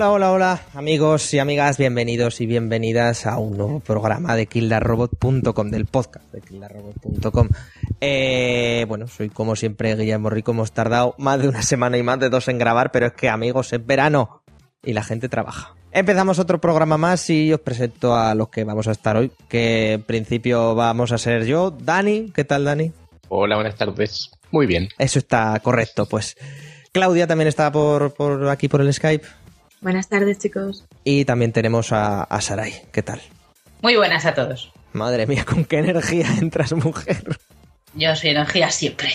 Hola, hola, hola, amigos y amigas, bienvenidos y bienvenidas a un nuevo programa de killarrobot.com, del podcast de killarrobot.com. Eh, bueno, soy como siempre Guillermo Rico, hemos tardado más de una semana y más de dos en grabar, pero es que, amigos, es verano y la gente trabaja. Empezamos otro programa más y os presento a los que vamos a estar hoy, que en principio vamos a ser yo, Dani, ¿qué tal, Dani? Hola, buenas tardes. Muy bien. Eso está correcto, pues. Claudia también está por, por aquí por el Skype. Buenas tardes, chicos. Y también tenemos a, a Sarai. ¿Qué tal? Muy buenas a todos. Madre mía, con qué energía entras, mujer. Yo soy energía siempre.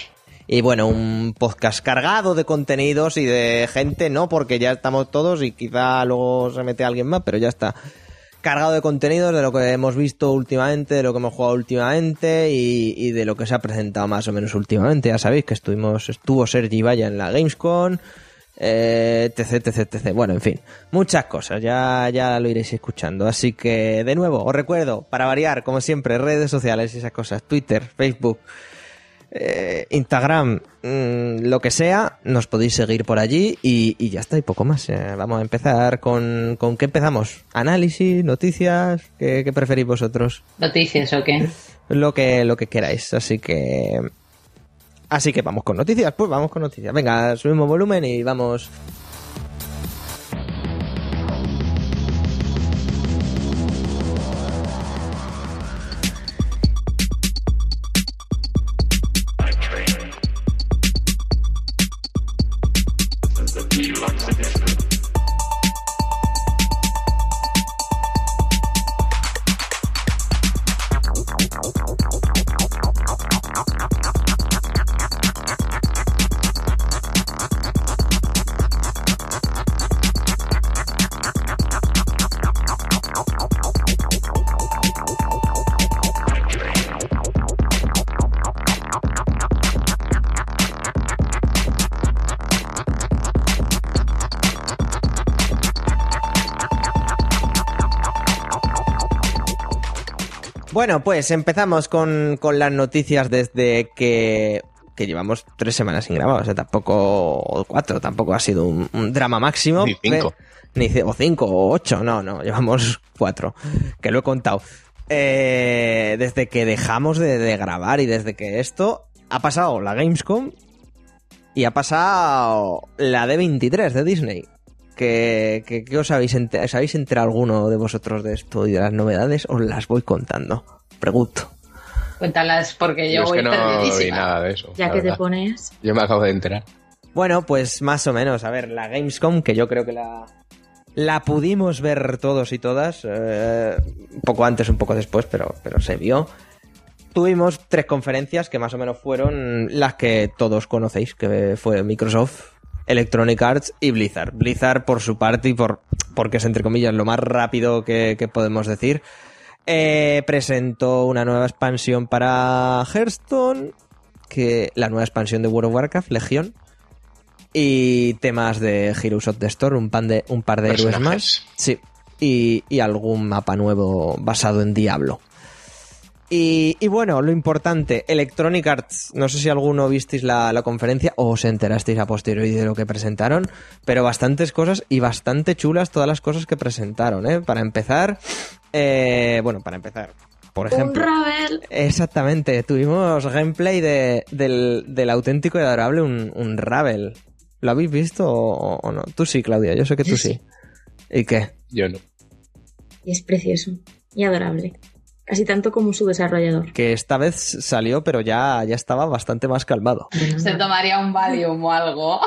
Y bueno, un podcast cargado de contenidos y de gente, no, porque ya estamos todos y quizá luego se mete alguien más, pero ya está. Cargado de contenidos de lo que hemos visto últimamente, de lo que hemos jugado últimamente y, y de lo que se ha presentado más o menos últimamente. Ya sabéis que estuvimos, estuvo Sergi Vaya en la Gamescom, eh, etc, etc, etc. Bueno, en fin, muchas cosas, ya, ya lo iréis escuchando. Así que, de nuevo, os recuerdo, para variar, como siempre, redes sociales y esas cosas, Twitter, Facebook, eh, Instagram, mmm, lo que sea, nos podéis seguir por allí y, y ya está, y poco más. Eh, vamos a empezar con, ¿con qué empezamos? ¿Análisis? ¿Noticias? ¿Qué, qué preferís vosotros? ¿Noticias o qué? Lo que, lo que queráis, así que... Así que vamos con noticias, pues vamos con noticias. Venga, subimos volumen y vamos. Bueno, pues empezamos con, con las noticias desde que, que llevamos tres semanas sin grabar, o sea, tampoco, o cuatro, tampoco ha sido un, un drama máximo. Ni cinco. Ni, o cinco o ocho, no, no, llevamos cuatro, que lo he contado. Eh, desde que dejamos de, de grabar y desde que esto ha pasado la Gamescom y ha pasado la D23 de Disney. ¿Qué, qué, qué os habéis enterado? ¿Sabéis enterado alguno de vosotros de esto y de las novedades? Os las voy contando. Pregunto. Cuéntalas porque yo, Yo es voy que no vi nada de eso. Ya que te pones. Yo me acabo de enterar. Bueno, pues más o menos. A ver, la Gamescom, que yo creo que la, la pudimos ver todos y todas. eh, un poco antes, un poco después, pero, pero se vio. Tuvimos tres conferencias que más o menos fueron las que todos conocéis, que fue Microsoft, Electronic Arts y Blizzard. Blizzard por su parte y por porque es entre comillas lo más rápido que, que podemos decir. eh, presentó una nueva expansión para Hearthstone, que la nueva expansión de World of Warcraft, Legión, y temas de Heroes of the Storm, un, pan de, un par de héroes más. Sí, y, y algún mapa nuevo basado en Diablo. Y, y bueno, lo importante, Electronic Arts, no sé si alguno visteis la, la conferencia o os enterasteis a posteriori de lo que presentaron, pero bastantes cosas y bastante chulas todas las cosas que presentaron, ¿eh? Para empezar, eh, bueno, para empezar, por Un ejemplo... Ravel. Exactamente, tuvimos gameplay de, del, del auténtico y adorable un, un Ravel. ¿Lo habéis visto o, o no? Tú sí, Claudia, yo sé que tú sí. sí. ¿Y qué? Yo no. Y es precioso. Y adorable. Casi tanto como su desarrollador. Que esta vez salió, pero ya, ya estaba bastante más calmado. Se tomaría un Valium o algo.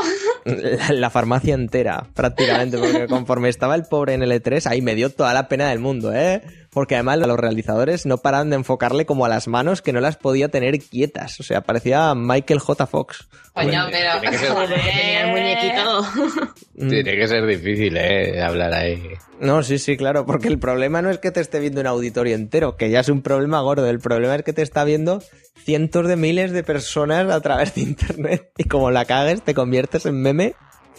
La, la farmacia entera, prácticamente, porque conforme estaba el pobre en el E3, ahí me dio toda la pena del mundo, ¿eh? Porque además los realizadores no paraban de enfocarle como a las manos que no las podía tener quietas. O sea, parecía Michael J. Fox. Coño, Bueno, pero. tiene que ser- Joder. Tenía el muñequito. Mm. Tiene que ser difícil, ¿eh? Hablar ahí. No, sí, sí, claro, porque el problema no es que te esté viendo un auditorio entero, que ya es un problema gordo. El problema es que te está viendo cientos de miles de personas a través de internet y como la cagues te conviertes en meme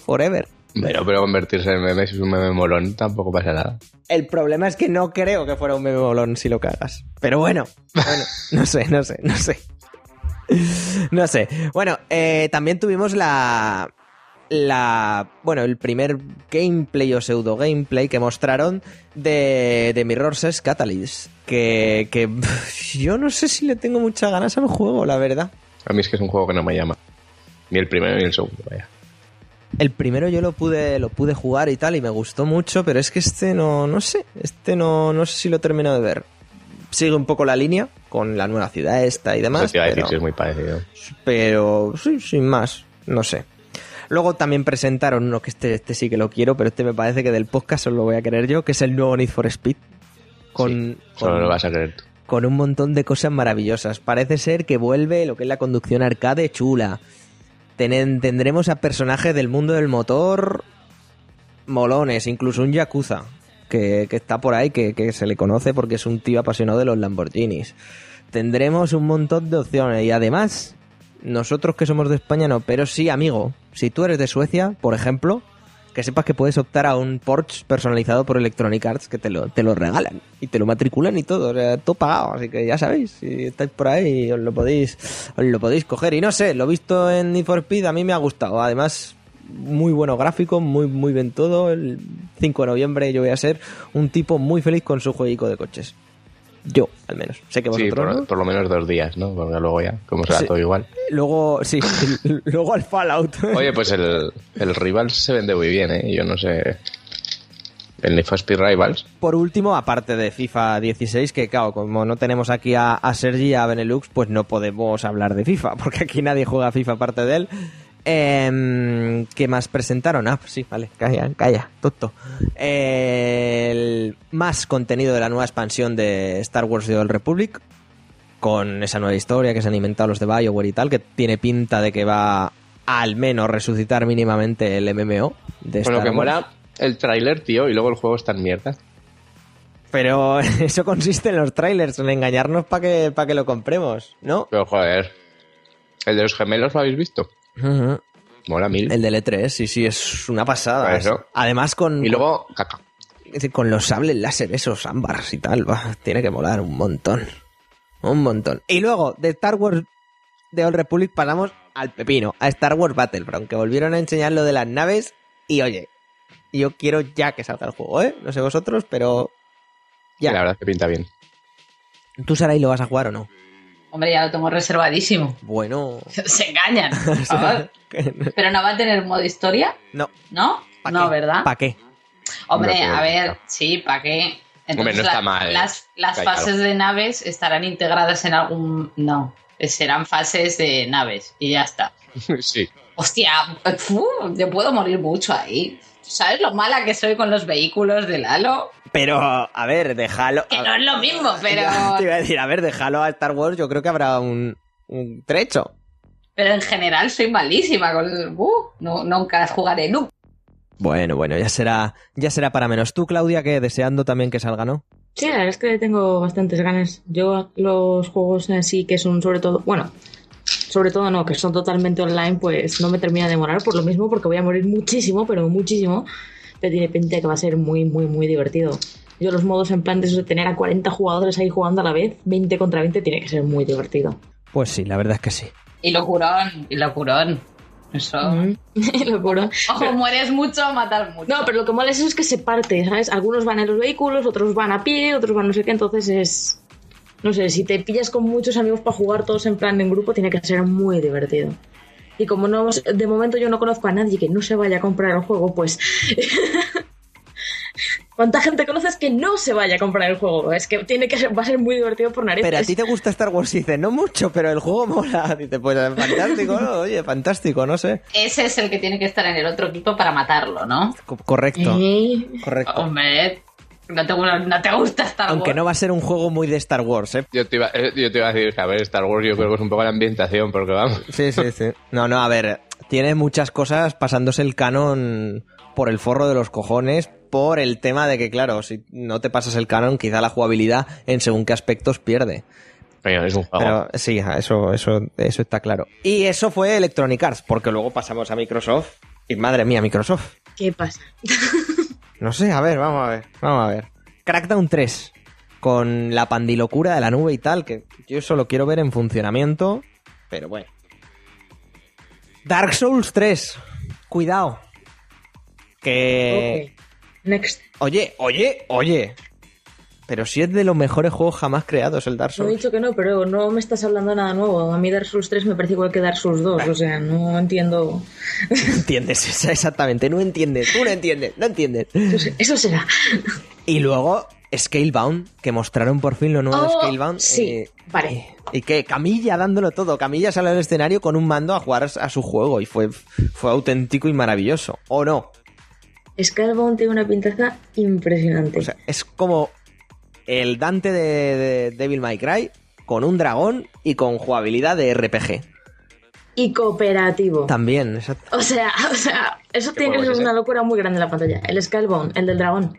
forever. Pero, pero convertirse en meme, si es un meme molón, tampoco pasa nada. El problema es que no creo que fuera un meme bolón si lo cagas. Pero bueno, bueno, no sé, no sé, no sé. No sé. Bueno, eh, también tuvimos la, la bueno el primer gameplay o pseudo gameplay que mostraron de, de Mirror's Edge Catalyst que, que yo no sé si le tengo muchas ganas al juego la verdad A mí es que es un juego que no me llama. Ni el primero ni el segundo, vaya. El primero yo lo pude lo pude jugar y tal y me gustó mucho pero es que este no no sé este no no sé si lo termino de ver sigue un poco la línea con la nueva ciudad esta y demás iba a decir pero- es muy parecido. pero sí, sin más, no sé. Luego también presentaron uno que este, este sí que lo quiero, pero este me parece que del podcast solo lo voy a querer yo, que es el nuevo Need for Speed. Con, Solo con, lo vas a creer tú. con un montón de cosas maravillosas. Parece ser que vuelve lo que es la conducción arcade chula. Tendremos a personajes del mundo del motor molones, incluso un Yakuza, que, que está por ahí, que, que se le conoce porque es un tío apasionado de los Lamborghinis. Tendremos un montón de opciones y además, nosotros que somos de España no, pero sí, amigo, si tú eres de Suecia, por ejemplo, que sepas que puedes optar a un Porsche personalizado por Electronic Arts que te lo, te lo regalan y te lo matriculan y todo, o sea, todo pagado, así que ya sabéis, si estáis por ahí os lo podéis, os lo podéis coger. Y no sé, lo visto en Need for Speed a mí me ha gustado, además muy bueno gráfico, muy muy bien todo, el 5 de noviembre yo voy a ser un tipo muy feliz con su jueguico de coches. Yo, al menos. Sé que Sí, vosotros por, no. por lo menos dos días, ¿no? Porque luego ya, como será Sí. todo igual. Luego, sí, luego al Fallout. Oye, pues el, el Rivals se vende muy bien, ¿eh? Yo no sé. El Need for Speed Rivals. Por último, aparte de FIFA 16, que claro, como no tenemos aquí a, a Sergi y a Benelux, pues no podemos hablar de FIFA, porque aquí nadie juega FIFA aparte de él. Em, ¿Qué más presentaron? Ah, pues sí, vale, calla, calla, tonto. El más contenido de la nueva expansión de Star Wars The Old Republic, con esa nueva historia que se han inventado los de BioWare y tal, que tiene pinta de que va a, al menos resucitar mínimamente el MMO de Con lo que Wars. mola el tráiler, tío, y luego el juego está en mierda. Pero eso consiste en los trailers, en engañarnos para que, pa' que lo compremos, ¿no? Pero joder. El de los gemelos lo habéis visto. Mola mil. El del E3, sí, sí, es una pasada. Eso. Además con, Y luego, caca. con, con los sables láser, esos ámbars y tal, va, tiene que molar un montón. Un montón. Y luego, de Star Wars de Old Republic pasamos al pepino, a Star Wars Battlefront, que volvieron a enseñar lo de las naves y oye, yo quiero ya que salga el juego, ¿eh? No sé vosotros, pero... Ya. La verdad es que pinta bien. ¿Tú, Sarai, lo vas a jugar o no? Hombre, ya lo tengo reservadísimo. Bueno... Se engañan. por favor. Pero no va a tener modo historia, no, ¿no? ¿pa' No, qué? ¿verdad? ¿Para qué? Hombre, No, a ver, sí, ¿para qué? Hombre, no está mal, Las, fases de naves estarán integradas en algún. No, serán fases de naves y ya está. sí. Hostia, fu, yo puedo morir mucho ahí. ¿Sabes lo mala que soy con los vehículos del Halo? Pero, a ver, déjalo. Que no es lo mismo, pero. Te iba a decir, a ver, déjalo a Star Wars, yo creo que habrá un, un trecho. Pero en general soy malísima con el. Uh, no, nunca jugaré nunca. Bueno, bueno, ya será, ya será para menos. Tú, Claudia, que deseando también que salga, ¿no? Sí, la verdad es que tengo bastantes ganas. Yo los juegos así que son sobre todo, bueno, sobre todo no, que son totalmente online, pues no me termina de demorar por lo mismo, porque voy a morir muchísimo, pero muchísimo. Pero tiene pinta que va a ser muy, muy, muy divertido. Yo los modos en plan de, eso de tener a 40 jugadores ahí jugando a la vez, 20 contra 20, tiene que ser muy divertido. Pues sí, la verdad es que sí. Y locurón, y locurón. Eso. Mm. Locura. Ojo, mueres mucho, matar mucho. No, pero lo que mola es eso es que se parte, ¿sabes? Algunos van en los vehículos, otros van a pie, otros van no sé qué, entonces es... No sé, si te pillas con muchos amigos para jugar todos en plan en grupo, tiene que ser muy divertido. Y como no, de momento yo no conozco a nadie que no se vaya a comprar el juego, pues... ¿Cuánta gente conoces que no se vaya a comprar el juego? Es que tiene que ser, va a ser muy divertido por narices. Pero a ti te gusta Star Wars y dices, no mucho, pero el juego mola. Dice, pues fantástico, ¿no? Oye, fantástico, no sé. Ese es el que tiene que estar en el otro equipo para matarlo, ¿no? Co- correcto, Eh, correcto. Hombre, no te, no te gusta Star Aunque Wars. no va a ser un juego muy de Star Wars, ¿eh? Yo te, iba, eh, yo te iba a decir que, a ver, Star Wars yo creo que es un poco la ambientación, porque vamos. Sí, sí, sí. No, no, a ver, tiene muchas cosas pasándose el canon por el forro de los cojones, por el tema de que, claro, si no te pasas el canon, quizá la jugabilidad en según qué aspectos pierde. Es un juego. Pero sí, eso, eso, eso está claro. Y eso fue Electronic Arts, porque luego pasamos a Microsoft. Y madre mía, Microsoft. ¿Qué pasa? No sé, a ver, vamos a ver, vamos a ver. Crackdown 3, con la pandilocura de la nube y tal, que yo eso lo quiero ver en funcionamiento, pero bueno. Dark Souls 3, cuidado. Que... Next. Oye, oye, oye. Pero si es de los mejores juegos jamás creados el Dark No he Souls. dicho que no, pero no me estás hablando nada nuevo. A mí Dark Souls 3 me parece igual que Dark Souls 2. O sea, no entiendo. No entiendes, exactamente. No entiendes. Tú no entiendes. No entiendes. Eso, eso será. Y luego Scalebound, que mostraron por fin lo nuevo de Oh, Scalebound. sí, eh, vale. Y que Camilla dándolo todo. Camilla sale al escenario con un mando a jugar a su juego y fue, fue auténtico y maravilloso. ¿O no? Scalebound tiene una pintaza impresionante. O sea, es como el Dante de, de Devil May Cry con un dragón y con jugabilidad de RPG. y cooperativo. También, exacto. O sea, o sea, eso ¿Qué tiene que ser ese? una locura muy grande en la pantalla. El Scalebound, el del dragón.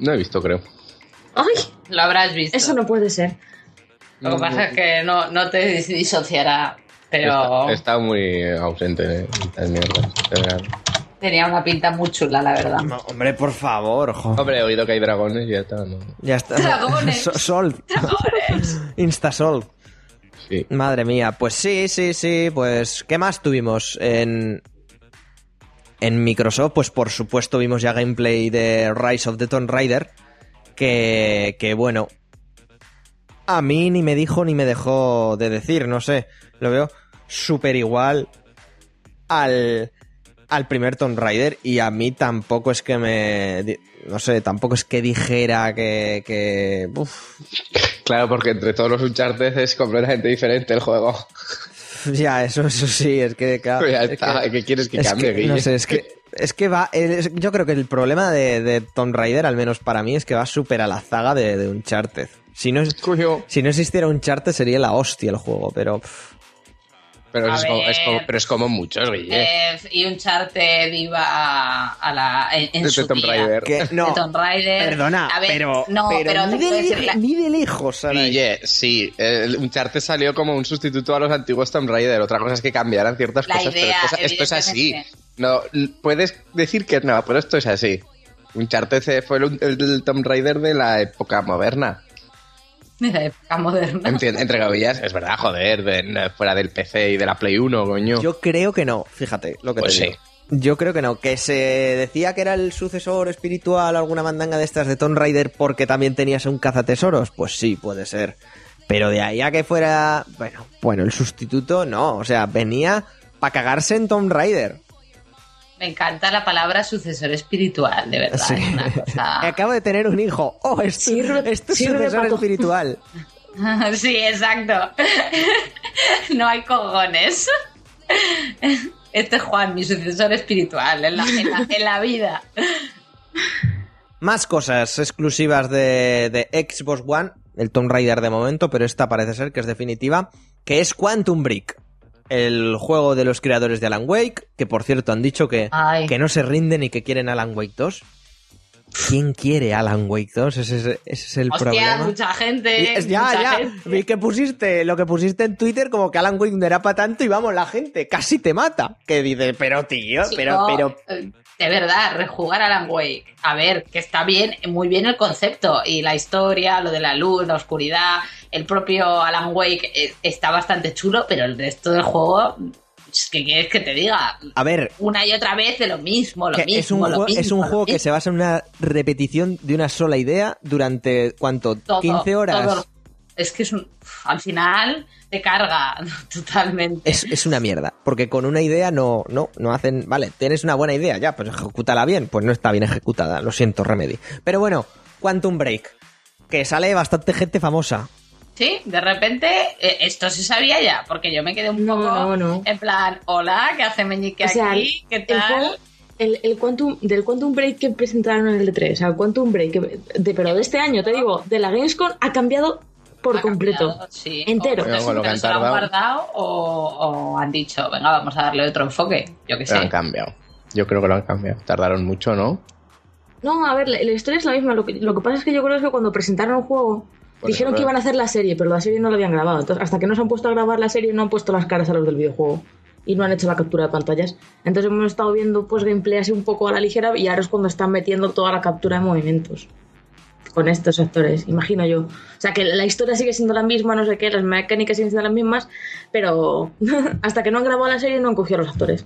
No he visto, creo. ¡Ay! Lo habrás visto. Eso no puede ser. Lo que pasa es que no, no te disociará. Pero Está, está muy ausente estas mierdas. Tenía una pinta muy chula, la verdad. No, hombre, por favor, jo. Hombre, he oído que hay dragones y ya está. ¿no? Ya está. Dragones. So- Sol. Instasol. Sí. Madre mía, pues sí, sí, sí, pues ¿qué más tuvimos en en Microsoft? Pues por supuesto vimos ya gameplay de Rise of the Tomb Raider que que bueno, a mí ni me dijo ni me dejó de decir, no sé, lo veo súper igual al al primer Tomb Raider y a mí tampoco es que me no sé, tampoco es que dijera que que uf, Claro, porque entre todos los Uncharted es completamente diferente el juego. Ya, eso, eso sí, es que claro, ya es está, que- ¿qué quieres que cambie? que, no sé, es que es que va, es- yo creo que el problema de, de Tomb Raider, al menos para mí, es que va súper a la zaga de, de Uncharted. Si no, si no existiera Uncharted sería la hostia el juego, pero pff, Pero es, como, es, como, ver. pero es como muchos, Guille. Eh, y un charter iba a, a la. En, en de su Tomb día. Raider. que no, De Tomb Raider. perdona, A ver, pero, no, pero, pero, te ni, de, decir le- la- ni de lejos, Sarai. Guille, sí, el Uncharted salió como un sustituto a los antiguos Tomb Raider. Otra cosa es que cambiaran ciertas La cosas, idea, pero esto, es- así. No, puedes decir que no, pero esto es así. Uncharted eh, fue el, el- el Tomb Raider de la época moderna. De la época moderna. Enti- entre comillas, es verdad, joder, de- fuera del PC y de la Play 1, coño. Yo creo que no, fíjate lo que Pues te sí. digo. Yo creo que no, que se decía que era el sucesor espiritual o alguna mandanga de estas de Tomb Raider porque también tenías un cazatesoros, pues sí, puede ser. Pero de ahí a que fuera, bueno, bueno, el sustituto no, o sea, venía para cagarse en Tomb Raider. Me encanta la palabra sucesor espiritual, de verdad. Sí. Es una cosa. Acabo de tener un hijo. Oh, es tu, Sirve- es tu sirve sucesor espiritual. Sí, exacto. No hay cojones. Este es Juan, mi sucesor espiritual en la, en la- en la vida. Más cosas exclusivas de, de Xbox One, el Tomb Raider de momento, pero esta parece ser que es definitiva, que es Quantum Break. El juego de los creadores de Alan Wake, que por cierto han dicho que, Ay. que no se rinden y que quieren Alan Wake 2. ¿Quién quiere Alan Wake 2? Ese es, ese es el Hostia, problema. mucha gente. Es- ya, mucha ya. gente. Vi que pusiste lo que pusiste en Twitter como que Alan Wake no era para tanto y vamos, la gente casi te mata. Que dice, pero tío, pero. eh, De verdad, rejugar Alan Wake. A ver, que está bien, muy bien el concepto y la historia, lo de la luz, la oscuridad. El propio Alan Wake eh, está bastante chulo, pero el resto del juego, es que quieres que te diga? A ver, Una y otra vez de lo mismo, lo mismo, es un, lo juego, mismo, es un juego que mismo. se basa en una repetición de una sola idea durante, ¿cuánto? Todo, 15 horas. todo. Es que es un. Al final te carga totalmente. Es, es una mierda, porque con una idea no, no, no hacen... Vale, tienes una buena idea, ya, pues ejecútala bien. Pues no está bien ejecutada, lo siento, Remedy. Pero bueno, Quantum Break, que sale bastante gente famosa. Sí, de repente eh, esto se sabía ya, porque yo me quedé un No, poco no, no. en plan, hola, ¿qué hace Meñique O sea, aquí? ¿Qué el tal? juego, el, el Quantum, del Quantum Break que presentaron en el D3, o sea, el Quantum Break, de, pero de este año, te digo, de la Gamescom ha cambiado por Ha completo. cambiado, sí. Entero. O, lo que han se lo han tardado. guardado o, o han dicho, venga, vamos a darle otro enfoque. Yo qué Lo han sé. cambiado. Yo creo que lo han cambiado. Tardaron mucho, ¿no? No, a ver, la, la historia es la misma. Lo que, lo que pasa es que yo creo que cuando presentaron el juego, Por dijeron que iban a hacer la serie, pero la serie no la habían grabado. Entonces, hasta que no se han puesto a grabar la serie, no han puesto las caras a los del videojuego. Y no han hecho la captura de pantallas. Entonces hemos estado viendo pues gameplay así un poco a la ligera y ahora es cuando están metiendo toda la captura de movimientos. Con estos actores, imagino yo. O sea que la historia sigue siendo la misma, no sé qué, las mecánicas siguen siendo las mismas, pero hasta que no han grabado la serie no han cogido los actores.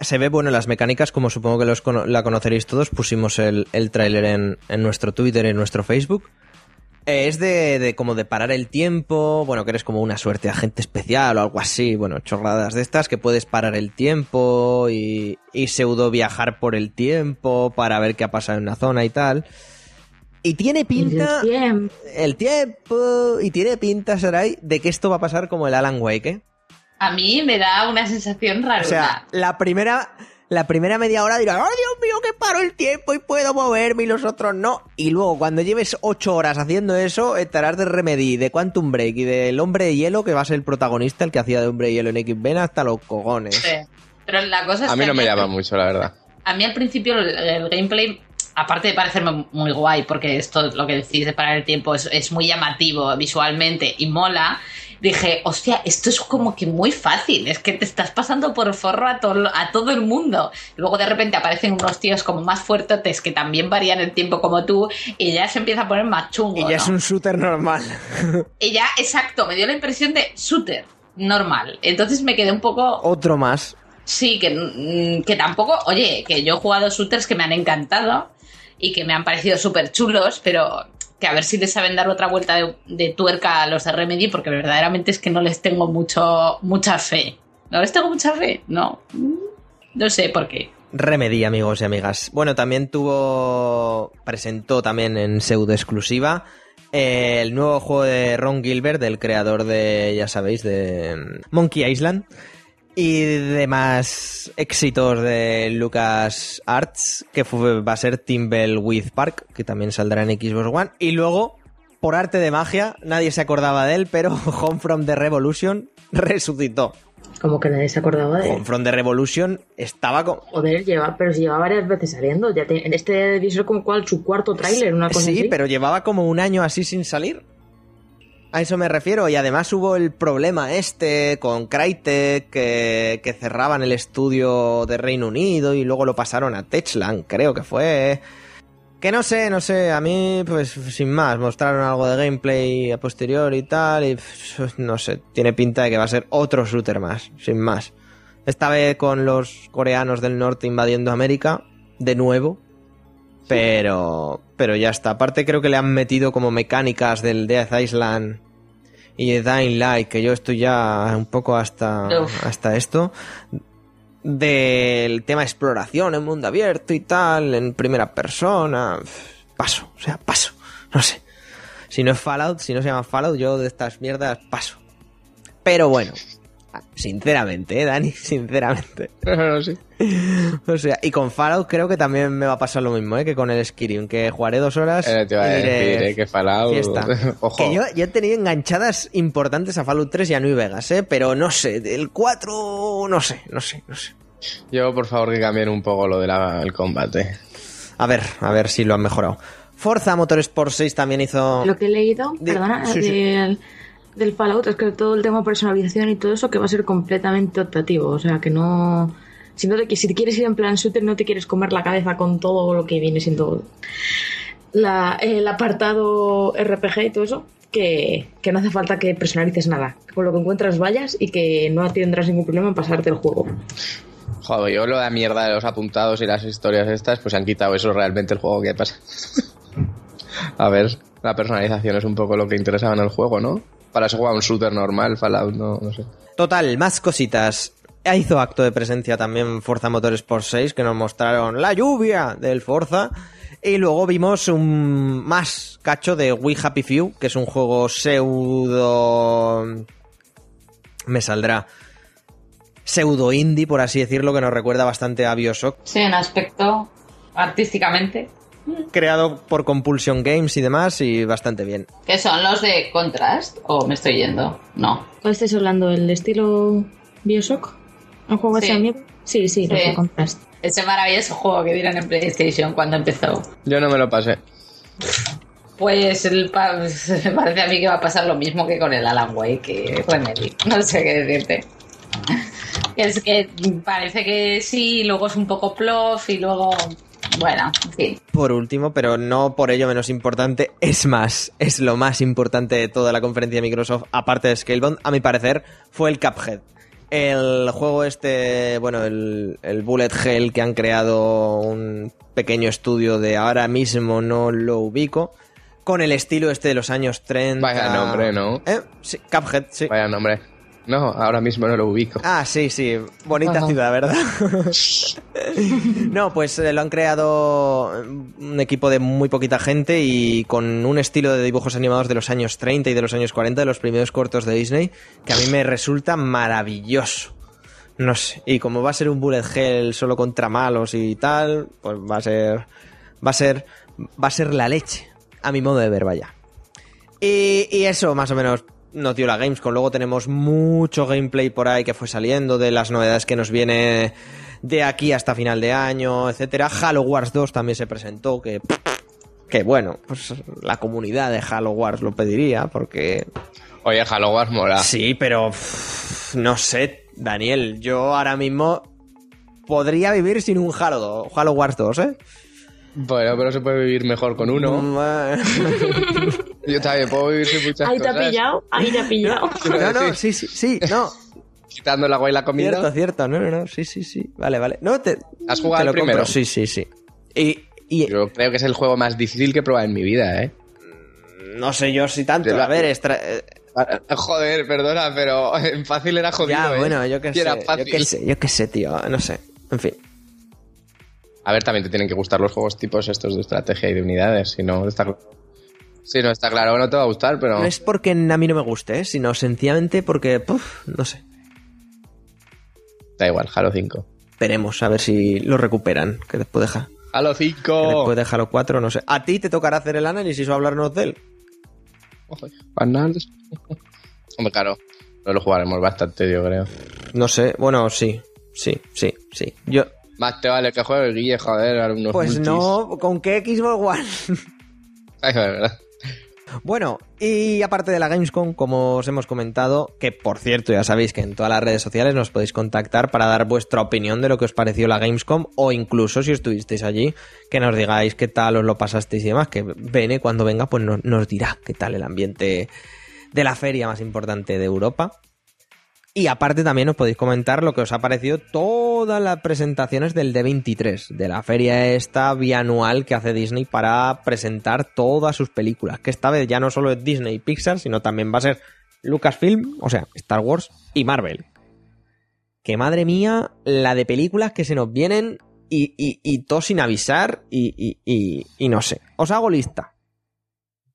Se ve bueno las mecánicas, como supongo que los la conoceréis todos. Pusimos el, el tráiler en, en nuestro Twitter en nuestro Facebook. Eh, es de, de como de parar el tiempo, bueno, que eres como una suerte de agente especial o algo así, bueno, chorradas de estas, que puedes parar el tiempo y, y pseudo viajar por el tiempo para ver qué ha pasado en una zona y tal. Y tiene pinta El tiempo. el tiempo y tiene pinta, Sarai, de que esto va a pasar como el Alan Wake, ¿eh? A mí me da una sensación rara. O sea, la primera, la primera media hora dirás, ¡ay, Dios mío, que paro el tiempo y puedo moverme y los otros no! Y luego, cuando lleves ocho horas haciendo eso, estarás de Remedy, de Quantum Break y del Hombre de Hielo, que va a ser el protagonista, el que hacía de Hombre de Hielo en X-Men, hasta los cojones. Sí. Pero la cosa es A mí que no me llama mucho, la verdad. A mí al principio el, el gameplay, aparte de parecerme muy guay, porque esto, lo que decís de parar el tiempo, es, es muy llamativo visualmente y mola, dije, hostia, esto es como que muy fácil, es que te estás pasando por forro a, todo a todo el mundo. Luego de repente aparecen unos tíos como más fuertes que también varían el tiempo como tú y ya se empieza a poner más chungo. Y ya ¿no? es un shooter normal. Y ya, exacto, me dio la impresión de shooter normal. Entonces me quedé un poco Otro más. Sí, que, mm, que tampoco, oye, que yo he jugado shooters que me han encantado y que me han parecido súper chulos, pero que a ver si les saben dar otra vuelta de, tuerca a los de Remedy, porque verdaderamente es que no les tengo mucho, mucha fe. ¿No les tengo mucha fe? No. No sé por qué. Remedy, amigos y amigas. Bueno, también tuvo. Presentó también en pseudo exclusiva eh, el nuevo juego de Ron Gilbert, del creador de, ya sabéis, de mm, Monkey Island. Y demás éxitos de Lucas Arts, que fue- va a ser Timberwolf Park, que también saldrá en Xbox One. Y luego, por arte de magia, nadie se acordaba de él, pero Home from the Revolution resucitó. Como que nadie se acordaba de Home from the Revolution estaba con, Joder, lleva, pero si lleva varias veces saliendo. Ya te- en este debe ser como cual su cuarto tráiler, una cosa sí, así. pero llevaba como un año así sin salir. A eso me refiero. Y además hubo el problema este con Crytek que, que cerraban el estudio de Reino Unido y luego lo pasaron a Techland, creo que fue. Que no sé, no sé. A mí, pues sin más, mostraron algo de gameplay a posteriori y tal. Y pff, no sé, tiene pinta de que va a ser otro shooter más, sin más. Esta vez con los coreanos del norte invadiendo América, de nuevo. Pero, pero ya está. Aparte creo que le han metido como mecánicas del Death Island y de Dying Light, que yo estoy ya un poco hasta, Uf. hasta esto. Del tema exploración en mundo abierto y tal, en primera persona. Paso, o sea, paso. No sé. Si no es Fallout, si no se llama Fallout, yo de estas mierdas paso. Pero bueno, sinceramente, ¿eh, Dani? Sinceramente. Sé. O sea, y con Fallout creo que también me va a pasar lo mismo, ¿eh? Que con el Skyrim, que jugaré dos horas Eh, te iba a decir, eh, que Fallout... fiesta. Ojo. Que yo, yo he tenido enganchadas importantes a Fallout 3 y a New Vegas, ¿eh? Pero no sé, el 4, no sé, no sé, no sé. Yo, por favor, que cambien un poco lo del combate. A ver, a ver si lo han mejorado. Forza Motorsport 6 también hizo... Lo que he leído, De- perdona, sí, sí. Del, del Fallout es que todo el tema personalización y todo eso que va a ser completamente optativo. O sea, que no. Si, no te, si quieres ir en plan shooter, no te quieres comer la cabeza con todo lo que viene siendo la, el apartado RPG y todo eso. Que, que no hace falta que personalices nada. Con lo que encuentras vayas y que no tendrás ningún problema en pasarte el juego. Joder, yo lo de la mierda de los apuntados y las historias estas, pues han quitado eso realmente el juego que pasa. A ver, la personalización es un poco lo que interesaba en el juego, ¿no? Para eso juega un shooter normal, Fallout, no, no sé. Total, más cositas. Hizo acto de presencia también Forza Motorsport 6, que nos mostraron la lluvia del Forza. Y luego vimos un más cacho de We Happy Few, que es un juego pseudo... Me saldrá. Pseudo indie, por así decirlo, que nos recuerda bastante a Bioshock. Sí, en aspecto artísticamente. Creado por Compulsion Games y demás, y bastante bien. ¿Qué son los de Contrast? ¿O me estoy yendo? No. ¿Cuál estáis hablando? ¿El estilo Bioshock? ¿Un juego Sí. ese amigo? Sí, sí, los Sí. de Contrast. Ese maravilloso juego que dieron en PlayStation cuando empezó. Yo no me lo pasé. Pues el pa- me parece a mí que va a pasar lo mismo que con el Alan Wake, que Remedy. No sé qué decirte. Es que parece que sí, luego es un poco plof y luego. Bueno, en fin. Por último, pero no por ello menos importante, es más, es lo más importante de toda la conferencia de Microsoft, aparte de Scalebound, a mi parecer, fue el Cuphead. El juego este, bueno, el, el Bullet Hell que han creado un pequeño estudio de ahora mismo no lo ubico, con el estilo este de los años 30. Vaya nombre, ¿no? ¿Eh? Sí, Cuphead, sí. Vaya nombre. No, ahora mismo no lo ubico. Ah, sí, sí. Bonita ciudad, ¿verdad? no, pues eh, lo han creado un equipo de muy poquita gente y con un estilo de dibujos animados de los años 30 y de los años 40, de los primeros cortos de Disney, que a mí me resulta maravilloso. No sé. Y como va a ser un bullet hell solo contra malos y tal, pues va a ser. Va a ser. Va a ser la leche. A mi modo de ver, vaya. Y, y eso, más o menos, nos dio la Gamescom. Luego tenemos mucho gameplay por ahí que fue saliendo de las novedades que nos viene de aquí hasta final de año, etcétera. Halo Wars 2 también se presentó, que, que bueno, pues la comunidad de Halo Wars lo pediría, porque Oye, Halo Wars mola. sí, pero pff, no sé, Daniel, yo ahora mismo podría vivir sin un Halo, Halo Wars 2, ¿eh? Bueno, pero se puede vivir mejor con uno. Mm, Yo también puedo vivir sin muchas Ahí te ha cosas. pillado, ahí te ha pillado. No, no, sí, sí, sí, no. Quitando el agua y la comida. Cierto, cierto, no, no, no, sí, sí, sí. Vale, vale. No, te, ¿Has jugado te el lo compro. primero? Sí, sí, sí. Y, y Yo creo que es el juego más difícil que he probado en mi vida, ¿eh? no sé yo si tanto. A ver, extra- eh, Joder, perdona, pero en fácil era jodido, ya, ¿eh? bueno, yo sé, qué sé, yo qué sé, tío, no sé. En fin. A ver, también te tienen que gustar los juegos tipos estos de estrategia y de unidades, si no está Si no está claro, no te va a gustar, pero No es porque a mí no me guste, ¿eh? sino sencillamente porque, puf, no sé. da igual, Halo 5. Veremos a ver si lo recuperan, que después de, Ja- Halo que 5. después de Halo 4, no sé. A ti te tocará hacer el análisis o hablarnos de él. Hombre, claro, no lo jugaremos bastante, yo creo. No sé, bueno, sí, sí, sí, sí. Yo, Más te vale que juegue el Guille, joder, a unos pues multis. no, ¿con qué Xbox One? Ay, verdad. Bueno, y aparte de la Gamescom, como os hemos comentado, que por cierto ya sabéis que en todas las redes sociales nos podéis contactar para dar vuestra opinión de lo que os pareció la Gamescom o incluso si estuvisteis allí, que nos digáis qué tal os lo pasasteis y demás, que Bene cuando venga pues no- nos dirá qué tal el ambiente de la feria más importante de Europa. Y aparte también os podéis comentar lo que os ha parecido todas las presentaciones del D23, de la feria esta bianual que hace Disney para presentar todas sus películas, que esta vez ya no solo es Disney y Pixar, sino también va a ser Lucasfilm, o sea, Star Wars y Marvel. Que madre mía, la de películas que se nos vienen y, y, y todo sin avisar y, y, y, no sé. Os hago lista.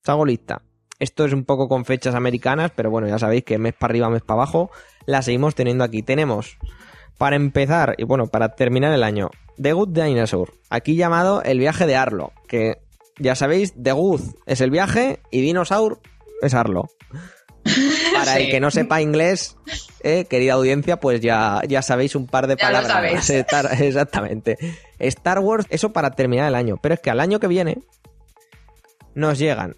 Os hago lista. Esto es un poco con fechas americanas, pero bueno, ya sabéis que mes para arriba, mes para abajo, la seguimos teniendo aquí. Tenemos, para empezar, y bueno, para terminar el año, The Good Dinosaur, aquí llamado El viaje de Arlo, que ya sabéis, The Good es el viaje y Dinosaur es Arlo. Para el que no sepa inglés, eh, querida audiencia, pues ya, ya sabéis un par de Ya palabras. Star- exactamente. Star Wars, eso para terminar el año. Pero es que al año que viene nos llegan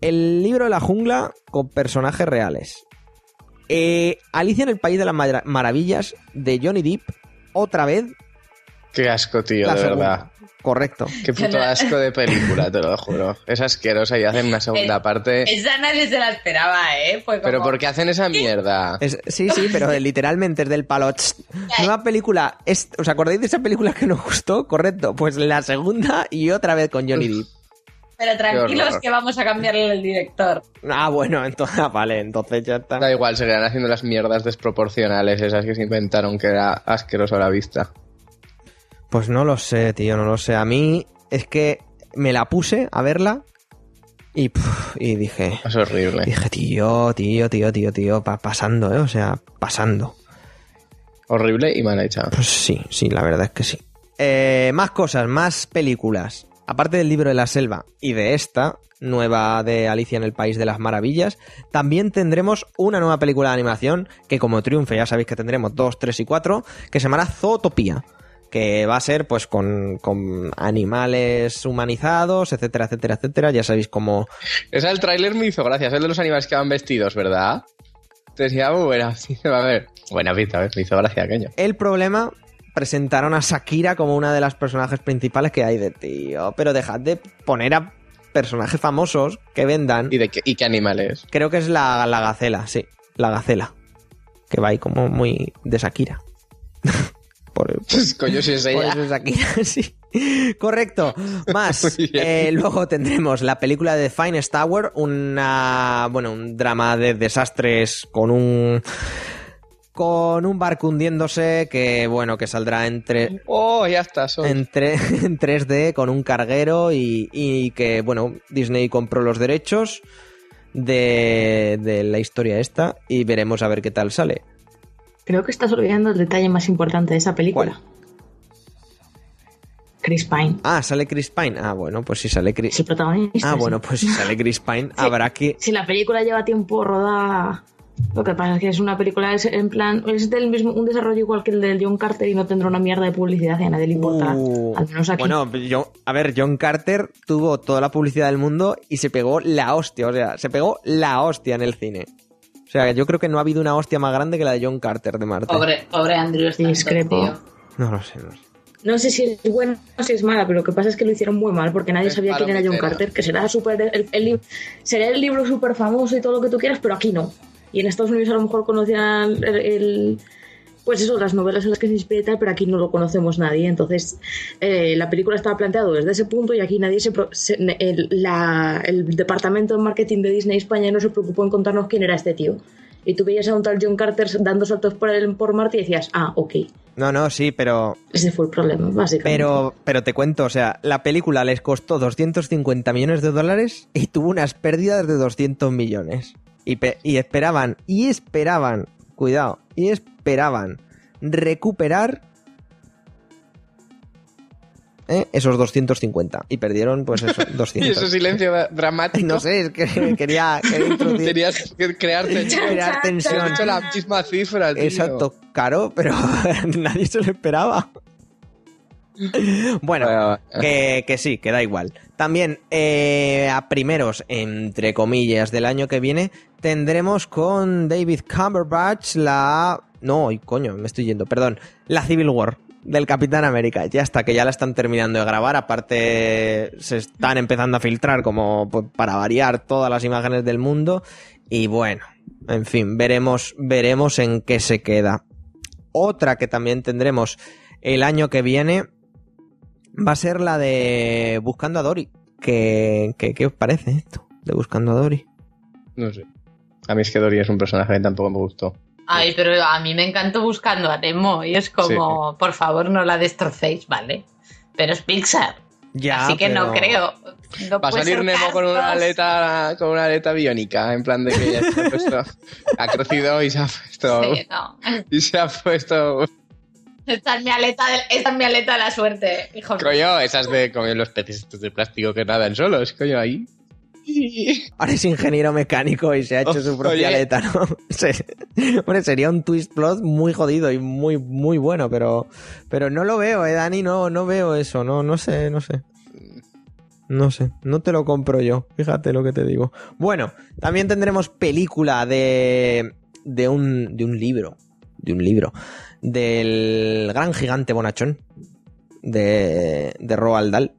el libro de la jungla con personajes reales. Eh, Alicia en el País de las Mara- Maravillas de Johnny Depp, otra vez. Qué asco, tío, la de segunda. verdad. Correcto. Qué puto asco de película, te lo juro. Es asquerosa y hacen una segunda Eh, parte. Esa nadie se la esperaba, ¿eh? Fue como... Pero ¿por qué hacen esa mierda? Es- sí, sí, pero literalmente es del palo. Nueva película. Es, ¿Os acordáis de esa película que nos gustó? Correcto. Pues la segunda y otra vez con Johnny Depp. Pero tranquilos que vamos a cambiarle el director. Ah, bueno, entonces, vale, entonces ya está. Da igual, seguirán haciendo las mierdas desproporcionales esas que se inventaron que era asqueroso a la vista. Pues no lo sé, tío, no lo sé. A mí es que me la puse a verla y, puf, y dije, Es horrible. dije, tío, tío, tío, tío, tío, pa- pasando, ¿eh? O sea, pasando. Horrible y mal hecha. Pues sí, sí, la verdad es que sí. Eh, más cosas, más películas. Aparte del libro de la selva y de esta, nueva de Alicia en el País de las Maravillas, también tendremos una nueva película de animación que como triunfe ya sabéis que tendremos 2, 3 y 4, que se llamará Zootopía. Que va a ser pues con, con animales humanizados, etcétera, etcétera, etcétera. Ya sabéis cómo... Esa el tráiler me hizo gracia, es el de los animales que van vestidos, ¿verdad? Te decía, muy buena, sí, a ver. Buena pista, ¿ves? Me hizo gracia aquello. El problema, presentaron a Shakira como una de las personajes principales que hay de tío. Pero dejad de poner a personajes famosos que vendan. ¿Y, de qué, y qué animales? Creo que es la, la gacela, sí. La gacela. que va ahí como muy de Shakira. por, Pues, coño, si es por ella. Shakira, sí. Correcto. Más. Eh, luego tendremos la película de Finest Tower, una, bueno, un drama de desastres con un con un barco hundiéndose que bueno que saldrá entre Oh, ya está. soy. en, tre- en 3D con un carguero y, y que, bueno, Disney compró los derechos de, de la historia esta y veremos a ver qué tal sale. Creo que estás olvidando el detalle más importante de esa película. Chris Pine. Ah, sale Chris Pine. Ah, bueno, pues si sale Chris... el protagonista. Ah, sí. bueno, pues si sale Chris Pine habrá que... Si la película lleva tiempo rodada. Lo que pasa es que es una película, es en plan, es del mismo, un desarrollo igual que el del John Carter y no tendrá una mierda de publicidad y a nadie le importará. Uh, al menos aquí. Bueno, yo, a ver, John Carter tuvo toda la publicidad del mundo y se pegó la hostia, o sea, se pegó la hostia en el cine. O sea, yo creo que no ha habido una hostia más grande que la de John Carter de Marte. Pobre, pobre Andrew Stanton, Discrepo. tío. No lo sé, no lo sé. No sé si es buena o si es mala, pero lo que pasa es que lo hicieron muy mal porque nadie Es sabía quién era John. Carter, que será súper el, el será el libro súper famoso y todo lo que tú quieras, pero aquí no. Y en Estados Unidos a lo mejor conocían el, el- pues eso, las novelas en las que se inspira y tal, pero aquí no lo conocemos nadie. Entonces, eh, la película estaba planteada desde ese punto y aquí nadie se, pro- se- el, la- el departamento de marketing de Disney España no se preocupó en contarnos quién era este tío. Y tú veías a un tal John Carter dando saltos por, el, por Marte y decías, ah, ok. No, no, sí, pero Ese fue el problema, básicamente. Pero, pero te cuento, o sea, la película les costó 250 millones de dólares y tuvo unas pérdidas de 200 millones. Y, pe- y esperaban, y esperaban, cuidado, y esperaban recuperar ¿eh? esos 250. Y perdieron, pues eso, Y 200. ese silencio dramático. No sé, es que quería, quería introducir- Tenías que crear tensión. crear tensión. Has hecho la misma cifra, tío. Exacto, caro, pero nadie se lo esperaba. Bueno, Bueno, que, que sí, que da igual. También eh, a primeros, entre comillas, del año que viene, tendremos con David Cumberbatch la... No, coño, me estoy yendo, perdón. La Civil War del Capitán América. Ya está, que ya la están terminando de grabar. Aparte, se están empezando a filtrar como para variar todas las imágenes del mundo. Y bueno, en fin, veremos, veremos en qué se queda. Otra que también tendremos el año que viene va a ser la de Buscando a Dory. ¿Qué, qué, qué os parece esto de Buscando a Dory? no sé. A mí es que Dory es un personaje que tampoco me gustó. Ay, pero a mí me encantó buscando a Nemo y es como, por favor, no la destrocéis, ¿vale? Pero es Pixar, Ya, así que no creo. No Va a salir Nemo con una aleta, con una aleta biónica, en plan de que ya se ha puesto, ha crecido y se ha puesto, Sí, no. y se ha puesto, Esta es mi aleta de, esta es mi aleta de la suerte, hijo mío. coño, esas de como los peces estos de plástico que nadan solos, coño, ahí. Ahora es ingeniero mecánico y se ha hecho su Oye. propia aleta, ¿no? Hombre, sería un twist plot muy jodido y muy, muy bueno, pero, pero no lo veo, eh, Dani, no, no veo eso, no, no sé, no sé. No sé, no te lo compro yo, fíjate lo que te digo. Bueno, también tendremos película de, de, un, de un libro, de un libro, del gran gigante bonachón de, de Roald Dahl.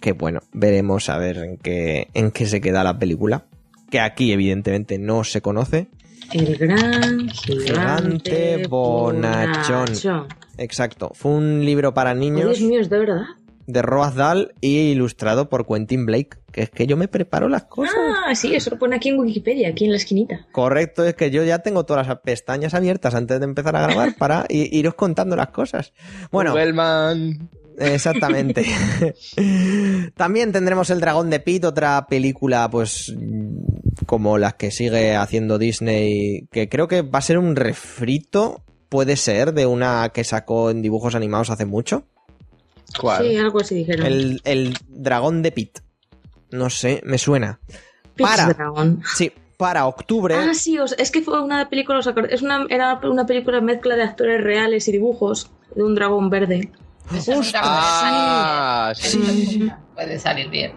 Que bueno, veremos a ver en qué, en qué se queda la película. Que aquí, evidentemente, no se conoce. El gran Gigante gigante bonachón. bonachón. Exacto. Fue un libro para Oh, niños Dios mío, es de verdad. De Roald Dahl y ilustrado por Quentin Blake. Que es que yo me preparo las cosas. Ah, sí, eso lo pone aquí en Wikipedia, aquí en la esquinita. Correcto, es que yo ya tengo todas las pestañas abiertas antes de empezar a grabar para iros contando las cosas. Bueno, Bellman. Exactamente. También tendremos El Dragón de Pit, otra película, pues, como las que sigue haciendo Disney, que creo que va a ser un refrito, puede ser, de una que sacó en dibujos animados hace mucho. ¿Cuál? Sí, algo así dijeron. El, el Dragón de Pit. No sé, me suena. Para. Dragon. Sí, para octubre. Ah, sí, os- es que fue una película, os acordé- es una, era una película mezcla de actores reales y dibujos de un dragón verde. Ah, sí. Puede salir bien.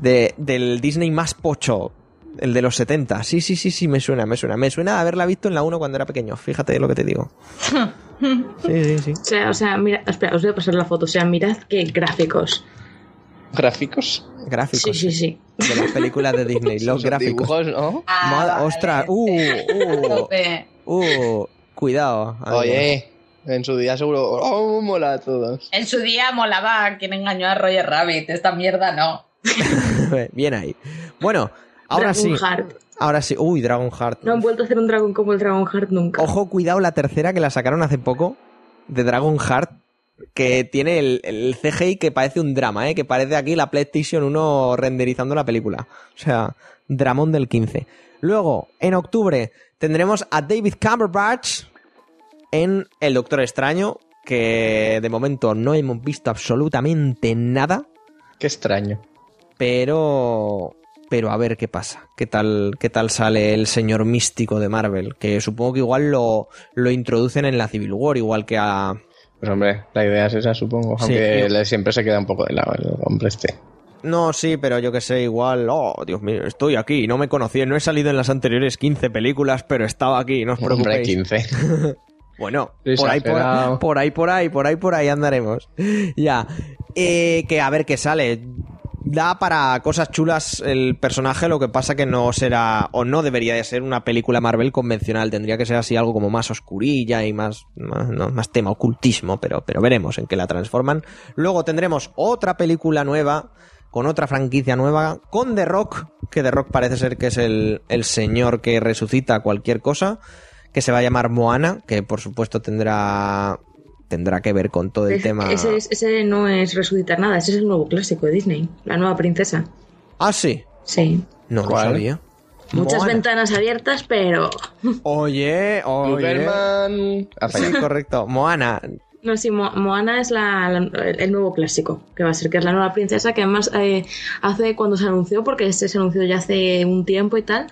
de, del Disney más pocho. El de los 70. Sí, sí, sí, sí, me suena, me suena. Me suena haberla visto en la 1 cuando era pequeño. Fíjate lo que te digo. Sí, sí, sí. O sea, o sea, mira, espera, os voy a pasar la foto. O sea, mirad qué gráficos. ¿Gráficos? Gráficos. Sí, sí, sí. De las películas de Disney, los gráficos. Dibujos, ¿no? Vale. ostras, uh, uh. Uh, cuidado. amigo. Oye, en su día seguro. Oh, mola a todos. En su día molaba quien engañó a Roger Rabbit. Esta mierda no. Bien ahí. Bueno, ahora sí. Dragonheart. Ahora sí. Uy, Dragon Heart. No han vuelto a hacer un dragón como el Dragonheart nunca. Ojo, cuidado, la tercera que la sacaron hace poco, de Dragon Heart, que tiene el, el CGI que parece un drama, ¿eh? que parece aquí la PlayStation 1 renderizando la película. O sea, dramón del 15. Luego, en octubre, tendremos a David Cumberbatch en El Doctor Extraño, que de momento no hemos visto absolutamente nada, Qué extraño. pero pero a ver qué pasa, qué tal, qué tal sale el señor místico de Marvel, que supongo que igual lo, lo introducen en la Civil War, igual que a... Pues hombre, la idea es esa, supongo. Sí, Aunque yo- siempre se queda un poco de lado el hombre este. No, sí, pero yo que sé, igual, oh, Dios mío, estoy aquí, no me conocí, no he salido en las anteriores 15 películas, pero estaba aquí, no os Hombre, preocupéis. 15. Bueno, por ahí por ahí, por ahí, por ahí, por ahí andaremos. Ya. Eh, que a ver qué sale. Da para cosas chulas el personaje, lo que pasa que no será, o no debería de ser una película Marvel convencional. Tendría que ser así algo como más oscurilla y más, más, tema ocultismo, pero, pero veremos en qué la transforman. Luego tendremos otra película nueva, con otra franquicia nueva, con The Rock, que The Rock parece ser que es el, el señor que resucita cualquier cosa que se va a llamar Moana, que por supuesto tendrá tendrá que ver con todo el Ese- tema. Ese, es- ese no es resucitar nada, ese es el nuevo clásico de Disney, la nueva princesa. Ah, sí. Sí. No ¿Cuál? lo sabía. Muchas ventanas abiertas, pero Oye, oye. Superman. Sí, correcto. Moana. no, sí, Mo- Moana es la- la- el nuevo clásico, que va a ser que es la nueva princesa, que además eh, hace cuando se anunció, porque este se anunció ya hace un tiempo y tal,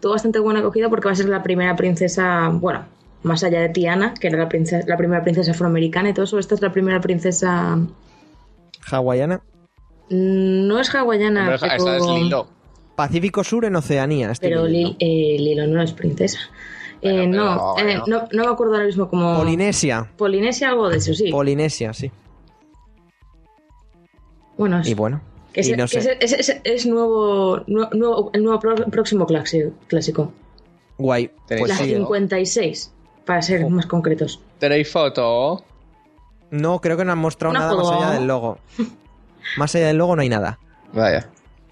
tuvo bastante buena acogida porque va a ser la primera princesa, bueno, más allá de Tiana, que era la, princesa, la primera princesa afroamericana y todo eso, esta es la primera princesa... Hawaiana. mm, No es hawaiana, pero, es Lilo. Pacífico Sur en Oceanía. pero eh, Lilo no es princesa. Eh, no, eh, no, no me acuerdo ahora mismo como... Polinesia. Polinesia, algo de eso, sí. Polinesia, sí. bueno, es, Y bueno. que es, y no que sé. es- es- es- es nuevo, nu- nuevo- el nuevo próximo clásico. clásico. Guay. Pues la sí. ¿no? 56, para ser Oh. más concretos. ¿Tenéis foto? No, creo que no han mostrado nada más allá del logo. Más allá del logo no hay nada. Vaya.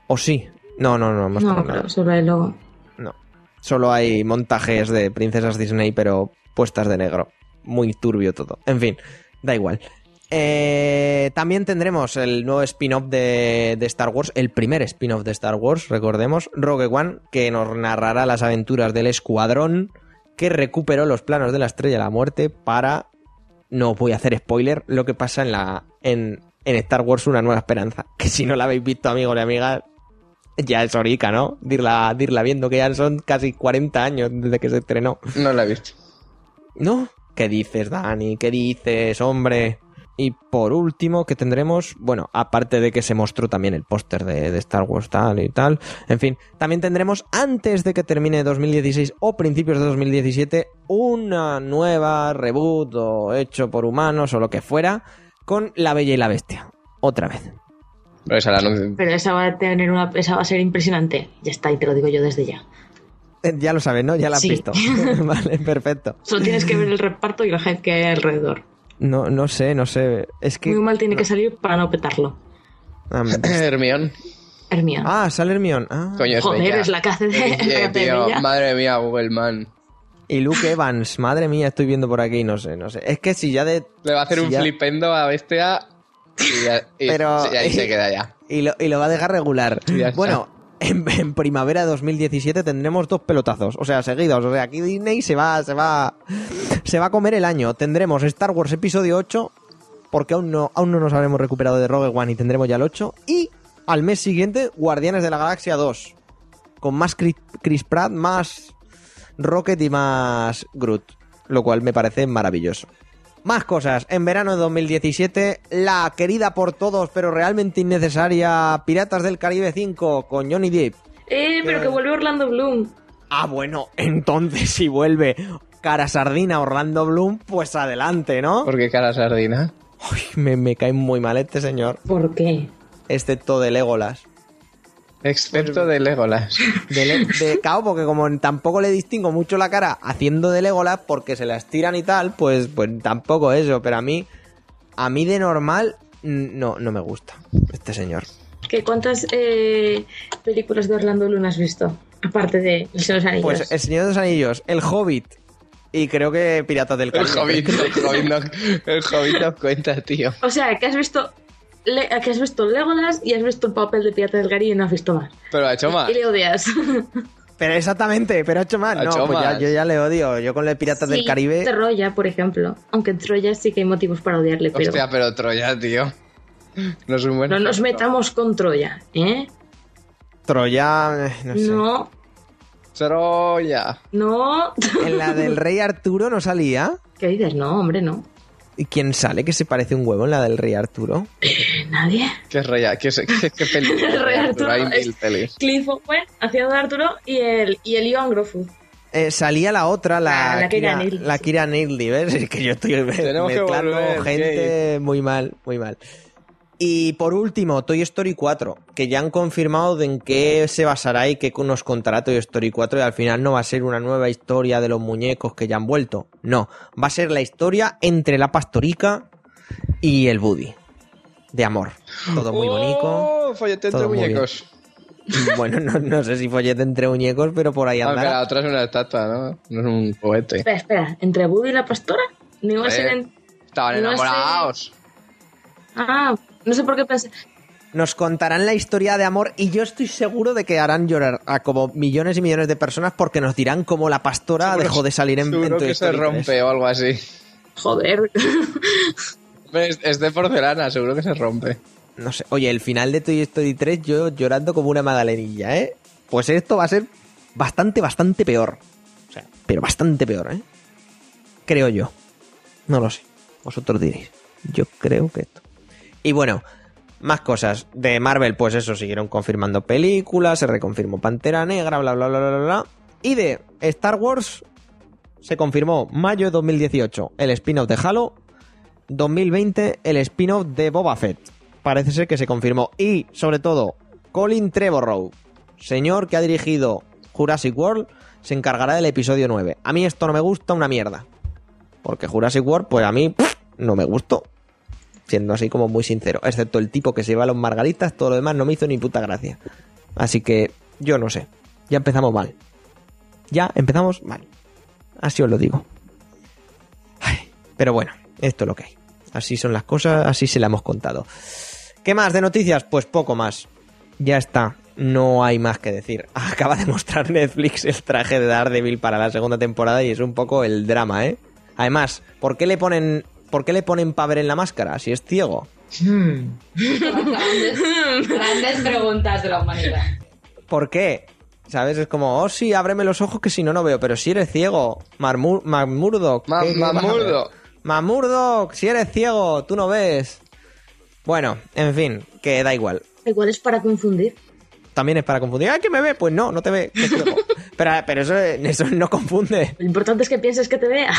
¿O sí? No, no, no mostrado No, nada. pero sobre el logo. No. Solo hay montajes de princesas Disney, pero puestas de negro. Muy turbio todo. En fin, da igual. Eh, también tendremos el nuevo spin-off de, de Star Wars, el primer spin-off de Star Wars, recordemos, Rogue One, que nos narrará las aventuras del escuadrón que recuperó los planos de la Estrella de la Muerte para... No voy a hacer spoiler, lo que pasa en la en, en Star Wars Una Nueva Esperanza. Que si no la habéis visto, amigos y amigas, ya es horica, ¿no? Dirla, dirla viendo que ya son casi 40 años desde que se estrenó. No la he visto. ¿No? ¿Qué dices, Dani? ¿Qué dices, hombre? Y por último, que tendremos, bueno, aparte de que se mostró también el póster de, de Star Wars tal y tal, en fin, también tendremos antes de que termine 2016 o principios de 2017 una nueva reboot o hecho por humanos o lo que fuera con La Bella y la Bestia. Otra vez. Pero esa la anuncio. Pero esa va a tener una, esa va a ser impresionante. Ya está, y te lo digo yo desde ya. Eh, Ya lo sabes, ¿no? Ya la has Sí. visto. vale, perfecto. Solo tienes que ver el reparto y la gente que hay alrededor. No, no sé, no sé. Es que. Muy mal tiene que salir para no petarlo. Ah, Hermión. Hermione. Ah, sale Hermione. Ah. Coño, es Joder, bella. es la que hace de, Eh, de madre mía, Google Man. Y Luke Evans, madre mía, estoy viendo por aquí, no sé, no sé. Es que si ya de. Le va a hacer si un ya- flipendo a bestia y, ya- y- Pero- y ahí se queda ya. Y lo, y lo va a dejar regular. Bueno, en, primavera de 2017 tendremos dos pelotazos, o sea, seguidos. O sea, aquí Disney se va, se va, se va a comer el año. Tendremos Star Wars Episodio 8, porque aún no, aún no nos habremos recuperado de Rogue One y tendremos ya el 8. Y al mes siguiente, Guardianes de la Galaxia 2, con más Chris Pratt, más Rocket y más Groot, lo cual me parece maravilloso. Más cosas. En verano de 2017, la querida por todos, pero realmente innecesaria Piratas del Caribe 5 con Johnny Depp. Eh, pero que vuelve Orlando Bloom. Ah, bueno, entonces si vuelve cara sardina Orlando Bloom, pues adelante, ¿no? Porque cara sardina. Uy, me, me cae muy mal este señor, ¿Por qué? excepto de Legolas. Excepto de Legolas. De, le- de cao, porque como tampoco le distingo mucho la cara haciendo de Legolas porque se la estiran y tal, pues, pues tampoco eso. Pero a mí, a mí de normal, no, no me gusta este señor. ¿Qué, ¿Cuántas eh, películas de Orlando Bloom has visto? Aparte de El Señor de los Anillos. Pues El Señor de los Anillos, El Hobbit y creo que Piratas del El Caribe. Hobbit, el Hobbit no, el Hobbit no cuenta, tío. O sea, que has visto Le- que has visto Legolas y has visto el papel de Pirata del Caribe y no has visto más. Pero ha hecho más. Y le odias. Pero exactamente, pero ha hecho más. Ha no, hecho pues ya- yo ya le odio. Yo con los Piratas del Sí, Caribe. Troya, por ejemplo. Aunque en Troya sí que hay motivos para odiarle, pero Hostia, pero Troya, tío. No es un buen no nos metamos con Troya, ¿eh? Troya, eh, no sé. No, Troya. no. En la del Rey Arturo no salía. ¿Qué dices? No, hombre, no. ¿Y quién sale que se parece un huevo en la del Rey Arturo? Eh, Nadie. ¿Qué es Rey? ¿Qué, qué, qué película? El Rey Arturo Hay mil pelis. Cliff Owen haciendo de Arturo y el, y el Ivan Grofu. Eh, salía la otra, la, Ah, la Kira, Knightley, la. Kira Knightley, ¿ves? Es que yo estoy Tenemos mezclando volver, gente muy mal, muy mal. Y por último, Toy Story 4, que ya han confirmado de en qué se basará y qué nos contará Toy Story 4 y al final no va a ser una nueva historia de los muñecos que ya han vuelto. No, va a ser la historia entre la pastorica y el Buddy. De amor. Todo muy bonito. ¡Oh! Follete entre Todo muy muñecos. Bueno, no, no sé si follete entre muñecos, pero por ahí andará. la otra es una estatua, ¿no? No es un juguete. Espera, espera. ¿Entre Buddy y la pastora? No iba a ser en... Estaban no sé. enamorados. Ah, no sé por qué pensé... nos contarán la historia de amor y yo estoy seguro de que harán llorar a como millones y millones de personas porque nos dirán cómo la pastora Seguro- dejó de salir en, en Seguro Toy que se Story 3. rompe o algo así. Joder. Es, es de porcelana, seguro que se rompe. No sé. Oye, el final de Toy Story 3 yo llorando como una magdalenilla, ¿eh? Pues esto va a ser bastante, bastante peor. O sea, pero bastante peor, ¿eh? Creo yo. No lo sé. Vosotros diréis. Yo creo que esto. Y bueno, más cosas. De Marvel, pues eso, siguieron confirmando películas, se reconfirmó Pantera Negra, bla, bla, bla, bla, bla. Y de Star Wars se confirmó mayo de 2018 el spin-off de Halo, 2020 el spin-off de Boba Fett. Parece ser que se confirmó. Y, sobre todo, Colin Trevorrow, señor que ha dirigido Jurassic World, se encargará del episodio 9. A mí esto no me gusta una mierda. Porque Jurassic World, pues a mí no me gustó. Siendo así como muy sincero. Excepto el tipo que se lleva los margaritas, todo lo demás no me hizo ni puta gracia. Así que, yo no sé. Ya empezamos mal. Ya empezamos mal. Así os lo digo. Pero bueno, esto es lo que hay. Así son las cosas, así se la hemos contado. ¿Qué más de noticias? Pues poco más. Ya está. No hay más que decir. Acaba de mostrar Netflix el traje de Daredevil para la segunda temporada y es un poco el drama, ¿eh? Además, ¿por qué le ponen, por qué le ponen Paver en la máscara si es ciego? Hmm. Grandes, grandes preguntas de la humanidad. ¿Por qué? ¿Sabes? Es como, oh sí, ábreme los ojos que si no, no veo. Pero si eres ciego, Marmur Mamurdoc. Ma- ¿qué- qué vas a ver? Mamurdo. Mamurdoc, si eres ciego, tú no ves. Bueno, en fin, que da igual. Igual es para confundir. También es para confundir. ¡Ay, que me ve! Pues no, no te ve. pero pero eso, eso no confunde. Lo importante es que pienses que te vea.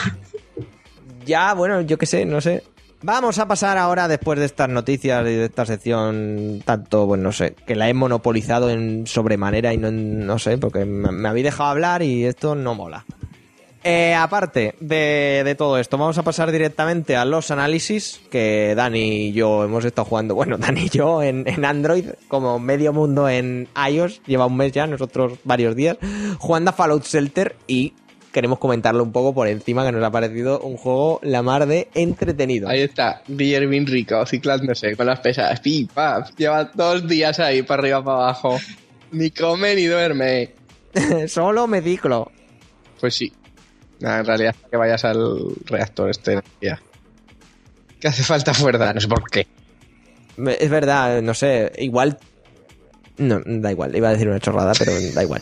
Ya, bueno, yo qué sé, no sé. Vamos a pasar ahora, después de estas noticias y de esta sección, tanto, pues no sé, que la he monopolizado en sobremanera y no, no sé, porque me, habéis dejado hablar y esto no mola. Eh, aparte de, de todo esto, vamos a pasar directamente a los análisis que Dani y yo hemos estado jugando. Bueno, Dani y yo en, en Android, como medio mundo en iOS, lleva un mes ya, nosotros varios días, jugando a Fallout Shelter y queremos comentarlo un poco por encima, que nos ha parecido un juego la mar de entretenido. Ahí está, Guillermo bien rico, ciclándose con las pesadas. Pi, pap. Lleva dos días ahí, para arriba, para abajo. Ni come ni duerme. Solo me ciclo. Pues sí. Nah, en realidad, que vayas al reactor este energía. Que hace falta fuerza, no sé por qué. Es verdad, no sé, igual... No, da igual, iba a decir una chorrada, pero da igual.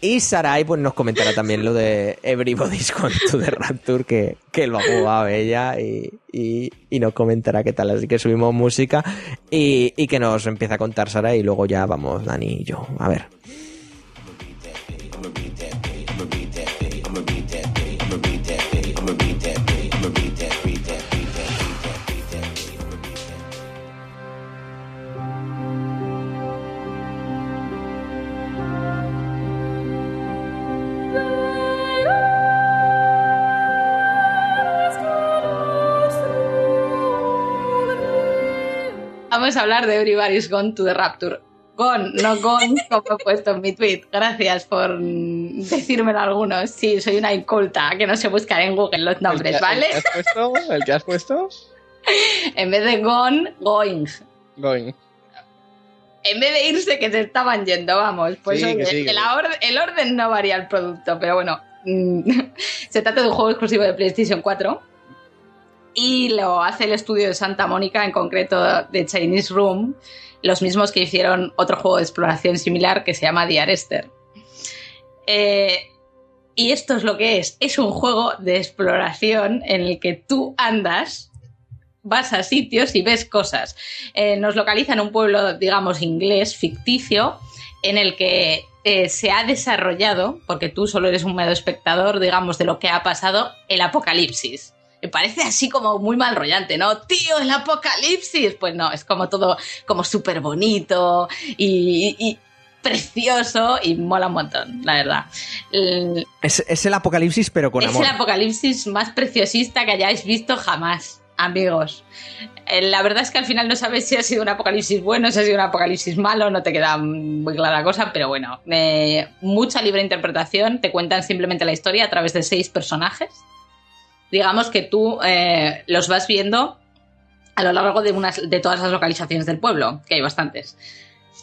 Y Sarai pues nos comentará también lo de Everybody's Gone to the Rapture, que, que lo ha jugado ella y, y, y nos comentará qué tal. Así que subimos música y, y que nos empieza a contar Sarai y luego ya vamos Dani y yo. A ver. Vamos a hablar de Everybody's Gone to the Rapture. Gone, no gone, como he puesto en mi tweet. Gracias por decírmelo algunos. Sí, soy una inculta que no se buscar en Google los nombres, ¿El que- ¿vale? ¿El que has puesto? ¿El que has puesto? En vez de gone, going. Going. En vez de irse, que se estaban yendo, vamos. Pues Sí, que oye, sí, que el, sí. or- el orden no varía el producto, pero bueno. mm, se trata de un juego exclusivo de PlayStation 4 y lo hace el estudio de Santa Mónica, en concreto de Chinese Room, los mismos que hicieron otro juego de exploración similar que se llama The Arrester. Eh, y esto es lo que es. Es un juego de exploración en el que tú andas, vas a sitios y ves cosas. Eh, nos localiza en un pueblo, digamos, inglés, ficticio, en el que eh, se ha desarrollado, porque tú solo eres un mero espectador, digamos, de lo que ha pasado, el apocalipsis. Me parece así como muy mal rollante, ¿no? Tío, el apocalipsis. Pues no, es como todo como súper bonito y, y precioso y mola un montón, la verdad. El- Es, es el apocalipsis, pero con es amor. el apocalipsis más preciosista que hayáis visto jamás, amigos. Eh, La verdad es que al final no sabes si ha sido un apocalipsis bueno, si ha sido un apocalipsis malo, no te queda muy clara la cosa, pero bueno, eh, mucha libre interpretación, te cuentan simplemente la historia a través de seis personajes. Digamos que tú eh, los vas viendo a lo largo de, unas, de todas las localizaciones del pueblo, que hay bastantes.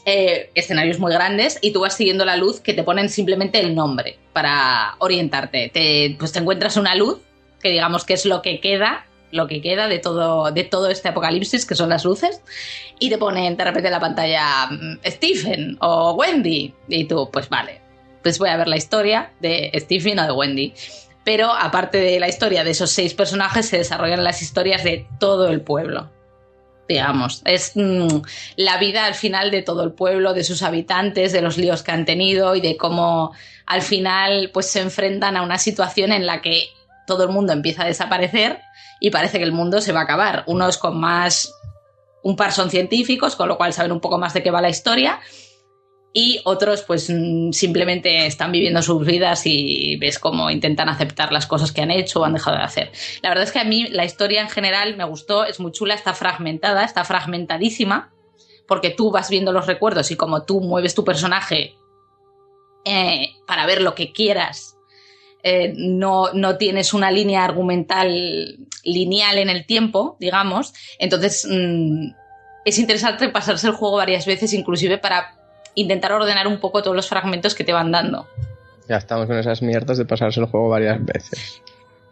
Eh, escenarios muy grandes y tú vas siguiendo la luz que te ponen simplemente el nombre para orientarte. Te, pues te encuentras una luz que digamos que es lo que queda, lo que queda de todo, de todo este apocalipsis, que son las luces, y te ponen de repente en la pantalla mm, Stephen o Wendy. Y tú, pues vale, pues voy a ver la historia de Stephen o de Wendy. Pero aparte de la historia de esos seis personajes, se desarrollan las historias de todo el pueblo digamos. Es mm, la vida al final de todo el pueblo, de sus habitantes, de los líos que han tenido y de cómo al final pues se enfrentan a una situación en la que todo el mundo empieza a desaparecer y parece que el mundo se va a acabar. Unos con más... Un par son científicos, con lo cual saben un poco más de qué va la historia. Y otros, pues mm, simplemente están viviendo sus vidas y ves cómo intentan aceptar las cosas que han hecho o han dejado de hacer. La verdad es que a mí la historia en general me gustó, es muy chula, está fragmentada, está fragmentadísima, porque tú vas viendo los recuerdos y como tú mueves tu personaje eh, para ver lo que quieras, eh, no, no tienes una línea argumental lineal en el tiempo, digamos, entonces mm, es interesante pasarse el juego varias veces, inclusive para intentar ordenar un poco todos los fragmentos que te van dando. Ya estamos con esas mierdas de pasarse el juego varias veces.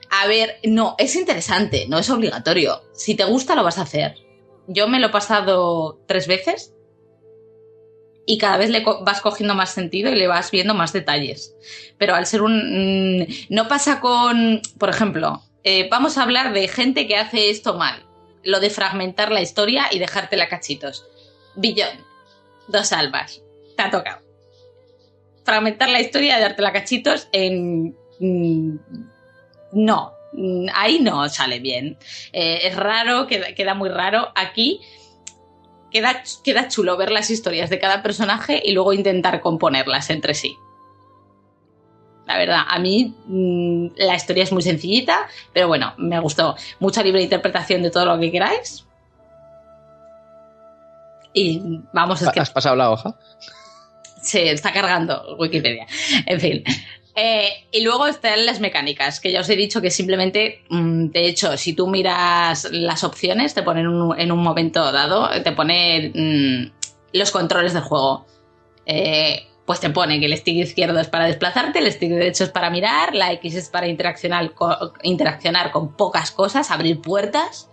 A ver, no, es interesante, no es obligatorio. Si te gusta, lo vas a hacer. Yo me lo he pasado tres veces y cada vez le co- vas cogiendo más sentido y le vas viendo más detalles. Pero al ser un... mm, No pasa con, por ejemplo, eh, vamos a hablar de gente que hace esto mal. Lo de fragmentar la historia y dejártela cachitos. Billón, dos almas, te ha tocado. Fragmentar la historia y dártela a cachitos en... mm, no, mm, ahí no sale bien. Eh, es raro, queda, queda muy raro. Aquí queda, queda chulo ver las historias de cada personaje y luego intentar componerlas entre sí. La verdad, a mí mm, la historia es muy sencillita, pero bueno, me gustó. Mucha libre interpretación de todo lo que queráis. Y vamos, es que ¿Has pasado la hoja? Se está cargando Wikipedia. En fin. Eh, y luego están las mecánicas, que ya os he dicho que simplemente, mm, de hecho, si tú miras las opciones, te ponen un- en un momento dado, te pone mm, los controles del juego. Eh, pues te pone que el stick izquierdo es para desplazarte, el stick derecho es para mirar, la X es para interaccionar, co- interaccionar con pocas cosas, abrir puertas,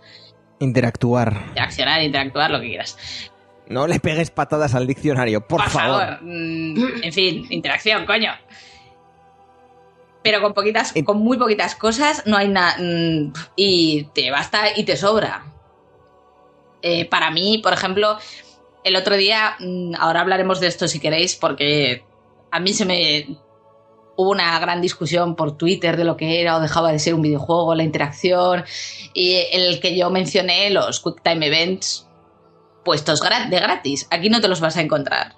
Interactuar. interaccionar, interactuar, lo que quieras. No le pegues patadas al diccionario, por, Por favor. Mm, en fin, interacción, coño. Pero con poquitas, con muy poquitas cosas no hay nada. y te basta y te sobra. Eh, para mí, por ejemplo, el otro día, mm, ahora hablaremos de esto si queréis, porque a mí se me. Hubo una gran discusión por Twitter de lo que era o dejaba de ser un videojuego, la interacción, y el que yo mencioné, los Quick Time Events, puestos de gratis. Aquí no te los vas a encontrar.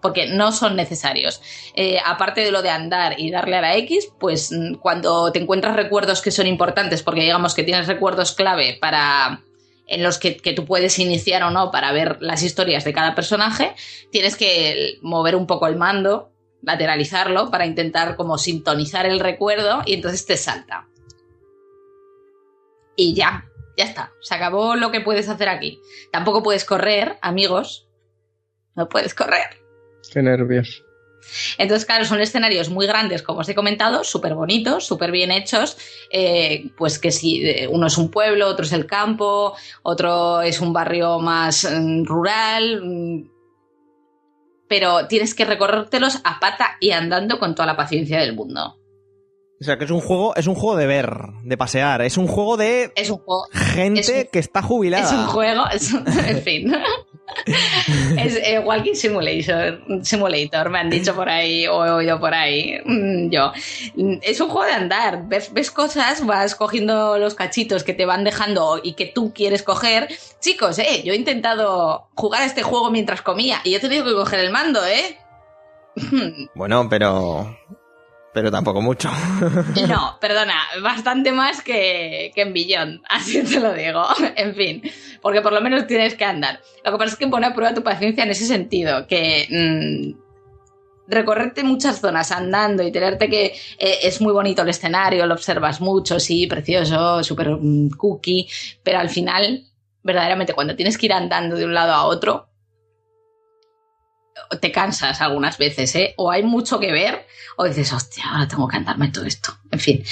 Porque no son necesarios. Eh, aparte de lo de andar y darle a la X, pues mm, cuando te encuentras recuerdos que son importantes, porque digamos que tienes recuerdos clave para en los que, que tú puedes iniciar o no para ver las historias de cada personaje, tienes que mover un poco el mando, lateralizarlo, para intentar como sintonizar el recuerdo y entonces te salta. Y ya, ya está. Se acabó lo que puedes hacer aquí. Tampoco puedes correr, amigos. No puedes correr. Qué nervios. Entonces, claro, son escenarios muy grandes, como os he comentado, súper bonitos, súper bien hechos. eh, pues que si eh, uno es un pueblo, otro es el campo, otro es un barrio más mm, rural. mm, pero tienes que recorrértelos a pata y andando con toda la paciencia del mundo. O sea, que es un juego, es un juego de ver, de pasear, es un juego de Es un juego gente es un- que está jubilada. Es un juego, es un- en fin. es eh, Walking Simulator, Simulator, me han dicho por ahí, o he oído por ahí, mm, yo. Mm, Es un juego de andar, ves, ves cosas, vas cogiendo los cachitos que te van dejando y que tú quieres coger. Chicos, eh, yo he intentado jugar a este juego mientras comía y he tenido que coger el mando, eh. Bueno, pero. Pero tampoco mucho. No, perdona, bastante más que, que en Billón, así te lo digo. En fin, porque por lo menos tienes que andar. Lo que pasa es que pone a prueba tu paciencia en ese sentido, que mm, recorrerte muchas zonas andando y tenerte que eh, es muy bonito el escenario, lo observas mucho, sí, precioso, súper mm, cookie, pero al final, verdaderamente, cuando tienes que ir andando de un lado a otro, te cansas algunas veces, ¿eh? O hay mucho que ver, o dices, hostia, ahora tengo que andarme todo esto. En fin.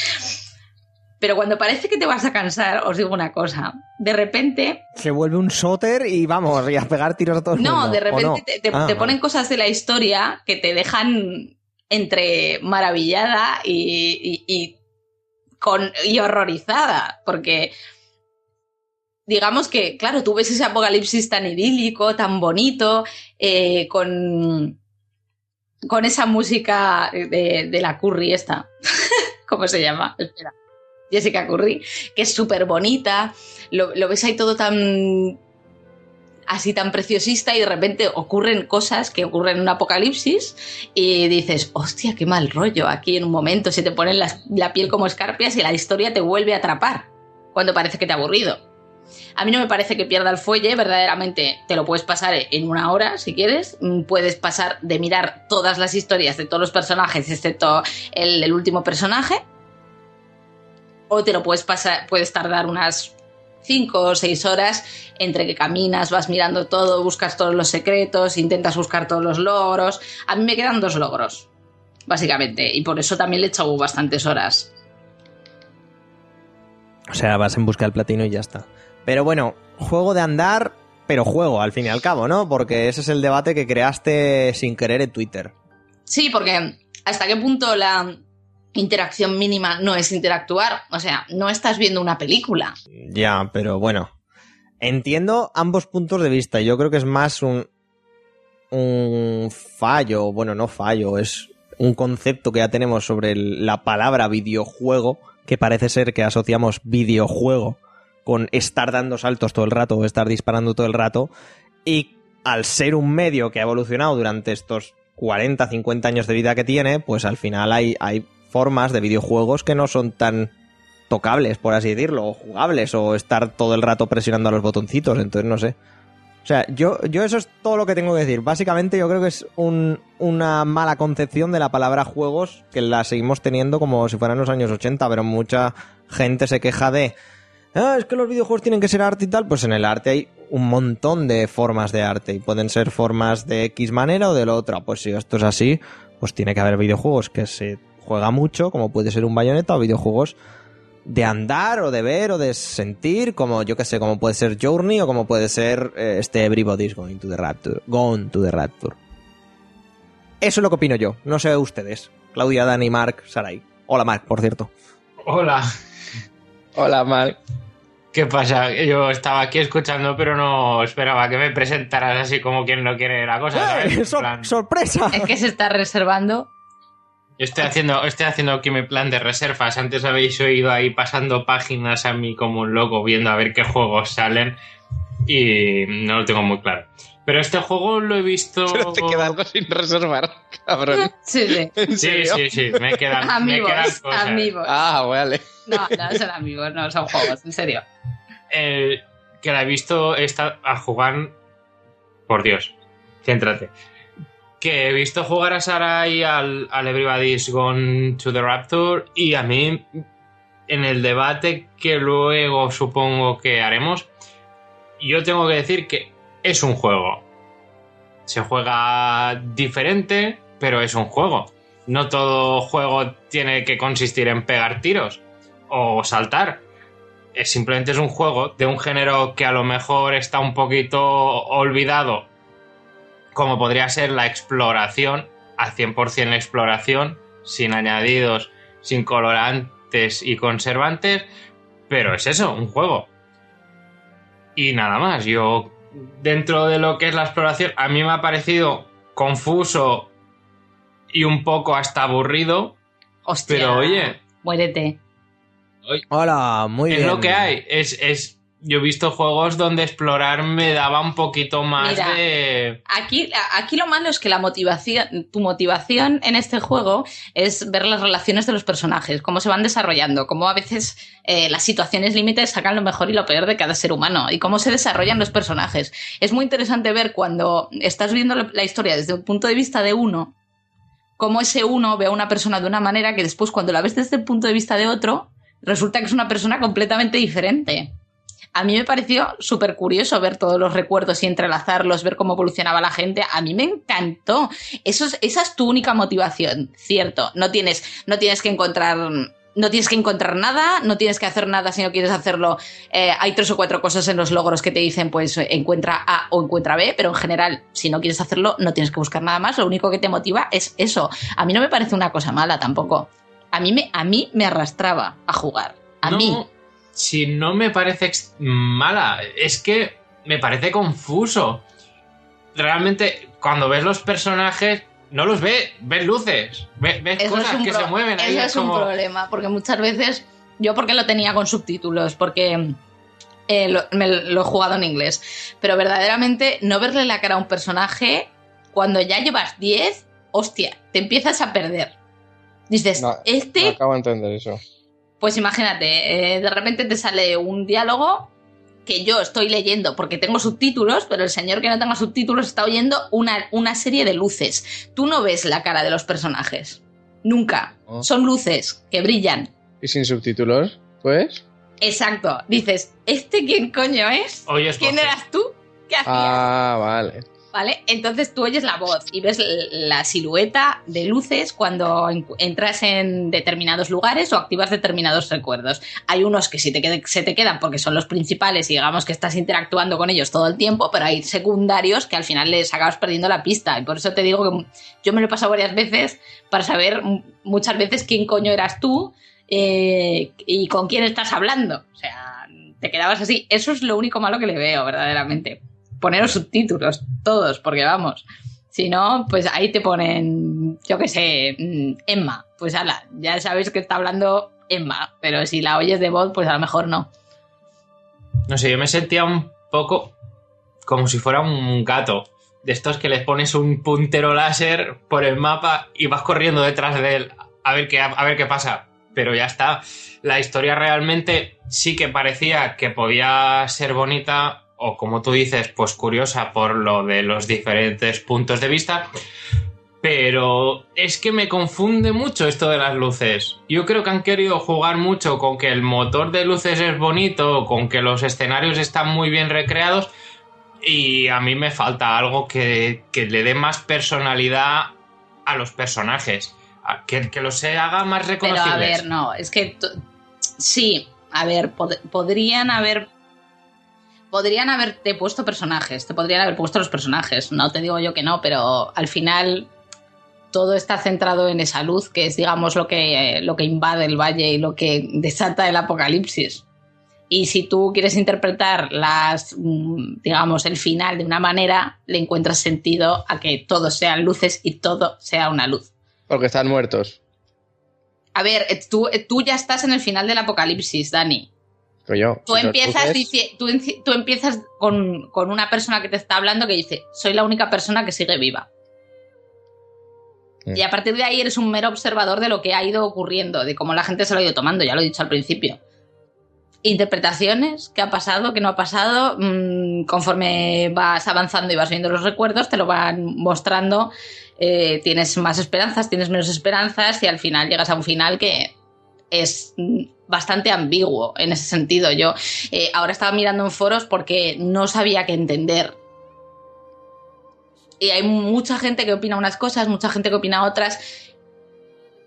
Pero cuando parece que te vas a cansar, os digo una cosa. De repente, Se vuelve un soter y vamos, y a pegar tiros a todo el no, de ¿o repente no? te, te- Ah, te ponen cosas de la historia que te dejan entre maravillada y, y- y con, y horrorizada. Porque digamos que, claro, tú ves ese apocalipsis tan idílico, tan bonito, eh, con, con esa música de, de la Curry esta. ¿Cómo se llama? Espera. Jessica Curry, que es súper bonita. Lo, ves ahí todo tan así tan preciosista y de repente ocurren cosas que ocurren en un apocalipsis y dices, hostia, qué mal rollo. Aquí en un momento se te pone la, la piel como escarpias y la historia te vuelve a atrapar cuando parece que te ha aburrido. A mí no me parece que pierda el fuelle, verdaderamente te lo puedes pasar en una hora si quieres. Mm, Puedes pasar de mirar todas las historias de todos los personajes, excepto el, último personaje. O te lo puedes pasar, puedes tardar unas 5 o 6 horas entre que caminas, vas mirando todo, buscas todos los secretos, intentas buscar todos los logros. A mí me quedan dos logros, básicamente, y por eso también le he bastantes horas. O sea, vas en busca del platino y ya está. Pero bueno, juego de andar, pero juego, al fin y al cabo, ¿no? Porque ese es el debate que creaste sin querer en Twitter. Sí, porque hasta qué punto la interacción mínima no es interactuar. O sea, no estás viendo una película. Ya, pero bueno. Entiendo ambos puntos de vista. Yo creo que es más un. un fallo. Bueno, no fallo, es un concepto que ya tenemos sobre el- la palabra videojuego. Que parece ser que asociamos videojuego con estar dando saltos todo el rato o estar disparando todo el rato. Y al ser un medio que ha evolucionado durante estos 40, 50 años de vida que tiene, pues al final hay, hay formas de videojuegos que no son tan tocables, por así decirlo, o jugables, o estar todo el rato presionando a los botoncitos, entonces no sé. O sea, yo, yo eso es todo lo que tengo que decir. Básicamente yo creo que es un- una mala concepción de la palabra juegos que la seguimos teniendo como si fueran los años 80, pero mucha gente se queja de... Ah, es que los videojuegos tienen que ser arte y tal. Pues en el arte hay un montón de formas de arte y pueden ser formas de X manera o de la otra. Pues si esto es así, pues tiene que haber videojuegos que se juega mucho, como puede ser un bayoneta, o videojuegos de andar o de ver o de sentir, como yo que sé, como puede ser Journey o como puede ser eh, este Everybody's Going to the Rapture. Gone to the Rapture. Eso es lo que opino yo. No sé ustedes. Claudia, Dani, Mark, Sarai. Hola Mark, por cierto. Hola, Hola, Mal. ¿qué pasa? Yo estaba aquí escuchando, pero no esperaba que me presentaras así como quien no quiere la cosa. ¿sabes? ¡Eh! En ¡Sor- plan, ¡Sorpresa! Es que se está reservando. yo estoy haciendo, estoy haciendo aquí mi plan de reservas. Antes habéis oído ahí pasando páginas a mí como un loco, viendo a ver qué juegos salen. Y no lo tengo muy claro. Pero este juego lo he visto. Pero te queda algo sin reservar, cabrón. Sí, sí. ¿En Sí, serio? sí, sí, me quedan, me Amigos, quedan cosas. amigos. Ah, vale. No, no son amigos, no son juegos, en serio. Eh, que la he visto esta, a jugar. Por Dios, céntrate. Que he visto jugar a Sarai al, al Everybody's Gone to the Rapture y a mí, en el debate que luego supongo que haremos, yo tengo que decir que es un juego. Se juega diferente, pero es un juego. No todo juego tiene que consistir en pegar tiros o saltar. Es simplemente es un juego de un género que a lo mejor está un poquito olvidado, como podría ser la exploración, al 100% la exploración, sin añadidos, sin colorantes y conservantes, pero es eso, un juego. Y nada más, yo dentro de lo que es la exploración, a mí me ha parecido confuso y un poco hasta aburrido, Hostia. pero oye, Muérete. Hola, muy es bien. lo que hay. Es, es, yo he visto juegos donde explorar me daba un poquito más Mira. de. Aquí, aquí lo malo es que la motivación, tu motivación en este juego es ver las relaciones de los personajes, cómo se van desarrollando, cómo a veces eh, las situaciones límites sacan lo mejor y lo peor de cada ser humano y cómo se desarrollan los personajes. Es muy interesante ver cuando estás viendo la historia desde un punto de vista de uno, cómo ese uno ve a una persona de una manera que después cuando la ves desde el punto de vista de otro, resulta que es una persona completamente diferente. A mí me pareció súper curioso ver todos los recuerdos y entrelazarlos, ver cómo evolucionaba la gente. A mí me encantó. Eso es- esa es tu única motivación, cierto. No tienes, no tienes que encontrar. No tienes que encontrar nada, no tienes que hacer nada si no quieres hacerlo. Eh, hay tres o cuatro cosas en los logros que te dicen, pues encuentra A o encuentra B, pero en general, si no quieres hacerlo, no tienes que buscar nada más. Lo único que te motiva es eso. A mí no me parece una cosa mala tampoco. A mí me, a mí me arrastraba a jugar. A no, mí. Si no me parece mala, es que me parece confuso. Realmente, cuando ves los personajes, no los ves, ves luces, ves, es cosas un que se mueven ahí. Eso es es un como- problema, porque muchas veces, yo porque lo tenía con subtítulos, porque eh, lo, me lo he jugado en inglés, pero verdaderamente no verle la cara a un personaje, cuando ya llevas 10, hostia, te empiezas a perder. Dices, No, este, No acabo de entender eso. pues imagínate, eh, de repente te sale un diálogo que yo estoy leyendo porque tengo subtítulos, pero el señor que no tenga subtítulos está oyendo una, una serie de luces. Tú no ves la cara de los personajes. Nunca. Oh. Son luces que brillan. ¿Y sin subtítulos? Pues. Exacto. Dices, ¿este quién coño es? Oyes ¿Quién voces. eras tú? ¿Qué hacías? Ah, vale. ¿Vale? Entonces tú oyes la voz y ves la silueta de luces cuando en- entras en determinados lugares o activas determinados recuerdos. Hay unos que sí te se te quedan porque son los principales y digamos que estás interactuando con ellos todo el tiempo, pero hay secundarios que al final les acabas perdiendo la pista. Y por eso te digo que yo me lo he pasado varias veces para saber muchas veces quién coño eras tú eh, y con quién estás hablando. O sea, te quedabas así. Eso es lo único malo que le veo, verdaderamente poneros subtítulos, todos, porque vamos. Si no, pues ahí te ponen, yo qué sé, mm, Emma. Pues ala, ya sabéis que está hablando Emma, pero si la oyes de voz, pues a lo mejor no. No sé, yo me sentía un poco como si fuera un gato. De estos que les pones un puntero láser por el mapa y vas corriendo detrás de él a ver qué, a ver qué pasa. Pero ya está. La historia realmente sí que parecía que podía ser bonita o como tú dices, pues curiosa por lo de los diferentes puntos de vista. Pero es que me confunde mucho esto de las luces. Yo creo que han querido jugar mucho con que el motor de luces es bonito, con que los escenarios están muy bien recreados. Y a mí me falta algo que, que le dé más personalidad a los personajes. A- Que, que los haga más Pero reconocibles. a ver, no, es que sí, a ver, pod- podrían haber podrían haberte puesto personajes, te podrían haber puesto los personajes, no te digo yo que no, pero al final todo está centrado en esa luz que es digamos lo que eh, lo que invade el valle y lo que desata el apocalipsis. Y si tú quieres interpretar las, mm, digamos, el final de una manera, le encuentras sentido a que todo sean luces y todo sea una luz. Porque están muertos. A ver, eh, tú, eh, tú ya estás en el final del apocalipsis, Dani. Coño. Tú empiezas, tú, empiezas con, con una persona que te está hablando que dice, soy la única persona que sigue viva. Mm. Y a partir de ahí eres un mero observador de lo que ha ido ocurriendo, de cómo la gente se lo ha ido tomando, ya lo he dicho al principio. interpretaciones, qué ha pasado, qué no ha pasado, mm, conforme vas avanzando y vas viendo los recuerdos, te lo van mostrando, eh, tienes más esperanzas, tienes menos esperanzas y al final llegas a un final que es mm, bastante ambiguo en ese sentido. Yo eh, ahora estaba mirando en foros porque no sabía qué entender. Y hay mucha gente que opina unas cosas, mucha gente que opina otras,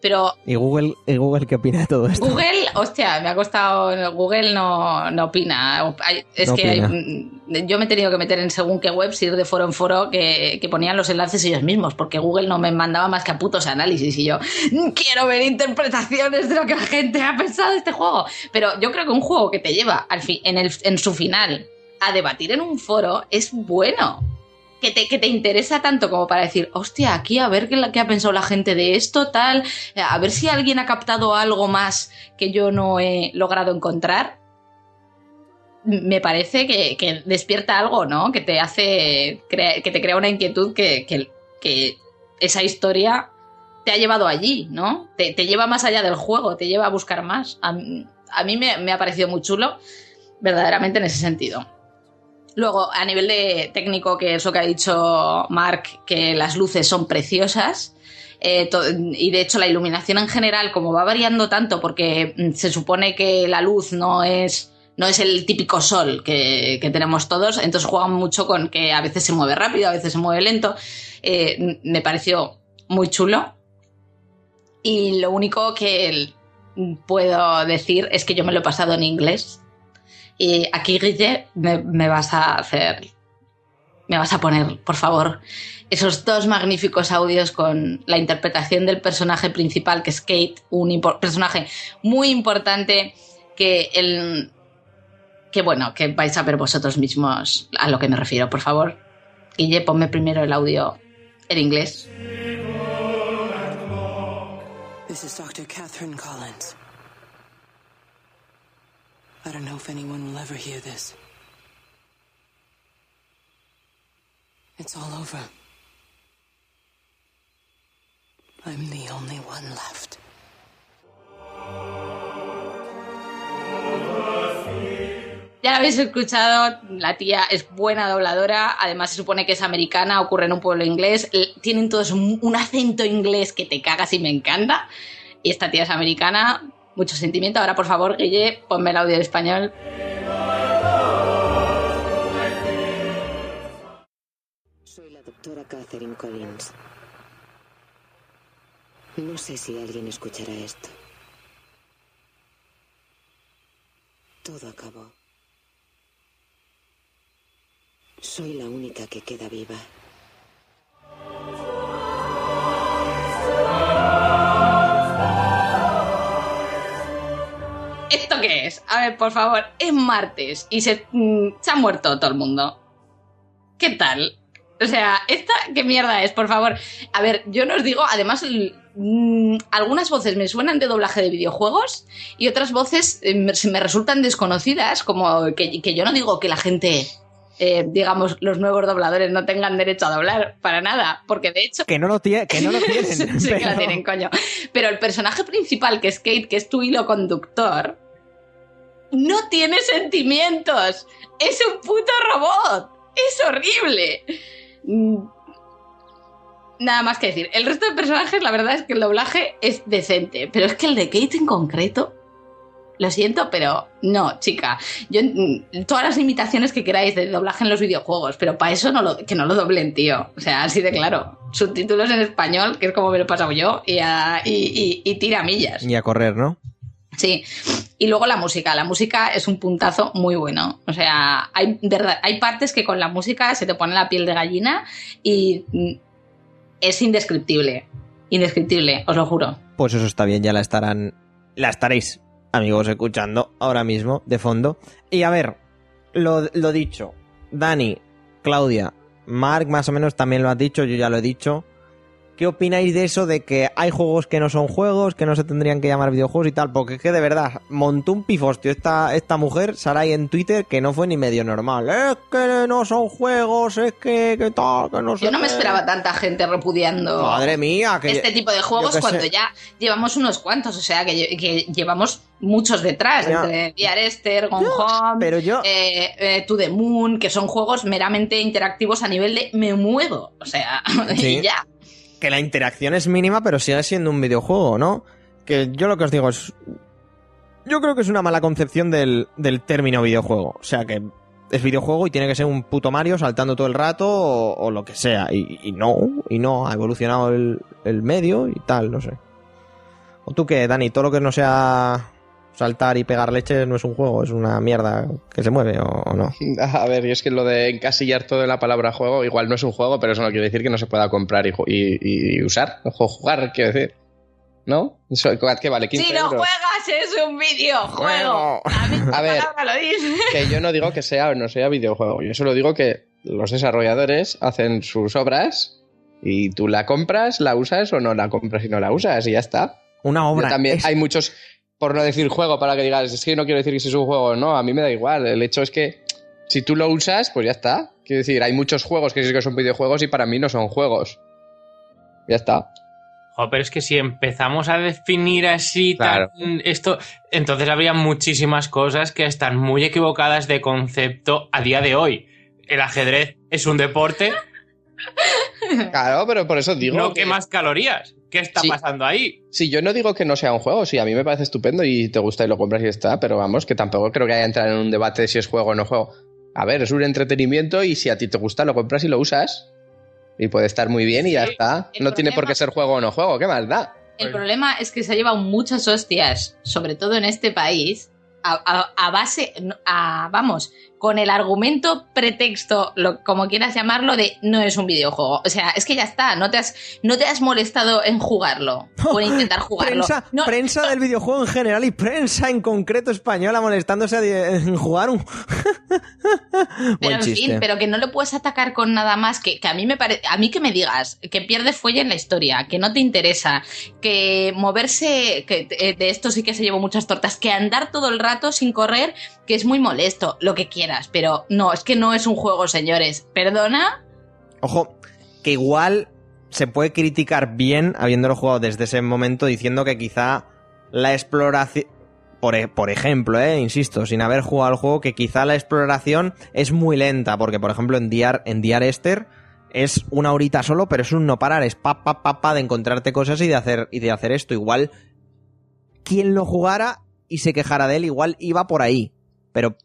pero ¿Y Google, ¿Y Google qué opina de todo esto? Google, hostia, me ha costado. Google no, no opina. Es No que hay- yo me he tenido que meter en según qué webs, ir de foro en foro, que, que ponían los enlaces ellos mismos, porque Google no me mandaba más que a putos análisis. Y yo, "Mm, quiero ver interpretaciones de lo que la gente ha pensado de este juego. Pero yo creo que un juego que te lleva al fi- en, el, en su final a debatir en un foro es bueno que te, que te interesa tanto como para decir, hostia, aquí a ver qué, ha pensado la gente de esto, tal, a ver si alguien ha captado algo más que yo no he logrado encontrar. Me parece que, que despierta algo, ¿no? Que te hace, que te crea una inquietud que, que- que esa historia te ha llevado allí, ¿no? Te, te lleva más allá del juego, te lleva a buscar más. A, a mí me, me ha parecido muy chulo, verdaderamente en ese sentido. Luego, a nivel de técnico, que eso que ha dicho Mark, que las luces son preciosas. eh, y de hecho, la iluminación en general, como va variando tanto, porque mm, se supone que la luz no es, no es el típico sol que, que tenemos todos, entonces juegan mucho con que a veces se mueve rápido, a veces se mueve lento. Eh, me pareció muy chulo. Y lo único que puedo decir es que yo me lo he pasado en inglés. Y aquí, Guille, me, vas a hacer. Me vas a poner, por favor, esos dos magníficos audios con la interpretación del personaje principal, que es Kate, un personaje muy importante que el. que bueno, que vais a ver vosotros mismos a lo que me refiero, por favor. Guille, ponme primero el audio en inglés. This is Dr. Catherine Collins. I don't know if anyone will ever hear this. It's all over. I'm the only one left. Ya habéis escuchado, la tía es buena dobladora, además se supone que es americana, ocurre en un pueblo inglés, tienen todos un, un acento inglés que te cagas y me encanta. Y esta tía es americana, mucho sentimiento. Ahora, por favor, Guille, ponme el audio en español. Soy la doctora Catherine Collins. No sé si alguien escuchará esto. Todo acabó. Soy la única que queda viva. Qué es? A ver, por favor, es martes y se, mm, se ha muerto todo el mundo. ¿Qué tal? O sea, ¿esta qué mierda es, por favor? A ver, yo no os digo, además, mm, algunas voces me suenan de doblaje de videojuegos y otras voces eh, me, resultan desconocidas, como que, que yo no digo que la gente, eh, digamos, los nuevos dobladores no tengan derecho a doblar, para nada, porque de hecho... Que no lo, tie- que no lo tienen. sí que lo tienen, coño. Pero el personaje principal, que es Kate, que es tu hilo conductor, no tiene sentimientos. Es un puto robot. Es horrible. Mm. Nada más que decir. El resto de personajes, la verdad es que el doblaje es decente. Pero es que el de Kate en concreto. Lo siento, pero no, chica. Yo mm, todas las imitaciones que queráis de doblaje en los videojuegos, pero para eso no lo, que no lo doblen, tío. O sea, así de claro. Subtítulos en español, que es como me lo he pasado yo, y, a- y, tira millas. A correr, ¿no? Sí. Y luego la música. La música es un puntazo muy bueno. O sea, hay, de hay partes que con la música se te pone la piel de gallina y mm, es indescriptible. Indescriptible, os lo juro. Pues eso está bien, ya la estarán. La estaréis, amigos, escuchando ahora mismo, de fondo. Y a ver, lo, lo dicho. Dani, Claudia, Mark más o menos también lo has dicho, yo ya lo he dicho. ¿Qué opináis de eso de que hay juegos que no son juegos, que no se tendrían que llamar videojuegos y tal? Porque es que de verdad, montó un pifostio esta, esta mujer, Sarai, en Twitter, que no fue ni medio normal. Es que no son juegos, es que, que tal, que no sé Yo no me qué". esperaba tanta gente repudiando Madre mía, que este tipo de juegos cuando sé. ya llevamos unos cuantos. O sea, que, lle- que llevamos muchos detrás, Ya. entre Esther, Gone Home, pero yo- eh, eh, To the Moon, que son juegos meramente interactivos a nivel de me muevo. O sea, Sí. y ya. Que la interacción es mínima, pero sigue siendo un videojuego, ¿no? Que yo lo que os digo es. Yo creo que es una mala concepción del, del término videojuego. O sea, que es videojuego y tiene que ser un puto Mario saltando todo el rato o, lo que sea. Y, y no, y no, ha evolucionado el, el medio y tal, no sé. ¿O tú qué, Dani? Todo lo que no sea saltar y pegar leches no es un juego, es una mierda que se mueve o, o no. A ver, y es que lo de encasillar todo en la palabra juego, igual no es un juego, pero eso no quiere decir que no se pueda comprar y, y- y usar, o jugar, quiero decir. ¿No? Eso, ¿Qué vale? 15 Si no euros. juegas es un videojuego. A, mí A ver. lo dice. Que yo no digo que sea o no sea videojuego, yo solo digo que los desarrolladores hacen sus obras y tú la compras, la usas o no la compras y no la usas y ya está. Una Yo obra. también es- hay muchos, por no decir juego, para que digas, es que no quiero decir que si es un juego o no, a mí me da igual. El hecho es que si tú lo usas, pues ya está. Quiero decir, hay muchos juegos que sí que son videojuegos y para mí no son juegos. Ya está. Jo, pero es que si empezamos a definir así Claro. tan- esto, entonces habría muchísimas cosas que están muy equivocadas de concepto a día de hoy. El ajedrez es un deporte, Claro, pero por eso digo. no que- quemas calorías. ¿Qué está Sí. pasando ahí? Sí, yo no digo que no sea un juego, sí, a mí me parece estupendo y te gusta y lo compras y está, pero vamos, que tampoco creo que haya entrar en un debate de si es juego o no juego. A ver, es un entretenimiento y si a ti te gusta, lo compras y lo usas. Y puede estar muy bien y ya está. No tiene por qué ser juego o no juego, ¿qué más da? El problema es que se ha llevado muchas hostias, sobre todo en este país, a, a- a base, a, vamos, con el argumento, pretexto, lo, como quieras llamarlo, de no es un videojuego. O sea, es que ya está, no te has, no te has molestado en jugarlo o en intentar jugarlo. Prensa, No, prensa del videojuego en general y prensa en concreto española molestándose en jugar un. Pero Buen en chiste. fin, pero que no le puedes atacar con nada más que, que a mí me parece, a mí que me digas que pierde fuelle en la historia, que no te interesa, que moverse, que eh, de esto sí que se llevó muchas tortas, que andar todo el rato sin correr, que es muy molesto, lo que quieras, pero no, es que no es un juego, señores. Perdona, Ojo, que igual se puede criticar bien habiéndolo jugado desde ese momento diciendo que quizá la exploración. Por, e- por ejemplo, eh, insisto, sin haber jugado al juego, que quizá la exploración es muy lenta, porque por ejemplo en Diar, en Esther es una horita solo, pero es un no parar, es pa de encontrarte cosas y de hacer, y de hacer esto. Igual, quien lo jugara y se quejara de él, igual iba por ahí. Pero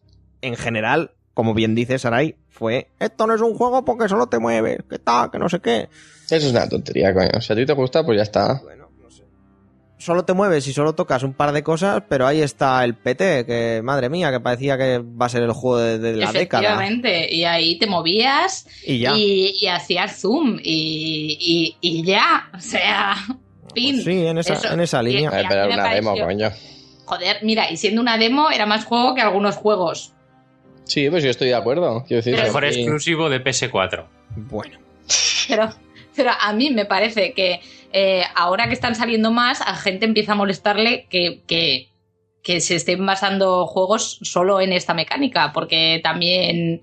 en general, como bien dice Sarai, fue, esto no es un juego porque solo te mueves, que tal, que no sé qué. Eso es una tontería, coño. Si a ti te gusta, pues ya está. Bueno, no sé. Solo te mueves y solo tocas un par de cosas, pero ahí está el PT, que madre mía, que parecía que va a ser el juego de, de la década. efectivamente, y ahí te movías Y ya. y, y hacías zoom y, y- y ya, o sea, fin. Sí, en esa, Eso- en esa y- línea. A ver, pero una demo, coño. Joder, mira, y siendo una demo era más juego que algunos juegos. Sí, pues yo estoy de acuerdo. Quiero decir, Pero- Mejor sí. exclusivo de PS4. Bueno. Pero, pero a mí me parece que eh, ahora que están saliendo más, a gente empieza a molestarle que, que, que se estén basando juegos solo en esta mecánica, porque también,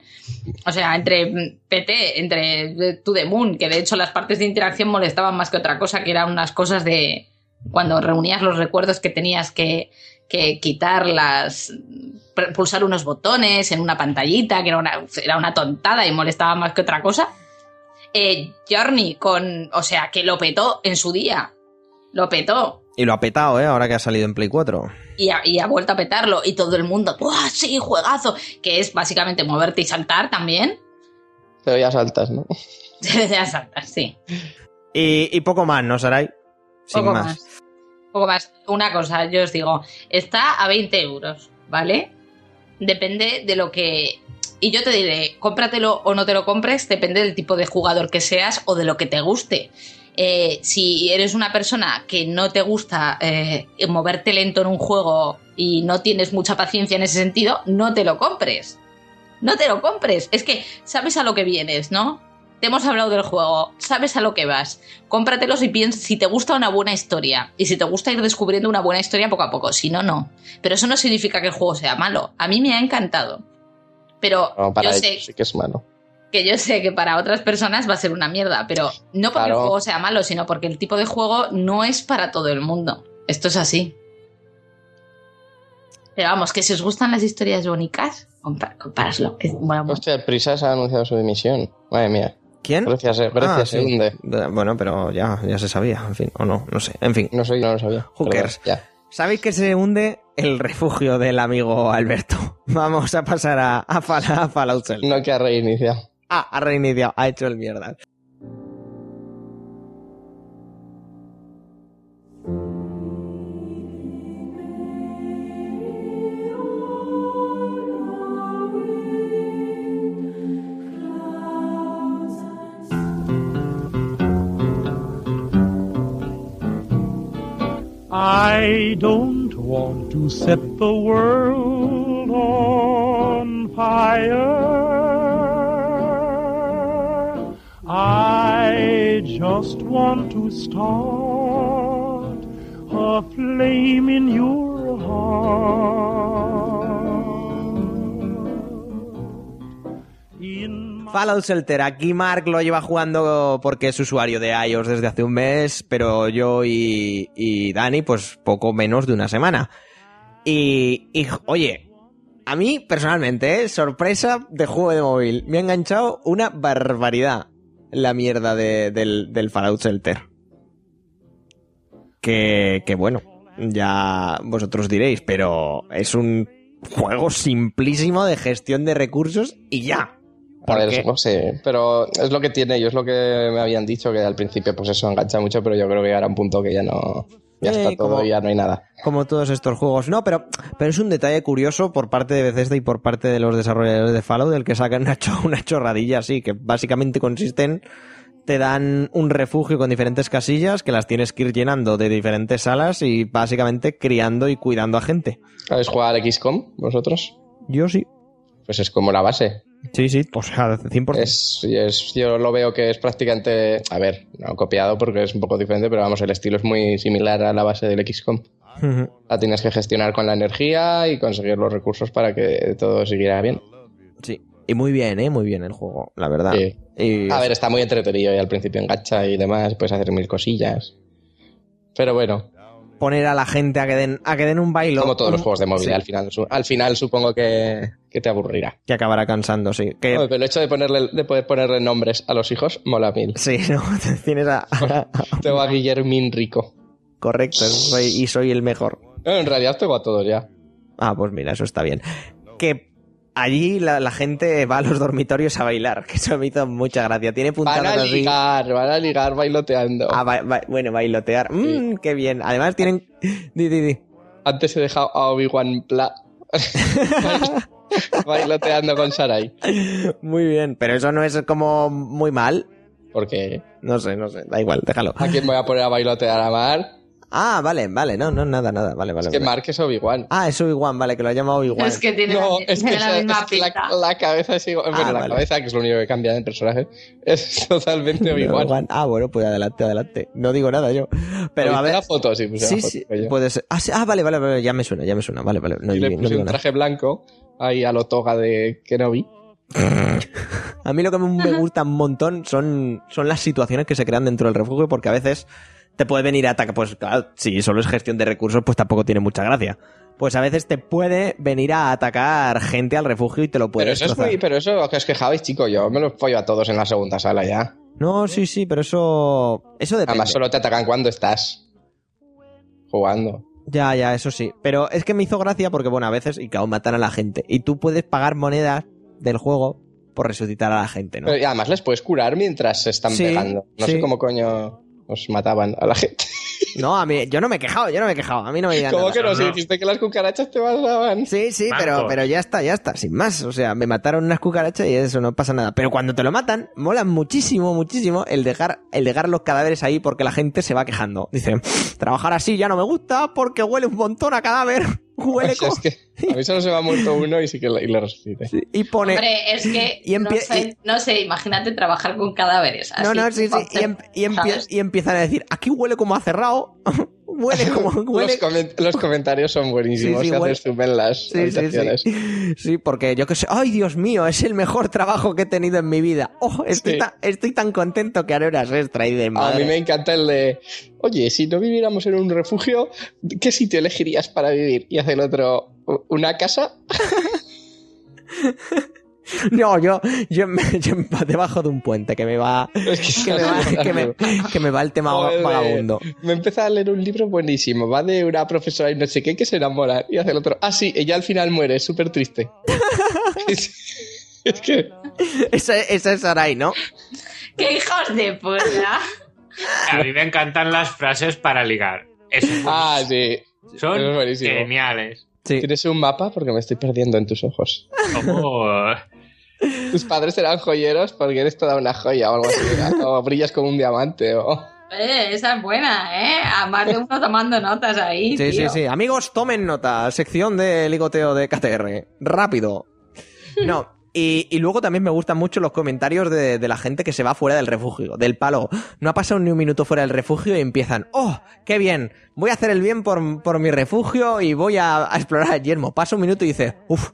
o sea, entre PT, entre To The Moon, que de hecho las partes de interacción molestaban más que otra cosa, que eran unas cosas de cuando reunías los recuerdos que tenías que, que quitar las pulsar unos botones en una pantallita, que era una, era una tontada y molestaba más que otra cosa eh, Journey con. O sea, que lo petó en su día. Lo petó. Y lo ha petado, ¿eh? Ahora que ha salido en Play 4. Y ha, y ha vuelto a petarlo. Y todo el mundo. ¡Buah, sí, juegazo! Que es básicamente moverte y saltar también. Pero ya saltas, ¿no? ya saltas, sí. Y, y poco más, ¿no, Sarai? Sin Poco más. más. Poco más. Una cosa, yo os digo. Está a 20 euros, ¿vale? Depende de lo que. Y yo te diré, cómpratelo o no te lo compres, depende del tipo de jugador que seas o de lo que te guste. Eh, si eres una persona que no te gusta eh, moverte lento en un juego y no tienes mucha paciencia en ese sentido, no te lo compres. No te lo compres. Es que sabes a lo que vienes, ¿no? Te hemos hablado del juego, sabes a lo que vas. Cómpratelos y piensa si te gusta una buena historia. Y si te gusta ir descubriendo una buena historia poco a poco. Si no, no. Pero eso no significa que el juego sea malo. A mí me ha encantado. Pero No, para yo sé sí que es malo. que yo sé que para otras personas va a ser una mierda, pero no porque Claro. el juego sea malo, sino porque el tipo de juego no es para todo el mundo. Esto es así. Pero vamos, que si os gustan las historias bonitas, compáraslo. Bueno, Hostia, Prisas ha anunciado su dimisión. Madre mía. ¿Quién? Grecia se, Grecia Ah, se sí. hunde. Bueno, pero ya, ya se sabía, en fin, o no, no sé. En fin, No sé, yo no lo sabía. Pero Ya. ¿sabéis que se hunde el refugio del amigo Alberto? Vamos a pasar a, a, Fall- a Fallout. No que ha reiniciado. Ah, ha reiniciado, ha hecho el mierda. I don't want to set the world on fire. I just want to start a flame in your heart. Fallout Shelter, aquí Mark lo lleva jugando porque es usuario de iOS desde hace un mes, pero yo y, Dani, pues poco menos de una semana. Y, y, oye, a mí personalmente, ¿eh? sorpresa de juego de móvil, me ha enganchado una barbaridad la mierda de- del, del Fallout Shelter. Que, que bueno, ya vosotros diréis, pero es un juego simplísimo de gestión de recursos y ya. A ver, no sé, pero es lo que tiene, yo es lo que me habían dicho, que al principio pues eso engancha mucho, pero yo creo que llegará un punto que ya no... Ya Eh, está todo como- ya no hay nada. como todos estos juegos. No, pero, pero es un detalle curioso por parte de Bethesda y por parte de los desarrolladores de Fallout del que sacan una, cho- una chorradilla así, que básicamente consiste en te dan un refugio con diferentes casillas que las tienes que ir llenando de diferentes salas y básicamente criando y cuidando a gente. ¿Habéis jugado al XCOM vosotros? Yo sí. Pues es como la base. Sí, sí, o sea, 100%. Es, es- yo lo veo que es prácticamente, a ver, no copiado porque es un poco diferente, pero vamos, el estilo es muy similar a la base del XCOM. La tienes que gestionar con la energía y conseguir los recursos para que todo siguiera bien. Sí. Y muy bien, ¿eh? Muy bien el juego, la verdad. Sí. Y A ver, está muy entretenido y al principio engancha y demás, puedes hacer mil cosillas. Pero bueno, poner a la gente a que den, a que den un bailo. como todos los juegos de móvil, sí, al final al final supongo que, que te aburrirá. que acabará cansando, sí. Que, pero el hecho de ponerle de poder ponerle nombres a los hijos mola mil. Sí, no, tienes a, a- Tengo a Guillermín Rico. Correcto, soy, y soy el mejor. No, en realidad tengo a todos ya. Ah, pues mira, eso está bien. Que allí la, la gente va a los dormitorios a bailar, que eso me hizo mucha gracia. Tiene Van puntadas a así. ligar, van a ligar bailoteando. Ah, ba- ba- bueno, bailotear. Mmm, qué bien. Además tienen... Di, di, di. Antes he dejado a Obi-Wan Pla bailoteando con Sarai. Muy bien, pero eso no es como muy mal. Porque No sé, no sé, da igual, déjalo. ¿a quién voy a poner a bailotear a Mar? Ah, vale, vale, no, no, nada, nada, vale, vale. Es que vale. Mark es Obi-Wan. Ah, es Obi-Wan, vale, que lo ha llamado Obi-Wan. es que tiene No, la, es que, tiene la misma es que la, la cabeza es igual. Bueno, Ah, la vale. cabeza, que es lo único que cambia del personaje, es totalmente Obi-Wan. Ah, bueno, pues adelante, adelante. No digo nada yo. Pero a ¿Viste ver... la foto, sí, puse Sí, la foto, sí, puede ser. Ah, sí, ah, vale, vale, vale, ya me suena, ya me suena. Vale, vale. No, y le no puse digo un nada. traje blanco ahí a lo toga de Kenobi. A mí lo que me gusta un montón son, son las situaciones que se crean dentro del refugio, porque a veces te puede venir a atacar. Pues claro, si solo es gestión de recursos, pues tampoco tiene mucha gracia. Pues a veces te puede venir a atacar gente al refugio y te lo puede Pero eso es muy, pero eso que os quejabais, chico, yo me los pollo a todos en la segunda sala ya. No, sí, sí, pero eso. Eso depende. Además, solo te atacan cuando estás jugando. Ya, ya, eso sí. Pero es que me hizo gracia porque, bueno, a veces, y claro, matan a la gente. Y tú puedes pagar monedas del juego por resucitar a la gente, ¿no? Pero, y además les puedes curar mientras se están Sí, pegando. No sí. sé cómo coño os mataban a la gente. No, a mí, yo no me he quejado, yo no me he quejado. A mí no me digan ¿Cómo nada. que no? no. Si dijiste que las cucarachas te mataban. Sí, sí, pero, pero ya está, ya está, sin más. O sea, me mataron unas cucarachas y eso no pasa nada. Pero cuando te lo matan, mola muchísimo, muchísimo el dejar, el dejar los cadáveres ahí porque la gente se va quejando. Dice, trabajar así ya no me gusta porque huele un montón a cadáver. Huele O sea, como... es que a mí solo se me ha muerto uno y sí que le, y le resucité. Sí, Y pone... Hombre, es que Y no, sé, no sé, imagínate trabajar con cadáveres. No, así, no, sí, sí. Y, em- y empie- ¿sabes? y empiezan a decir, aquí huele como a cerrado. Huele como. Huele... Los, los comentarios son buenísimos. Sí, sí, se huele- en las Sí, sí, habitaciones. sí. Sí, porque yo que sé, ay Dios mío, es el mejor trabajo que he tenido en mi vida. Oh, estoy, tan, estoy tan contento que haré horas extra y de A madre. mí me encanta el de, oye, si no viviéramos en un refugio, ¿qué sitio elegirías para vivir? Y hace el otro, ¿una casa? No, yo, yo, me- yo me- debajo de un puente que me va, Es que me va, que me, que me va el tema Joder, vagabundo. Me empieza a leer un libro buenísimo. Va de una profesora y no sé qué que se enamora. Y hace el otro. Ah, sí, ella al final muere. Es súper triste. es, es que. Esa, esa es Sarai, ¿no? ¡Qué hijos de puta! A mí me encantan las frases para ligar. Es- Ah, sí. son es geniales. Sí. ¿Tienes un mapa? Porque me estoy perdiendo en tus ojos. Como... Tus padres eran joyeros porque eres toda una joya o algo así. ¿verdad? O brillas como un diamante. O... Eh, esa es buena, ¿eh? A más de uno tomando notas ahí. Sí, sí, sí. Amigos, tomen nota. Sección de ligoteo de KTR. Rápido. No. Y, y luego también me gustan mucho los comentarios de, de la gente que se va fuera del refugio, del palo. No ha pasado ni un minuto fuera del refugio y empiezan, ¡oh, qué bien! Voy a hacer el bien por, por mi refugio y voy a, a explorar el yermo. Pasa un minuto y dice, uff,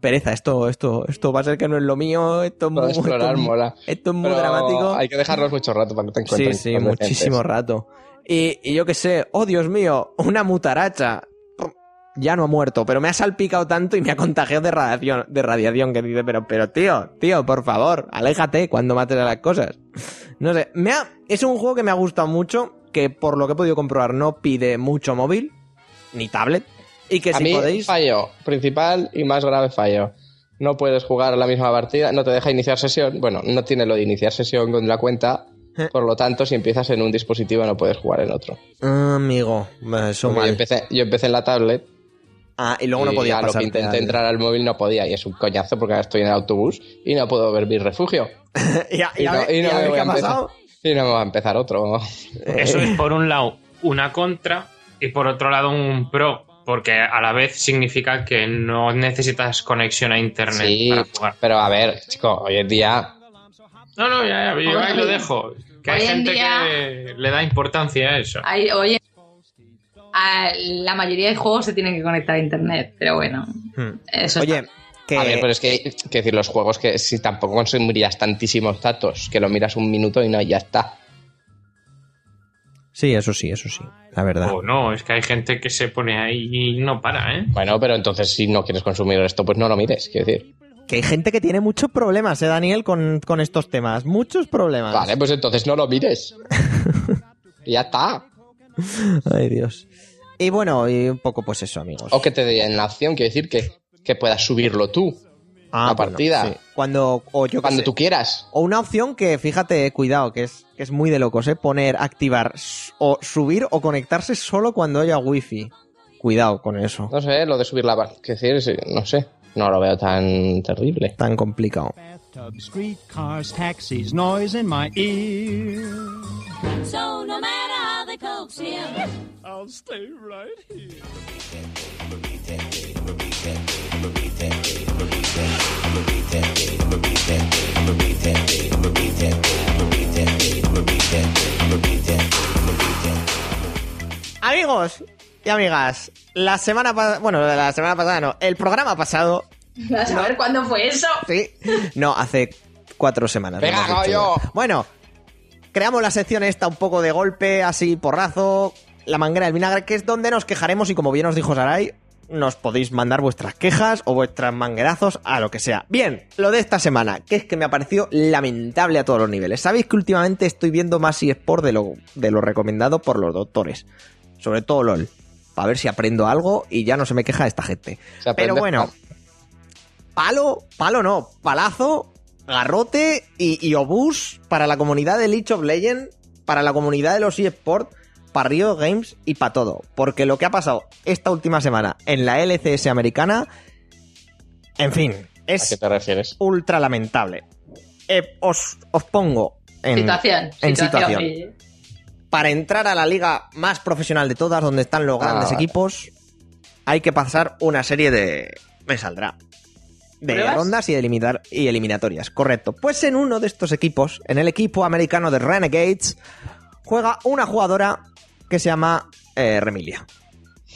pereza, esto, esto, esto va a ser que no es lo mío, esto es muy, explorar esto, mola. esto es muy Pero dramático. Hay que dejarlos mucho rato para que te Sí, encuentren. sí, con muchísimo rato. Y, y yo qué sé, oh Dios mío, una mutaracha. Ya no ha muerto, pero me ha salpicado tanto y me ha contagiado de radiación, de radiación que dice, pero, pero tío, tío, por favor, aléjate cuando mates a las cosas. No sé, me ha, es un juego que me ha gustado mucho, que por lo que he podido comprobar no pide mucho móvil, ni tablet, y que A si mí, podéis... fallo principal y más grave fallo. No puedes jugar la misma partida, no te deja iniciar sesión. Bueno, no tiene lo de iniciar sesión con la cuenta. Eh. Por lo tanto, si empiezas en un dispositivo, no puedes jugar en otro. Ah, amigo, eso Porque Yo mal. empecé, yo empecé en la tablet. Ah, y luego no y podía a lo que intenté entrar al móvil no podía. Y es un coñazo porque ahora estoy en el autobús y no puedo ver mi refugio. y, a- y a no, y no me voy a empezar. Y no me va a empezar otro. Eso es por un lado una contra y por otro lado un pro, porque a la vez significa que no necesitas conexión a internet Sí, para jugar. pero a ver, chico, hoy en día No, no, ya, ya, yo ahí lo dejo. Que hay Hoy en gente día- que le da importancia a eso. Hay- oye, a la mayoría de juegos se tienen que conectar a internet, pero bueno, Hmm. eso Oye, está. que... A ver, pero es que, que decir, los juegos que si tampoco consumirías tantísimos datos, que lo miras un minuto y no, ya está. Sí, eso sí, eso sí, la verdad. O no, es que hay gente que se pone ahí y no para, ¿eh? Bueno, pero entonces si no quieres consumir esto, pues no lo mires, quiero decir. Que hay gente que tiene muchos problemas, ¿eh, Daniel, con, con estos temas? Muchos problemas. Vale, pues entonces no lo mires. Y ya está. Ay, Dios. Y bueno, y un poco pues eso, amigos. O que te den la opción, quiero decir, que, que puedas subirlo tú, Ah, la bueno, partida. sí. Cuando, o yo qué cuando sé. tú quieras. O una opción que, fíjate, cuidado, que es, que es muy de locos, ¿eh? Poner, activar, o subir o conectarse solo cuando haya wifi. Cuidado con eso. No sé, lo de subir la partida, quiero decir, sí, no sé. No lo veo tan terrible. Tan complicado. Bathtub, So no matter how they coax him, I'll stay right here. Amigos y amigas, la semana pasada, bueno, la semana pasada no, el programa pasado, A saber cuándo fue eso. sí, no, hace cuatro semanas. Venga, ya. Bueno, creamos la sección esta un poco de golpe, así porrazo, la manguera del vinagre, que es donde nos quejaremos y como bien os dijo Sarai, nos podéis mandar vuestras quejas o vuestras manguerazos a lo que sea. Bien, lo de esta semana, que es que me ha parecido lamentable a todos los niveles. Sabéis que últimamente estoy viendo más eSport de lo, de lo recomendado por los doctores. Sobre todo LOL. Para ver si aprendo algo y ya no se me queja esta gente. Pero bueno, palo, palo no, palazo, garrote y, y obús para la comunidad de League of Legends, para la comunidad de los eSports, para Rio Games y para todo. Porque lo que ha pasado esta última semana en la LCS americana, en fin, ¿A qué es te refieres? ultra lamentable. Eh, os, os pongo en, situación. en situación. situación. para entrar a la liga más profesional de todas, donde están los Ah, grandes vale. equipos, hay que pasar una serie de... Me saldrá. De ¿Pruebas? rondas y, de eliminar, y eliminatorias, correcto. Pues en uno de estos equipos, en el equipo americano de Renegades, juega una jugadora que se llama eh, Remilia.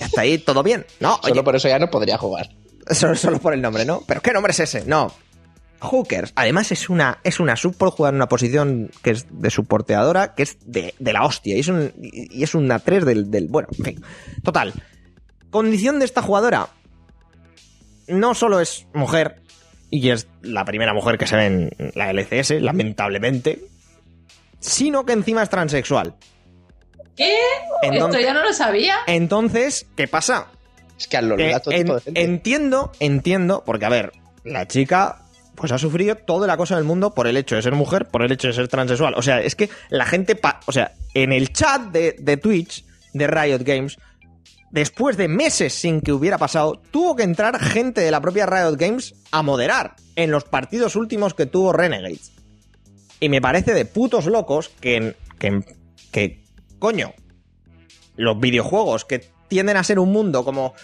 Hasta ahí todo bien. No, oye, Solo por eso ya no podría jugar. Solo, solo por el nombre, ¿no? ¿Pero qué nombre es ese? No. Hookers. Además es una, es una sub por jugar en una posición que es de suporteadora, que es de, de la hostia. Y es, un, y es una 3 del, del... Bueno, en fin. Total. Condición de esta jugadora. No solo es mujer, y es la primera mujer que se ve en la LCS, lamentablemente, sino que encima es transexual. ¿Qué? Entonces- Esto ya no lo sabía. Entonces, ¿qué pasa? Es que en- tipo de gente. entiendo, entiendo, porque a ver, la chica pues ha sufrido todo el acoso del mundo por el hecho de ser mujer, por el hecho de ser transexual. O sea, es que la gente, pa- o sea, en el chat de, de Twitch de Riot Games, después de meses sin que hubiera pasado, tuvo que entrar gente de la propia Riot Games a moderar en los partidos últimos que tuvo Renegades. Y me parece de putos locos que, que, que coño, los videojuegos que tienden a ser un mundo como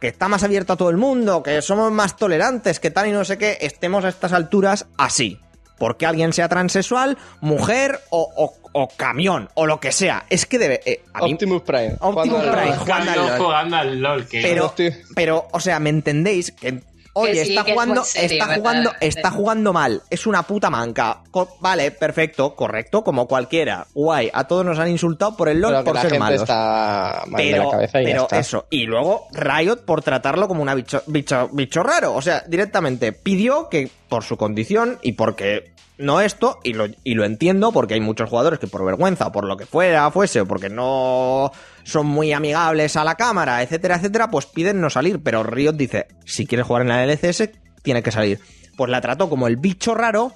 que está más abierto a todo el mundo, que somos más tolerantes, que tal y no sé qué, estemos a estas alturas así. Porque alguien sea transexual, mujer o, o- o camión, o lo que sea. Es que debe... eh, a mí- Optimus Prime. Optimus Prime, jugando al LOL. jugando al LOL, que pero, pero, o sea, ¿me entendéis? Que, oye, sí, está que es jugando, serio, está jugando, está jugando mal. Es una puta manca. Co- vale, perfecto, correcto, como cualquiera. Guay. A todos nos han insultado por el LOL Pero que por la ser gente malos. está mal de Pero, la cabeza y ya pero está. eso. Y luego Riot por tratarlo como una bicho, bicho, bicho raro. O sea, directamente pidió que por su condición y porque no esto, y lo, y lo entiendo porque hay muchos jugadores que por vergüenza o por lo que fuera, fuese, o porque no son muy amigables a la cámara, etcétera, etcétera, pues piden no salir. Pero Riot dice, si quieres jugar en la LCS, tiene que salir. Pues la trató como el bicho raro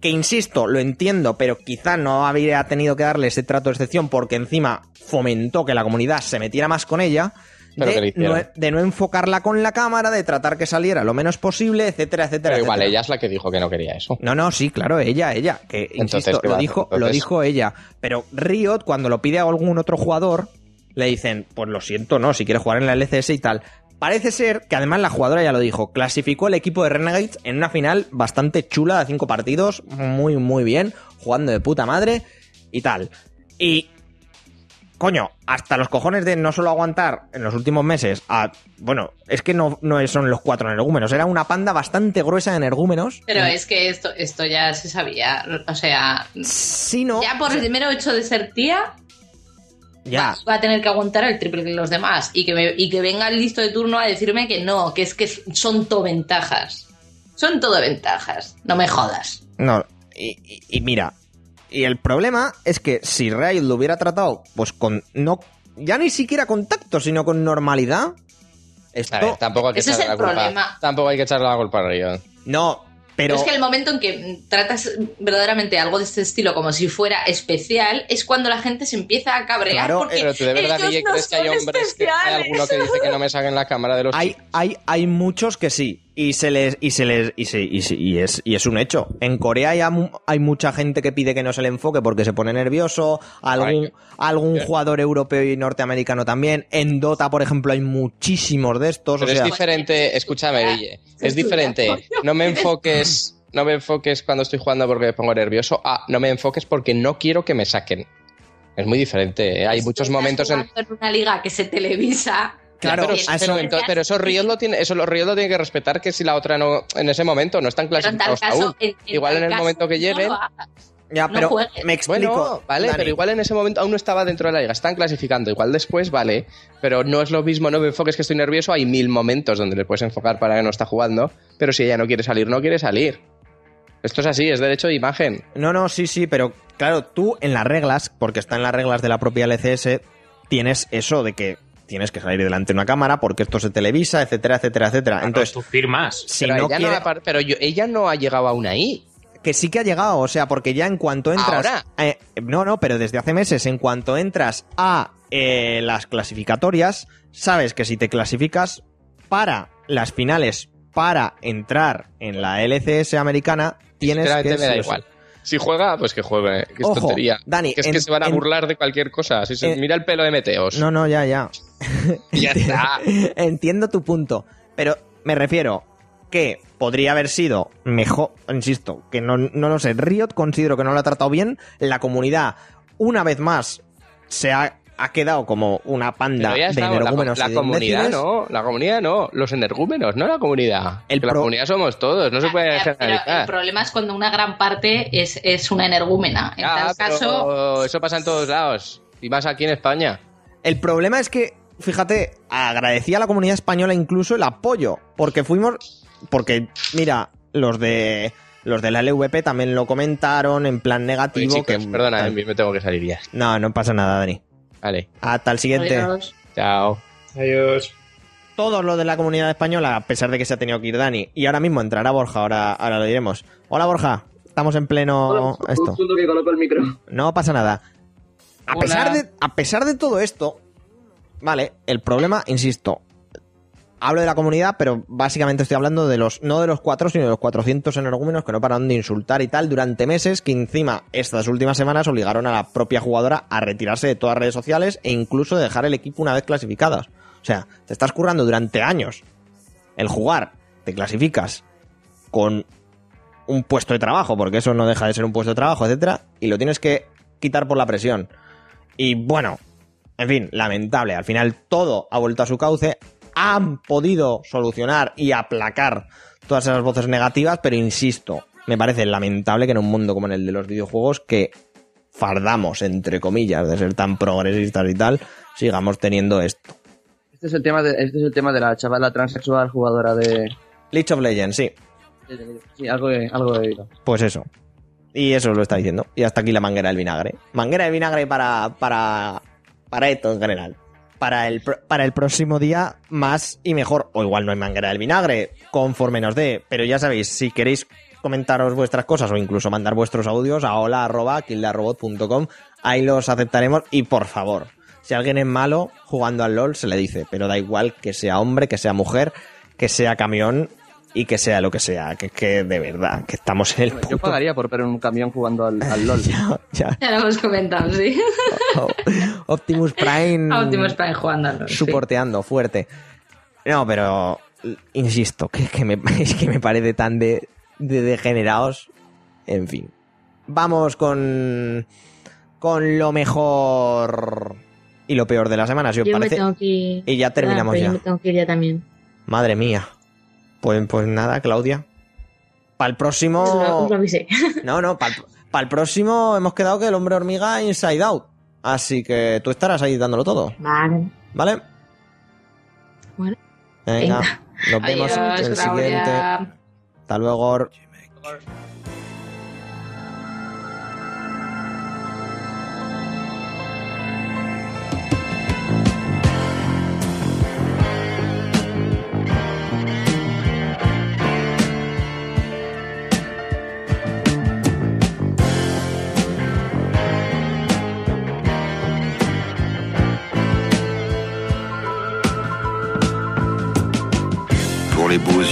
que insisto, lo entiendo, pero quizá no habría tenido que darle ese trato de excepción porque encima fomentó que la comunidad se metiera más con ella. De no, de no enfocarla con la cámara, de tratar que saliera lo menos posible, etcétera, etcétera. Pero igual, etcétera. ella es la que dijo que no quería eso. No, no, sí, claro, ella, ella. Que, Entonces, insisto, ¿qué lo dijo, lo Entonces- dijo ella. Pero Riot, cuando lo pide a algún otro jugador, le dicen, pues lo siento, no, si quieres jugar en la LCS y tal. Parece ser que además la jugadora ya lo dijo, clasificó el equipo de Renegades en una final bastante chula de cinco partidos, muy, muy bien, jugando de puta madre y tal. Y coño, hasta los cojones de no solo aguantar en los últimos meses a. Bueno, es que no, no son los cuatro energúmenos, era una panda bastante gruesa de energúmenos. Pero es que esto, esto ya se sabía. O sea, Sino. ya por el mero hecho de ser tía, Ya. va a tener que aguantar el triple que los demás. Y que, me- y que venga el listo de turno a decirme que no, que es que son todo ventajas. Son todo ventajas. No me jodas. No, y, y- y mira, y el problema es que si Riot lo hubiera tratado, pues con. no Ya ni siquiera con tacto, sino con normalidad. Esto. A ver, tampoco hay que Ese es echarle el la culpa. problema. Tampoco hay que echarle la culpa a. No, pero. es que el momento en que tratas verdaderamente algo de este estilo como si fuera especial es cuando la gente se empieza a cabrear. Claro, porque Pero tú de verdad, ellos Guille, no crees que hay hombres que hay alguno que dice que no me saquen la cámara de los Hay, chicos? hay, hay muchos que sí. Y se les. Y se les. Y, se- y, se- y es, y es un hecho. En Corea hay, hay mucha gente que pide que no se le enfoque porque se pone nervioso. Algún, Ay, algún bien. jugador europeo y norteamericano también. En Dota, por ejemplo, hay muchísimos de estos. Pero o sea, es diferente, escúchame, Guille, es diferente. No me enfoques, no me enfoques cuando estoy jugando porque me pongo nervioso. Ah, no me enfoques porque no quiero que me saquen. Es muy diferente. ¿eh? Hay muchos momentos en. en una liga que se televisa. Claro, pero, eso- pero, Riot lo tiene, eso los Riot lo tiene que respetar que si la otra no, en ese momento no están clasificados caso, aún. en- en Igual en el caso, momento que no lo hagas. ya, no pero me explico. Bueno, vale, Dani. pero igual en ese momento aún no estaba dentro de la liga, están clasificando, igual después, vale, pero no es lo mismo, no me enfoques que estoy nervioso, hay mil momentos donde le puedes enfocar para que no está jugando, pero si ella no quiere salir, no quiere salir. Esto es así, es derecho de imagen. No, no, sí, sí, pero claro, tú en las reglas, porque está en las reglas de la propia LCS, tienes eso de que tienes que salir delante de una cámara porque esto se televisa, etcétera, etcétera, etcétera. Entonces Entonces, tú firmas. si pero no ella, quiere... no ha par- pero yo- ella no ha llegado aún ahí. Que sí que ha llegado, o sea, porque ya en cuanto entras... ¿Ahora? eh, no, no, pero desde hace meses, en cuanto entras a eh, las clasificatorias, sabes que si te clasificas para las finales, para entrar en la LCS americana, tienes que... Me da igual. Si juega, pues que juegue, que es Ojo, tontería. Dani, que es en- que se van a en- burlar de cualquier cosa. Si se- en- mira el pelo de Meteos. No, no, ya, ya. Ya está. Entiendo tu punto, pero me refiero que podría haber sido mejor, insisto, que no, no lo sé, Riot considero que no lo ha tratado bien, la comunidad una vez más se ha ha quedado como una panda de estamos, energúmenos la comunidad imbéciles. no, la comunidad no, los energúmenos, no la comunidad. El la comunidad somos todos, no se puede Ya, pero el generalizar. problema es cuando una gran parte es, es una energúmena. En Ya, tal caso, eso pasa en todos lados. Y más aquí en España. El problema es que, fíjate, agradecí a la comunidad española incluso el apoyo, porque fuimos, porque, mira, los de los de la LVP también lo comentaron en plan Oye, negativo. chicos, que, perdona, eh, me tengo que salir ya. No, no pasa nada, Dani. Vale, Hasta el siguiente. Adiós. chao. Adiós. Todos los de la comunidad española, a pesar de que se ha tenido que ir Dani. Y ahora mismo entrará Borja, ahora, ahora lo diremos. Hola Borja, estamos en pleno esto. Un segundo que coloco el micro. No pasa nada. A Hola. pesar, de, a pesar de todo esto, vale, el problema, insisto, hablo de la comunidad, pero básicamente estoy hablando de los, no de los cuatro, sino de los 400 energúmenos que no paran de insultar y tal durante meses, que encima estas últimas semanas obligaron a la propia jugadora a retirarse de todas las redes sociales e incluso de dejar el equipo una vez clasificadas. O sea, te estás currando durante años el jugar, te clasificas con un puesto de trabajo, porque eso no deja de ser un puesto de trabajo, etcétera, y lo tienes que quitar por la presión. Y bueno, en fin, lamentable. Al final todo ha vuelto a su cauce. Han podido solucionar y aplacar todas esas voces negativas, pero insisto, me parece lamentable que en un mundo como en el de los videojuegos, que fardamos, entre comillas, de ser tan progresistas y tal, sigamos teniendo esto. Este es el tema de, este es el tema de la chavala transexual jugadora de. League of Legends, sí. Sí, algo he, algo he oído. Pues eso. Y eso lo está diciendo. Y hasta aquí la manguera del vinagre. Manguera del vinagre para. para. para esto en general. Para el, para el próximo día, más y mejor. O igual no hay manguera del vinagre, conforme nos dé. Pero ya sabéis, si queréis comentaros vuestras cosas o incluso mandar vuestros audios a hola arroba ahí los aceptaremos. Y por favor, si alguien es malo jugando al LOL, se le dice. Pero da igual que sea hombre, que sea mujer, que sea camión y que sea lo que sea. Que, que de verdad, que estamos en el Yo puto pagaría por ver un camión jugando al, al LOL. ya, ya. Ya lo hemos comentado, sí. Optimus Prime Optimus Prime jugando al LoL, sí. soporteando fuerte. No, pero insisto, que, que me, es que me parece tan de, de degenerados. En fin. Vamos con con lo mejor y lo peor de la semana, si os Yo me parece. tengo que ir. Y ya terminamos Ah, pero ya. Yo me tengo que ir ya también. Madre mía. Pues, pues nada, Claudia. Para el próximo. avisé. No, no, para el próximo hemos quedado que el hombre hormiga Inside Out. Así que tú estarás ahí dándolo todo, Vale. ¿vale? Bueno. Venga, Venga. nos vemos Adiós, en el Claudia. siguiente. Hasta luego.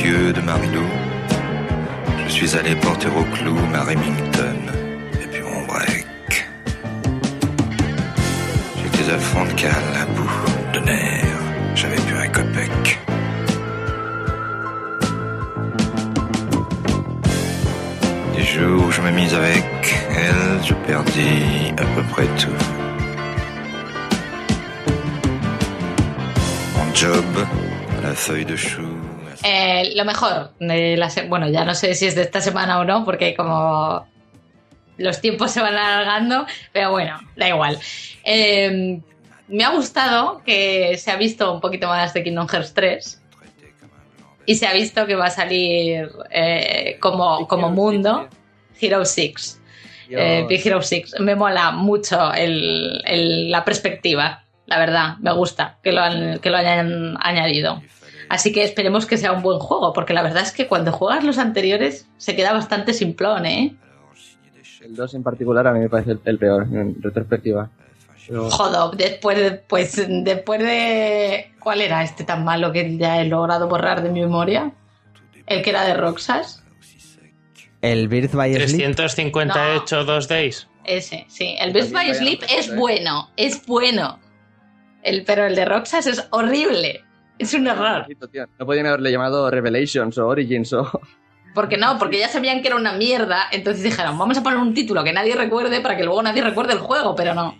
Yeux de Marilou, je suis allé porter au clou ma Remington et puis mon break. J'étais à fond de cale, à de nerfs, j'avais plus un copec. Les jours où je me mis avec elle, je perdis à peu près tout. Mon job, la feuille de chou. Eh, lo mejor de la bueno, ya no sé si es de esta semana o no, porque como los tiempos se van alargando, pero bueno, da igual. Eh, me ha gustado que se ha visto un poquito más de Kingdom Hearts 3 y se ha visto que va a salir eh, como, como mundo Hero 6. Eh, Big Hero 6. Me mola mucho el- el- la perspectiva, la verdad, me gusta que lo, han- que lo hayan añadido. Así que esperemos que sea un buen juego, porque la verdad es que cuando juegas los anteriores se queda bastante simplón, ¿eh? El 2 en particular a mí me parece el, el peor, en retrospectiva. Pero- Joder, después de, pues, después de... ¿Cuál era este tan malo que ya he logrado borrar de mi memoria? El que era de Roxas. El Birth by Sleep. 358 dos days. Ese, sí. El Best by Sleep es bueno, es bueno. El, pero el de Roxas es horrible. Es un error. No podían haberle llamado Revelations o Origins o... Porque no, porque ya sabían que era una mierda. Entonces dijeron, vamos a poner un título que nadie recuerde para que luego nadie recuerde el juego, pero no.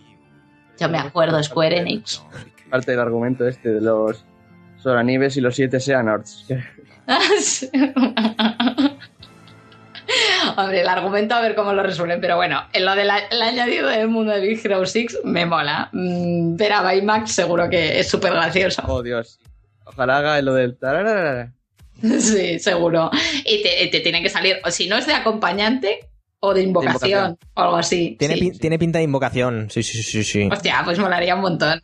Yo me acuerdo, Square Enix. Parte del argumento este de los Soranives y los siete Xehanorts. Sí. Hombre, el argumento a ver cómo lo resuelven, pero bueno, en lo del el añadido del mundo de Big Hero 6 me mola. Mm, Ver a Baymax seguro que es súper gracioso. Oh, Dios. Ojalá haga lo del... tararara. Sí, seguro. Y te, te tiene que salir, o si no es de acompañante o de invocación, invocación. o algo así. Tiene, Sí. pin- tiene pinta de invocación. Sí, sí, sí, sí. Hostia, pues molaría un montón.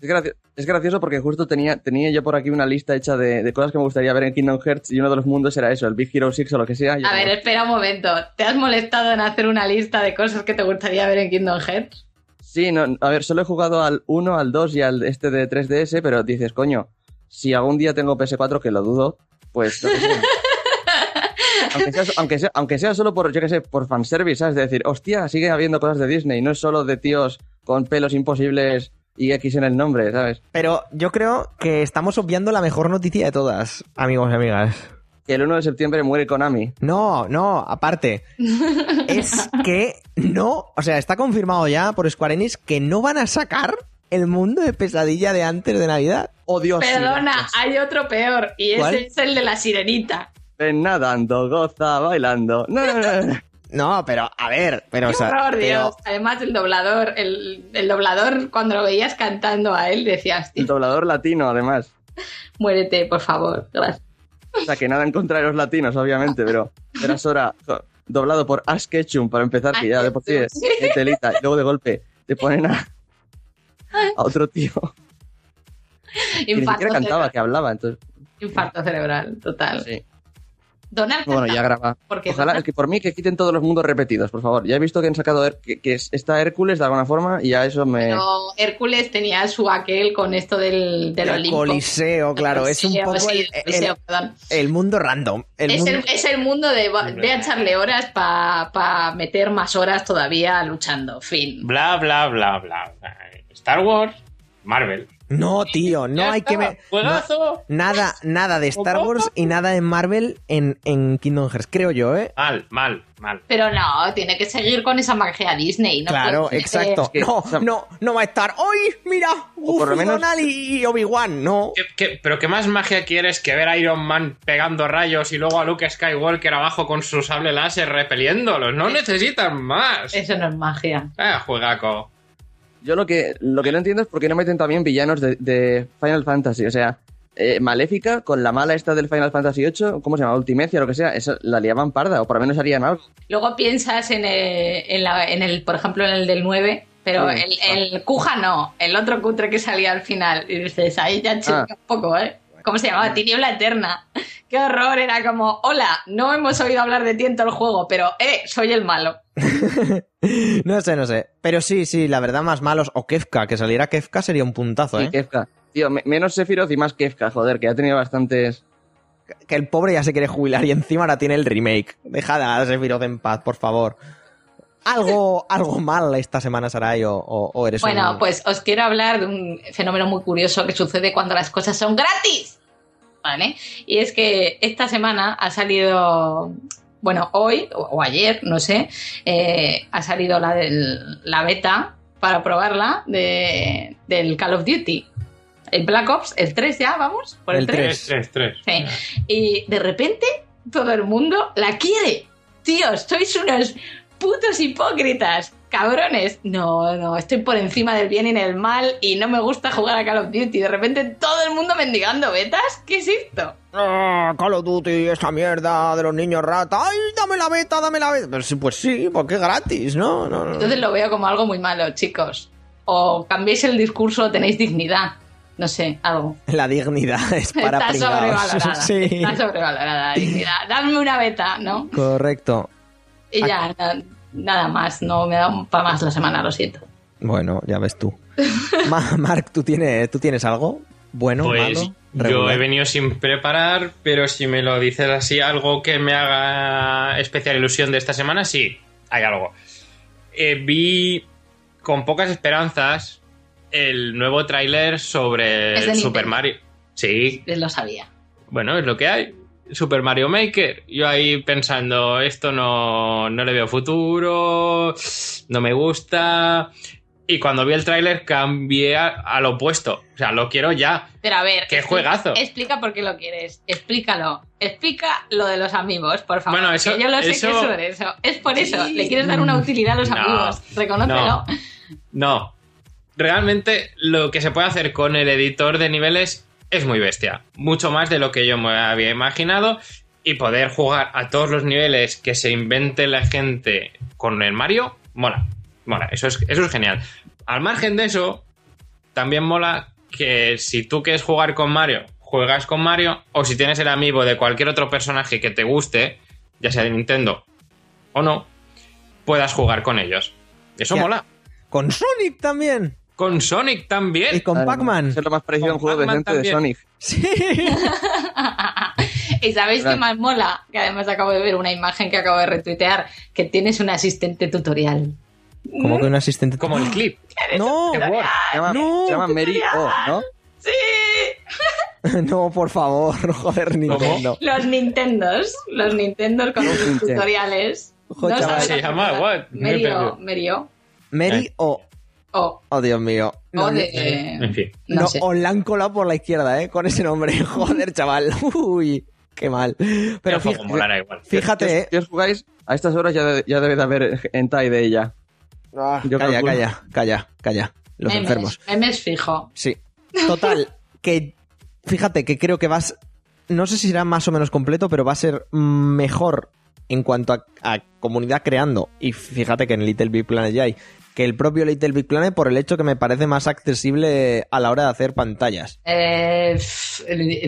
Es, gracio- es gracioso porque justo tenía, tenía yo por aquí una lista hecha de, de cosas que me gustaría ver en Kingdom Hearts y uno de los mundos era eso, el Big Hero 6 o lo que sea. A ver, espera un momento. ¿Te has molestado en hacer una lista de cosas que te gustaría ver en Kingdom Hearts? Sí, no, a ver, solo he jugado al 1, al 2 y al este de 3DS, pero dices, coño, si algún día tengo PS4, que lo dudo, pues lo que sea. aunque, sea, aunque, sea, aunque sea solo por, yo qué sé, por fanservice, ¿sabes? De decir, hostia, sigue habiendo cosas de Disney, no es solo de tíos con pelos imposibles y X en el nombre, ¿sabes? Pero yo creo que estamos obviando la mejor noticia de todas, amigos y amigas. Que el 1 de septiembre muere Konami. No, no, aparte. es que no, o sea, está confirmado ya por Square Enix que no van a sacar el mundo de pesadilla de antes de Navidad. Oh, Dios. Perdona, gracias. hay otro peor y ¿Cuál? ese es el de la sirenita. Ven nadando, goza, bailando. No, no, no, no. No, pero a ver, pero Qué o sea, horror, pero- Dios. Además, el doblador, el, el doblador, cuando lo veías cantando a él, decías, El "Tío, doblador latino, además. muérete, por favor. Gracias. O sea, que nada en contra de los latinos, obviamente, pero eras hora doblado por Ash Ketchum para empezar, que ya de por sí es telita, y luego de golpe te ponen a, a otro tío que ni Infarto siquiera cantaba, cerebral. que hablaba. Entonces, Infarto cerebral, total. sí. Donald Bueno, ya graba. porque Ojalá, Donald- es que por mí que quiten todos los mundos repetidos, por favor. Ya he visto que han sacado Her- que, que es- está Hércules de alguna forma y ya eso me. Pero Hércules tenía su aquel con esto del, del el Olimpo. Coliseo, claro, es un poco sí, el, el Coliseo, el- perdón. el mundo random. El es, mundo- el, es el mundo de a echarle horas para meter más horas todavía luchando. Fin. Bla, bla, bla, bla. bla. Star Wars, Marvel. No, tío, no hay está, que... juegazo. no- nada, nada de Star Wars y nada de Marvel en, en Kingdom Hearts, creo yo, ¿eh? Mal, mal, mal. Pero no, tiene que seguir con esa magia Disney. No claro, puede ser. exacto. que- no, o sea- no, no va a estar. ¡Ay, mira! O por lo menos- Donald y, Obi-Wan, no. ¿Qué- qué- pero qué más magia quieres que ver a Iron Man pegando rayos y luego a Luke Skywalker abajo con su sable láser repeliéndolos? No necesitan más. Eso no es magia. Ah, juegaco. Yo lo que, lo que no entiendo es por qué no meten también villanos de, de Final Fantasy. O sea, eh, Maléfica con la mala esta del Final Fantasy VIII, ¿cómo se llama? Ultimecia, lo que sea, esa la liaban parda, o por lo menos harían algo. Luego piensas en el, en, la- en el, por ejemplo, en el del 9, pero Sí. el, el Cuja no, el otro cutre que salía al final. Y dices, ahí ya Ah. un poco, ¿eh? ¿Cómo se llamaba? Tiniebla Eterna. Qué horror, era como, hola, no hemos oído hablar de ti en todo el juego, pero, eh, soy el malo. No sé, no sé. Pero sí, sí, la verdad, más malos. O Kefka, que saliera Kefka sería un puntazo, Sí, ¿eh? Kefka. Tío, me- menos Sephiroth y más Kefka, joder, que ha tenido bastantes... Que el pobre ya se quiere jubilar y encima ahora tiene el remake. Dejad a Sephiroth en paz, por favor. Algo, algo mal esta semana, Sarai, o, o- o eres Bueno, un- pues os quiero hablar de un fenómeno muy curioso que sucede cuando las cosas son gratis. ¿Vale? Y es que esta semana ha salido, bueno, hoy o, o ayer, no sé, eh, ha salido la, del- la beta para probarla de, del Call of Duty. El Black Ops, el 3 ya, vamos, por el, El 3. 3, 3, 3. Sí. Y de repente todo el mundo la quiere. Tíos, sois unos putos hipócritas. Cabrones. No, no, estoy por encima del bien y del mal y no me gusta jugar a Call of Duty. De repente todo el mundo mendigando betas. ¿Qué es esto? Ah, Call of Duty, esa mierda de los niños rata. ¡Ay, dame la beta, dame la beta! Pero sí, pues sí, porque es gratis, ¿no? no, no. Entonces lo veo como algo muy malo, chicos. O cambiéis el discurso tenéis dignidad. No sé, algo. La dignidad es para Está pringaos. sobrevalorada. Sí, Está sobrevalorada la dignidad. Dadme una beta, ¿no? correcto. Y ya, na- nada más. No me da para más la semana, lo siento. Bueno, ya ves tú. Ma- Mark, ¿tú tienes, ¿tú tienes algo? Bueno, Pues malo, yo he venido sin preparar, pero si me lo dices así, algo que me haga especial ilusión de esta semana, sí, hay algo. Eh, vi con pocas esperanzas el nuevo tráiler sobre el. Super Mario. Sí, Lo sabía. bueno, es lo que hay. Super Mario Maker. Yo ahí pensando, esto no, no le veo futuro, no me gusta. Y cuando vi el tráiler cambié a- al opuesto. O sea, lo quiero ya. Pero a ver. ¡Qué juegazo! Explica por qué lo quieres. Explícalo. Explica lo de los amigos, por favor. Bueno, eso- que yo lo sé eso- que es sobre eso. Es por eso. Le quieres dar una utilidad a los No, amigos. Reconócelo. no. No. Realmente lo que se puede hacer con el editor de niveles es muy bestia. Mucho más de lo que yo me había imaginado. Y poder jugar a todos los niveles que se invente la gente con el Mario, mola. Mola, eso es, eso es genial. Al margen de eso, también mola que si tú quieres jugar con Mario, juegas con Mario. O si tienes el amigo de cualquier otro personaje que te guste, ya sea de Nintendo o no, puedas jugar con ellos. Eso Ya. mola. Con Sonic también. Con Sonic también. Y con Pac-Man. Eso es lo más parecido a un juego Pac-Man decente de. Sonic. Sí. ¿Y sabéis qué más mola? Que además acabo de ver una imagen que acabo de retuitear, que tienes un asistente tutorial. Como que un asistente. Como el clip. No, Se llama, No. se llama Mary O, ¿no? no, por favor, joder, Nintendo. Los Nintendos, los Nintendos con sus Nintendo. tutoriales. Ojo, No Se la llama what? Perdido. Merio. Mary o. O, Oh, Dios mío. No, o no- de. En fin. no, no, sé. os la han colado por la izquierda, ¿eh? Con ese nombre. Joder, chaval. Uy, qué mal. Pero fíjate, igual. fíjate, ¿eh? Si os jugáis, a estas horas ya, de- ya debe de haber hentai de ella. Yo Calla, calculo. calla, calla, calla. Los memes, enfermos. Memes fijo. Sí. Total, que fíjate que creo que vas. No sé si será más o menos completo, pero va a ser mejor en cuanto a, a comunidad creando. Y fíjate que en Little Big Planet ya hay. Que el propio Little Big Planet por el hecho que me parece más accesible a la hora de hacer pantallas. Eh,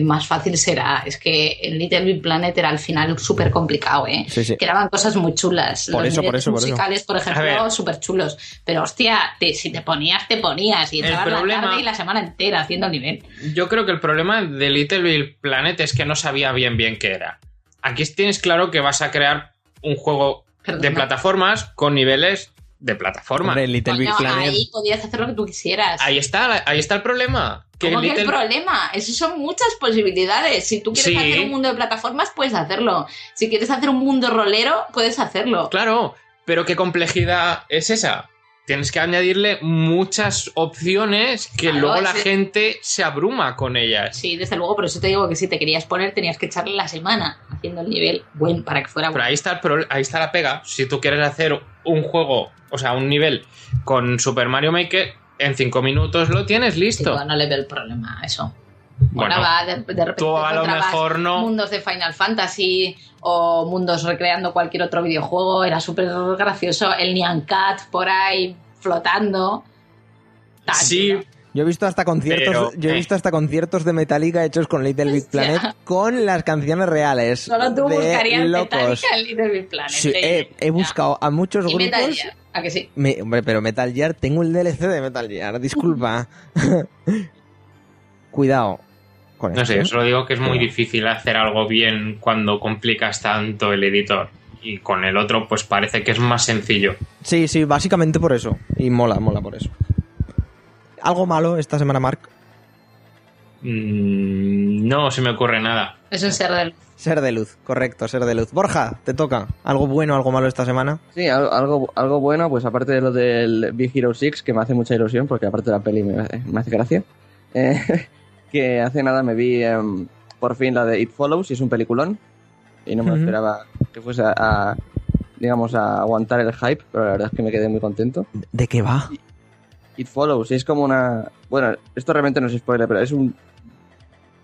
más fácil será. Es que el Little Big Planet era al final súper complicado, ¿eh? Sí, sí. Creaban cosas muy chulas. Por Los eso, por niveles eso, por eso. musicales, por ejemplo, súper chulos. Pero hostia, te- si te ponías, te ponías. Y la tarde y la semana entera haciendo el nivel. Yo creo que el problema de Little Big Planet es que no sabía bien bien qué era. Aquí tienes claro que vas a crear un juego Perdona. de plataformas con niveles de plataforma. Hombre, Little Big Coño, Planet. ahí podías hacer lo que tú quisieras. Ahí está, ahí está el problema. Que ¿Cómo que el problema? Eso son muchas posibilidades. Si tú quieres Sí. hacer un mundo de plataformas, puedes hacerlo. Si quieres hacer un mundo rolero, puedes hacerlo. Claro, pero ¿qué complejidad es esa? Tienes que añadirle muchas opciones que Claro, luego la gente se abruma con ellas. Sí, desde luego, por eso te digo que si te querías poner, tenías que echarle la semana haciendo el nivel bueno para que fuera Pero bueno. ahí está, el pro- ahí está la pega. Si tú quieres hacer un juego, o sea, un nivel con Super Mario Maker, en cinco minutos lo tienes listo. No le veo el problema a eso. Bueno, Ahora va, de, de repente tú a lo mejor no. mundos de Final Fantasy o mundos recreando cualquier otro videojuego. Era súper gracioso. El Nyan Cat por ahí flotando. Sí. Yo he visto hasta conciertos, Pero, yo he eh. visto hasta conciertos de Metallica hechos con Little Big Hostia. Planet con las canciones reales. Solo tú de buscarías locos. Metallica en Little Big Planet. Sí, eh, he, buscado a muchos Y Metal grupos. Gear, ¿a que sí? Me- hombre, pero Metal Gear, tengo el DLC de Metal Gear, disculpa. Cuidado con no esto. sé, yo solo digo que es muy difícil hacer algo bien cuando complicas tanto el editor. Y con el otro, pues parece que es más sencillo. Sí, sí, básicamente por eso. Y mola, mola por eso. ¿Algo malo esta semana, Mark? Mm, no se me ocurre nada. Es un ser del. Ser de luz, correcto, ser de luz. Borja, te toca. ¿Algo bueno, algo malo esta semana? Sí, al- algo, algo bueno, pues aparte de lo del Big Hero 6, que me hace mucha ilusión, porque aparte de la peli me, hace- me hace gracia, eh, que hace nada me vi em, por fin la de It Follows, y es un peliculón, y no me esperaba que fuese a, a, digamos, a aguantar el hype, pero la verdad es que me quedé muy contento. ¿De qué va? It Follows, y es como una... Bueno, esto realmente no es spoiler, pero es un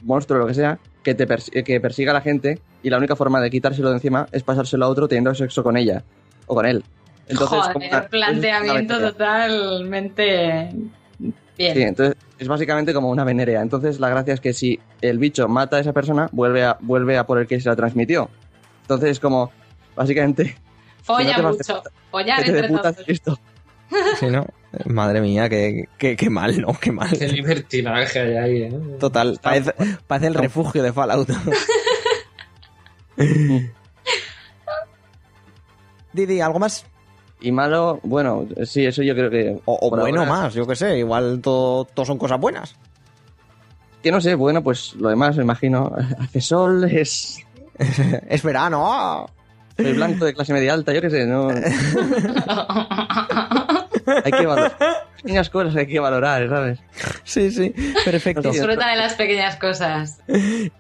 monstruo o lo que sea que te que persiga a la gente y la única forma de quitárselo de encima es pasárselo a otro teniendo sexo con ella o con él. Entonces, Joder, como una- planteamiento es totalmente. Bien. Sí, entonces es básicamente como una venerea. Entonces la gracia es que si el bicho mata a esa persona, vuelve a, vuelve a por el que se la transmitió. Entonces es como, básicamente, Folla si no mucho. Follar entre putas todos. listo. Sí, ¿no? Madre mía, qué, qué, qué mal, ¿no? Qué mal. Qué libertinaje hay ahí, ¿eh? Total, parece, parece el refugio de Fallout. Didi, ¿algo más? Y malo, bueno, sí, eso yo creo que... O, bueno ahora- más, yo qué sé, igual todo, todo son cosas buenas. Que no sé, bueno, pues lo demás me imagino. Hace sol, es... es verano. Soy blanco de clase media alta, yo qué sé, no... Hay que valorar. pequeñas cosas que hay que valorar, ¿sabes? Sí, sí, perfecto. Disfruta de las pequeñas cosas.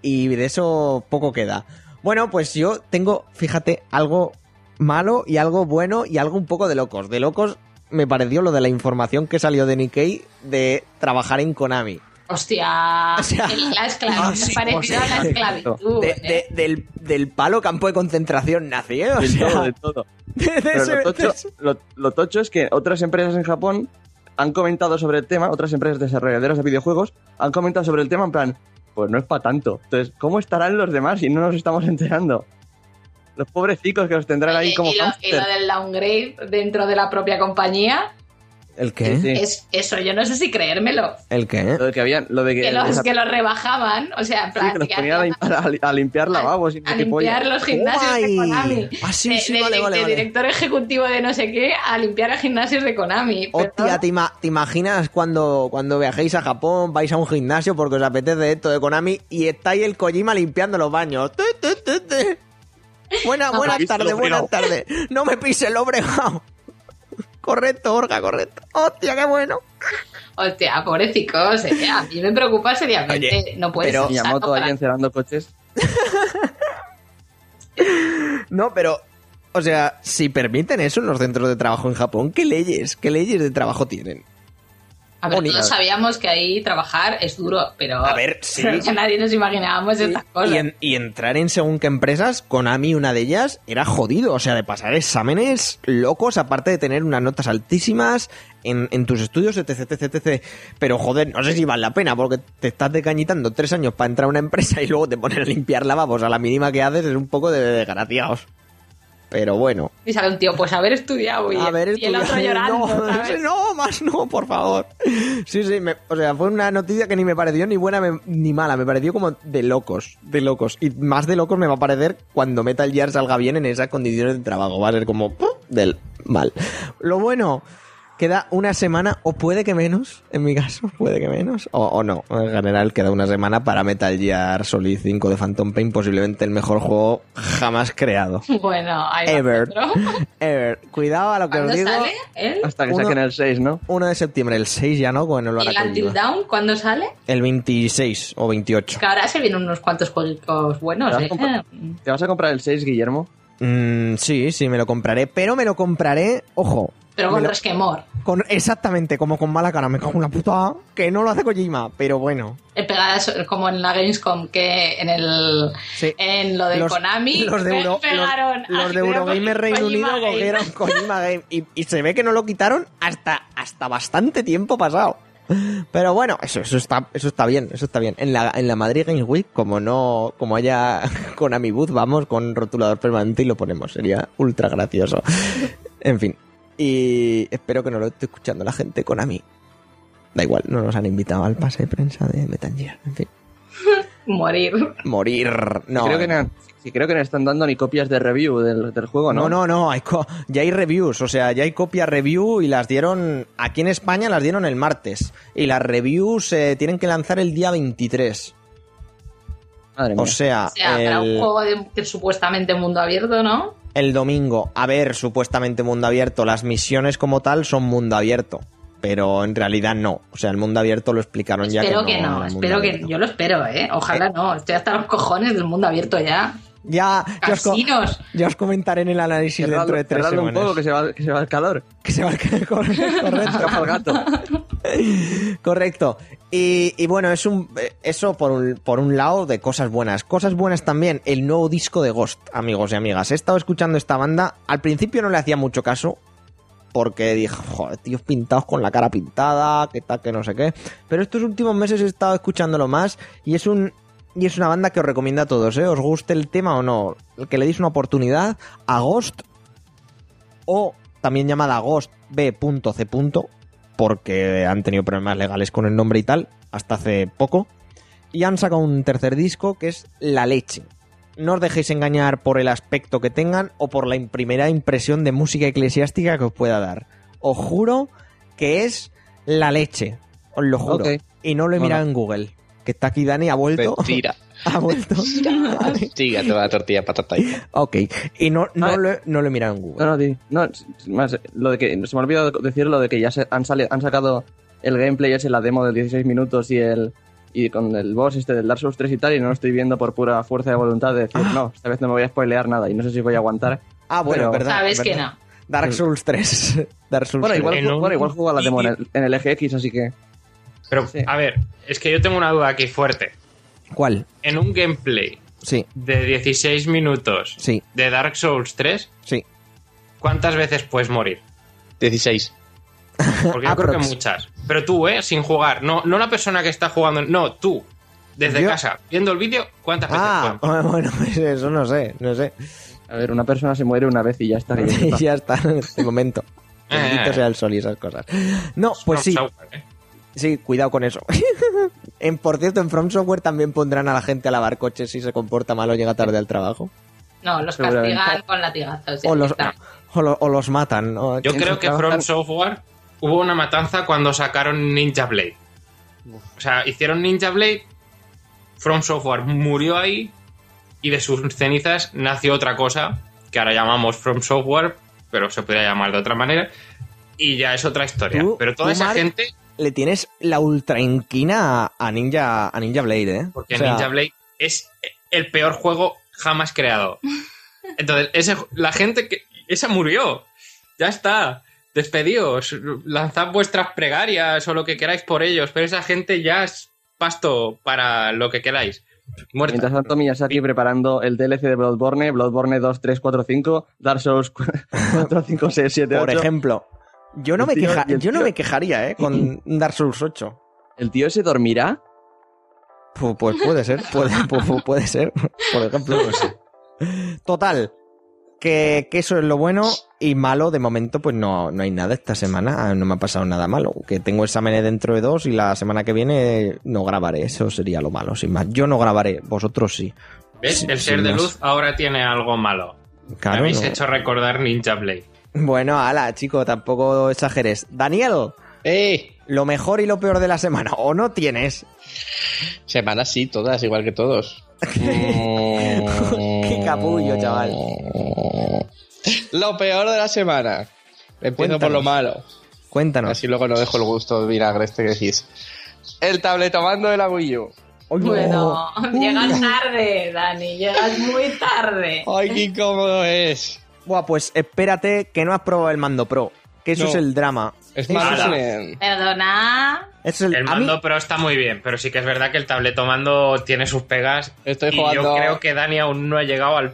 y de eso poco queda. Bueno, pues yo tengo, fíjate, algo malo y algo bueno y algo un poco de locos. De locos me pareció lo de la información que salió de Nikkei de trabajar en Konami. Hostia, O sea- la esclavitud, Ah, sí, parecido a la esclavitud. De- ¿eh? de- del, del palo campo de concentración nazi, ¿eh? O De sea, todo, de todo. de- de Pero ese- lo tocho, lo, lo tocho es que otras empresas en Japón han comentado sobre el tema, otras empresas desarrolladoras de videojuegos han comentado sobre el tema en plan, pues no es para tanto. Entonces, ¿cómo estarán los demás si no nos estamos enterando? Los pobrecicos que los tendrán ahí como y, lo, y lo del downgrade dentro de la propia compañía, ¿El qué? Sí. es eso, yo no sé si creérmelo. ¿El qué? Lo de que habían, lo de que, Que los, esa- que los rebajaban, o sea, en sí, que los ponían a, a, a limpiar lavabos a polla. limpiar los gimnasios de. Konami. Ah, sí, De- sí, del- vale, vale, del vale. director ejecutivo de no sé qué a limpiar a gimnasios de Konami. Hostia, ¿te, ima- te imaginas cuando, cuando viajéis a Japón, vais a un gimnasio porque os apetece esto de Konami y está ahí el Kojima limpiando los baños? Tu. Buena, No, buenas tardes, buenas tardes. No me pise el obregado. Correcto, Orga, correcto. Hostia, qué bueno. Hostia, pobrecicos, eh, a mí me preocupa seriamente. Oye, no puede pero ser Miyamoto ahí encerrando coches. No, pero, o sea, si permiten eso en los centros de trabajo en Japón, ¿qué leyes, qué leyes de trabajo tienen? A ver, todos sabíamos que ahí trabajar es duro, pero A ver, sí. que nadie nos imaginábamos estas cosas. Y, en- y entrar en según qué empresas, Konami, una de ellas, era jodido. O sea, de pasar exámenes locos, aparte de tener unas notas altísimas en, en tus estudios, etc, etc, etc. Pero joder, no sé si vale la pena, porque te estás decañitando tres años para entrar a una empresa y luego te ponen a limpiar lavabos a la mínima que haces, es un poco de desgraciados. Pero bueno. Y sale un tío, pues haber estudiado y, el otro llorando, no, ¿sabes? no, más no, por favor. Sí, sí, me- o sea, fue una noticia que ni me pareció ni buena me- ni mala, me pareció como de locos, de locos. Y más de locos me va a parecer cuando Metal Gear salga bien en esas condiciones de trabajo, va a ser como del mal. Lo bueno, queda una semana, o puede que menos, en mi caso, puede que menos, o, o no. En general, queda una semana para Metal Gear Solid 5 de Phantom Pain, posiblemente el mejor juego jamás creado. Bueno, ahí Ever. Ever. Cuidado a lo que os ¿Cuándo digo. sale? Hasta que Uno- saquen el 6, ¿no? 1 de septiembre, el 6 ya no, bueno, lo ¿Y el Until. Dawn cuándo sale? El 26 o 28. Que ahora se vienen unos cuantos juegos buenos, ¿Te vas, a ¿eh? comprar, te vas a comprar el 6, Guillermo? Mm, sí, sí, me lo compraré, pero me lo compraré, ojo. Pero con lo- resquemor. con, exactamente, como con mala cara, me cago en la puta, que no lo hace Kojima, pero bueno. Eh, Pegadas como en la Gamescom, que en el Sí. en lo de Los- Konami los de, Euro- pegaron los, de Eurogamer Reino Kojima Unido cogieron Kojima Game y, y se ve que no lo quitaron hasta, hasta bastante tiempo pasado. Pero bueno, eso, eso está, eso está bien, eso está bien. En la, en la Madrid Games Week, como no, como haya Konami Booth, vamos con rotulador permanente y lo ponemos. Sería ultra gracioso. En fin. Y espero que no lo esté escuchando la gente Konami. Da igual, no nos han invitado al pase de prensa de Metal Gear. En fin. Morir. Morir. No. Creo que no, sí, creo que no están dando ni copias de review del, del juego, ¿no? No, no, no, hay co- ya hay reviews, o sea, ya hay copia review y las dieron, aquí en España las dieron el martes y las reviews se tienen que lanzar el día 23. Madre mía. O sea, O sea, para un el, juego de, que supuestamente mundo abierto, ¿no? el domingo, a ver, supuestamente mundo abierto, las misiones como tal son mundo abierto, pero en realidad no, o sea, el mundo abierto lo explicaron ya Espero que que no. no, espero que abierto. yo lo espero, ¿eh? Ojalá no, estoy hasta los cojones del mundo abierto ya. Ya, ya os, ya comentaré en el análisis Cerradlo- dentro de tres cerradlo un semanas. poco, que se, va, que se va el calor. Que se va a quedar correcto. El gato. Correcto. Y, y bueno, es un eso por un, por un lado de cosas buenas. Cosas buenas también, el nuevo disco de Ghost, amigos y amigas. He estado escuchando esta banda. Al principio no le hacía mucho caso. Porque dije, joder, tíos pintados con la cara pintada, que tal, que no sé qué. Pero estos últimos meses he estado escuchándolo más y es un. Y es una banda que os recomiendo a todos, ¿eh? Os guste el tema o no. Que le deis una oportunidad a Ghost o también llamada Ghost B.C. porque han tenido problemas legales con el nombre y tal, hasta hace poco. Y han sacado un tercer disco que es La Leche. No os dejéis engañar por el aspecto que tengan o por la im- primera impresión de música eclesiástica que os pueda dar. Os juro que es La Leche. Os lo juro. Y no lo he Bueno. mirado en Google. Que está aquí Dani, ha vuelto. Mentira. Ha vuelto. Siga toda la tortilla de patata. ahí. ok. Y no, no, lo, no lo he mirado en Google. No, no, no, más, lo de que se me ha olvidado decir lo de que ya se han, sale- han sacado el gameplay ese, la demo de 16 minutos y el y con el boss este del Dark Souls 3 y tal, y no lo estoy viendo por pura fuerza de voluntad de decir, no, esta vez no me voy a spoilear nada y no sé si voy a aguantar. Ah, bueno, Pero- verdad. Sabes que no. Dark Souls 3. Dark Souls Bueno, 3. igual, bueno, igual juego a la demo en el, en el eje X, así que... Pero, Sí. a ver, es que yo tengo una duda aquí fuerte. ¿Cuál? En un gameplay Sí, de 16 minutos sí, de Dark Souls 3, sí. ¿cuántas veces puedes morir? 16. Porque yo creo que muchas. Pero tú, ¿eh? Sin jugar. No, no la persona que está jugando. No, tú. Desde Yo- casa, viendo el vídeo, ¿cuántas veces Ah, puedes morir? bueno, pues eso no sé, no sé. A ver, una persona se muere una vez y ya está. ya está, de momento. Bendito Eh. sea el sol y esas cosas. No, pues sí, Software, ¿eh? Sí, cuidado con eso. en, por cierto, en From Software también pondrán a la gente a lavar coches si se comporta mal o llega tarde al trabajo. No, los castigan con latigazos. O los, o, lo- o los matan. ¿no? Yo ¿Quién creo que? From Software hubo una matanza cuando sacaron Ninja Blade. O sea, hicieron Ninja Blade, From Software murió ahí y de sus cenizas nació otra cosa que ahora llamamos From Software, pero se podría llamar de otra manera y ya es otra historia. Pero toda esa Mark, gente, Le tienes la ultra inquina a, Ninja, a Ninja Blade, ¿eh? porque O sea, Ninja Blade es el peor juego jamás creado. Entonces, ese, la gente que. Esa murió. Ya está. Despedíos. Lanzad vuestras pregarias o lo que queráis por ellos. Pero esa gente ya es pasto para lo que queráis. Muerta. Mientras tanto, Miyazaki preparando el DLC de Bloodborne, Bloodborne 2, 3, 4, 5, Dark Souls 4, 5, 6, 7, 8. Por ejemplo, yo no, El me, tío- queja- yo no me quejaría, ¿eh? Con Dark Souls 8. ¿El tío ese dormirá? Pu- Pues puede ser, puede, pu- pu- puede ser, por ejemplo. Total, que, que eso es lo bueno y malo, de momento pues no, no hay nada esta semana, ah, no me ha pasado nada malo. Que tengo exámenes dentro de dos y la semana que viene no grabaré, eso sería lo malo, sin más. Yo no grabaré, vosotros sí. ¿Ves? El ser de más. luz ahora tiene algo malo. Claro, Me habéis no. hecho recordar Ninja Blade. Bueno, ala, chico, tampoco exageres. Daniel, ¡Eh! lo mejor y lo peor de la semana, ¿o no tienes? Semanas sí, todas, igual que todos. Qué capullo, chaval. Lo peor de la semana. Empiezo por lo malo. Cuéntanos. Así luego no dejo el gusto de vinagre este que decís. El tabletomando de la Wii U. Bueno, llegas tarde, Dani, llegas muy tarde. ¡Ay, qué incómodo es! Buah, pues espérate que no has probado el mando pro. Que eso No. es el drama. Es más. Perdona. es el, El a mí- mando pro está muy bien, pero sí que es verdad que el tabletomando tiene sus pegas. Estoy y jugando- yo creo que Dani aún no ha llegado al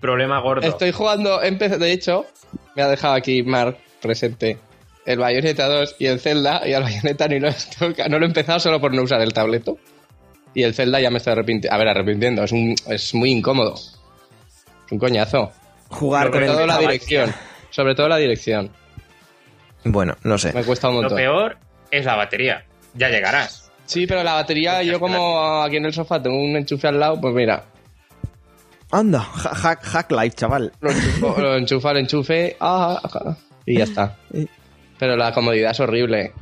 problema gordo. Estoy jugando, de hecho, me ha dejado aquí Mark presente el Bayonetta 2 y el Zelda, y al Bayonetta ni lo, he toca- no lo he empezado solo por no usar el tableto. Y el Zelda ya me estoy arrepintiendo. A ver, arrepintiendo, es, un, es muy incómodo. Es un coñazo. Jugar Lo con Sobre el todo la dirección. Sobre todo la dirección. Bueno, no sé. Me cuesta un Lo montón. peor es la batería. Ya llegarás. Sí, pero la batería, yo como aquí en el sofá tengo un enchufe al lado, pues mira, Anda, ha- hack, hack life, chaval. lo enchufo, lo enchufe ah, ah, y ya está. Pero la comodidad es horrible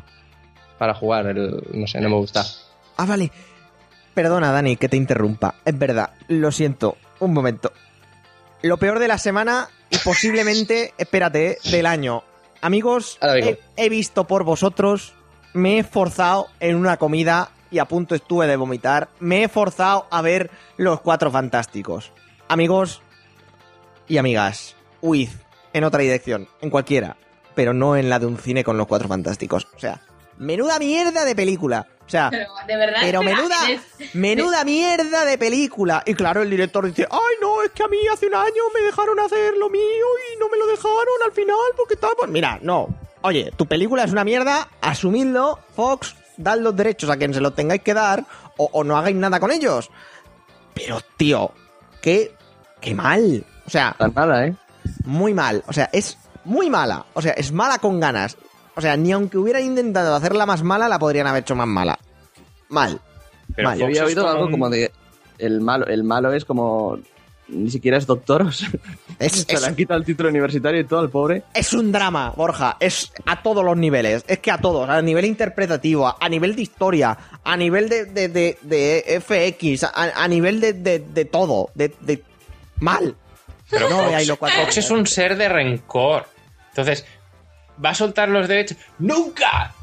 para jugar, el- no sé, no me gusta. Ah, vale. Perdona, Dani, que te interrumpa. Es verdad, lo siento. Un momento. Lo peor de la semana y posiblemente, espérate, eh, del año. Amigos, he, he visto por vosotros, me he esforzado en una comida y a punto estuve de vomitar. Me he esforzado a ver los cuatro fantásticos. Amigos y amigas, huid en otra dirección, en cualquiera, pero no en la de un cine con los cuatro fantásticos. O sea, menuda mierda de película. O sea, Pero de verdad. pero menuda, menuda mierda de película. Y claro, el director dice, ay no, es que a mí hace un año me dejaron hacer lo mío y no me lo dejaron al final porque tal. Pues mira, no. Oye, tu película es una mierda, asumidlo, Fox, dad los derechos a quien se los tengáis que dar o, o no hagáis nada con ellos. Pero, tío, qué, qué mal. O sea, Tan mala, ¿eh? muy mal. O sea, es muy mala. O sea, es mala con ganas. O sea, ni aunque hubieran intentado hacerla más mala, la podrían haber hecho más mala. Mal. Pero Mal. Yo había oído algo un- como de. El malo, el malo es como. ni siquiera es doctor. o sea, Es, se es- le han quitado el título universitario y todo al pobre. es un drama, Borja. Es a todos los niveles. Es que a todos. A nivel interpretativo, a, nivel de historia, a nivel de, de, de- de FX, a, a nivel de, de, de todo. De, de- mal. Pero no Fox. Fox es un ser de rencor. Entonces, ¿va a soltar los derechos? ¡Nunca!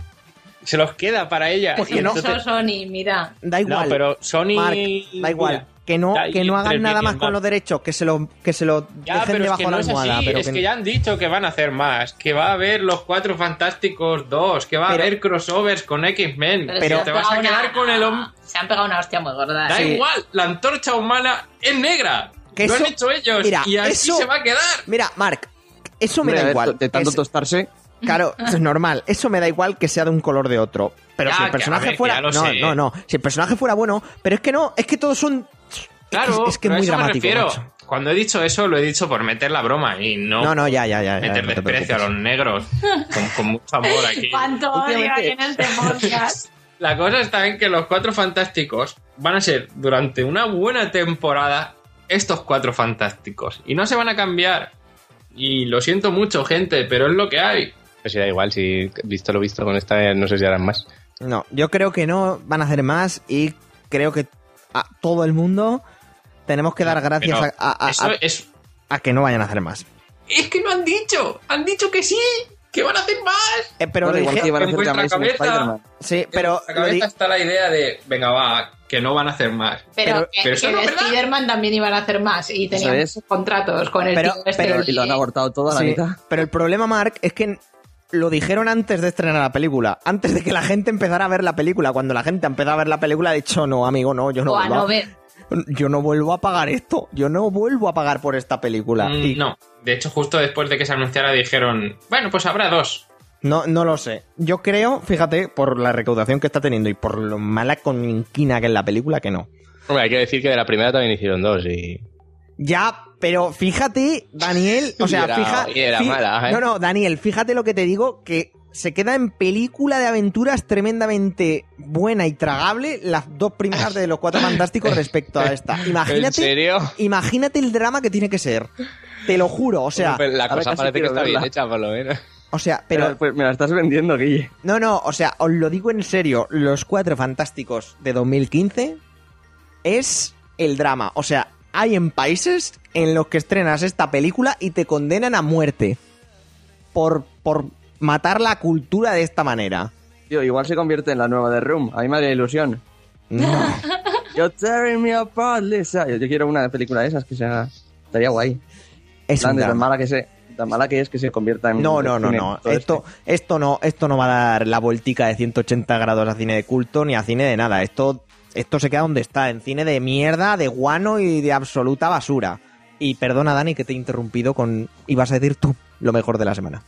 Se los queda para ella. Pues Y que no. entonces- Sony, mira. Da igual. No, pero Sony. Mark, da igual. Mira, que no, que no hagan nada más con los derechos, que se lo, que se lo Ya, dejen pero es debajo que de no la es almohada. así. pero es que que ya han dicho que van a hacer más. Que va a haber los Cuatro Fantásticos 2. Que va Pero- a haber crossovers con X-Men. Pero, te vas a quedar una- con el hombre. Se han pegado una hostia muy gorda. Da Sí. igual, la antorcha humana es negra. Que lo eso- han hecho ellos. Mira, y así eso- se va a quedar. Mira, Mark, eso me Hombre, a da igual. De tanto Es- tostarse. Claro, es normal. Eso me da igual que sea de un color de otro. Pero Ya, si el que, personaje ver, que fuera. No, sé. no, no. Si el personaje fuera bueno. Pero es que no, es que todos son. Claro, es que es pero a muy eso me dramático. Cuando he dicho eso, lo he dicho por meter la broma y no, No, no, ya, ya, ya. meter no desprecio a los negros. Con, con mucho amor aquí. ¿Cuánto odio en este podcast? La cosa está en que los cuatro fantásticos van a ser durante una buena temporada estos cuatro fantásticos. Y no se van a cambiar. Y lo siento mucho, gente, pero es lo que hay. Pues sí, da igual, si visto lo visto con esta, no sé si harán más. No, yo creo que no van a hacer más y creo que a todo el mundo tenemos que dar gracias Pero a, a- a- eso es. a que no vayan a hacer más. Es que lo han dicho. Han dicho que sí. Que van a hacer más. Eh, pero Bueno, igual dije- que iban a en hacer cabeza- sí, pero en la cabeza está la idea de, venga, va, que no van a hacer más. Pero, Pero- que, pero eso que no. Spider-Man también iban a hacer más y tenían es. contratos con el Pero- tío este pero- Y lo han abortado todo a la Sí, mitad. Pero el problema, Mark, es que lo dijeron antes de estrenar la película. Antes de que la gente empezara a ver la película. Cuando la gente empezó a ver la película, ha dicho, no, amigo, no, yo no, o a vuelvo no a, ver. yo no vuelvo a pagar esto. Yo no vuelvo a pagar por esta película. Mm, Y No, de hecho, justo después de que se anunciara, dijeron, bueno, pues habrá dos. no, no lo sé. Yo creo, fíjate, por la recaudación que está teniendo y por lo mala conquina que es la película, que no. Hombre, hay que decir que de la primera también hicieron dos y... Ya, pero fíjate, Daniel, o sea, mala, ¿eh? No, no, Daniel, fíjate lo que te digo, que se queda en película de aventuras tremendamente buena y tragable las dos primeras de los cuatro fantásticos respecto a esta. ¿En Imagínate, serio? imagínate el drama que tiene que ser. Te lo juro, o sea, la cosa parece que está bien verla. hecha, por lo menos. o sea, Pero, pero pues me la estás vendiendo, Guille. no, no, o sea, os lo digo en serio, los cuatro fantásticos de 2015 es el drama, o sea, hay en países en los que estrenas esta película y te condenan a muerte por, por matar la cultura de esta manera. Tío, igual se convierte en la nueva de Room. A mí me haría ilusión. No. You're tearing me apart, Lisa. Yo, yo quiero una película de esas que sea... Estaría guay. Es Plan un de tan mala que se... Tan mala que es que se convierta en... No, no, no, no. Esto, esto no, esto no va a dar la vueltica de 180 grados a cine de culto ni a cine de nada. Esto, esto se queda donde está, en cine de mierda, de guano y de absoluta basura. Y perdona, Dani, que te he interrumpido con. Ibas a decir tú lo mejor de la semana.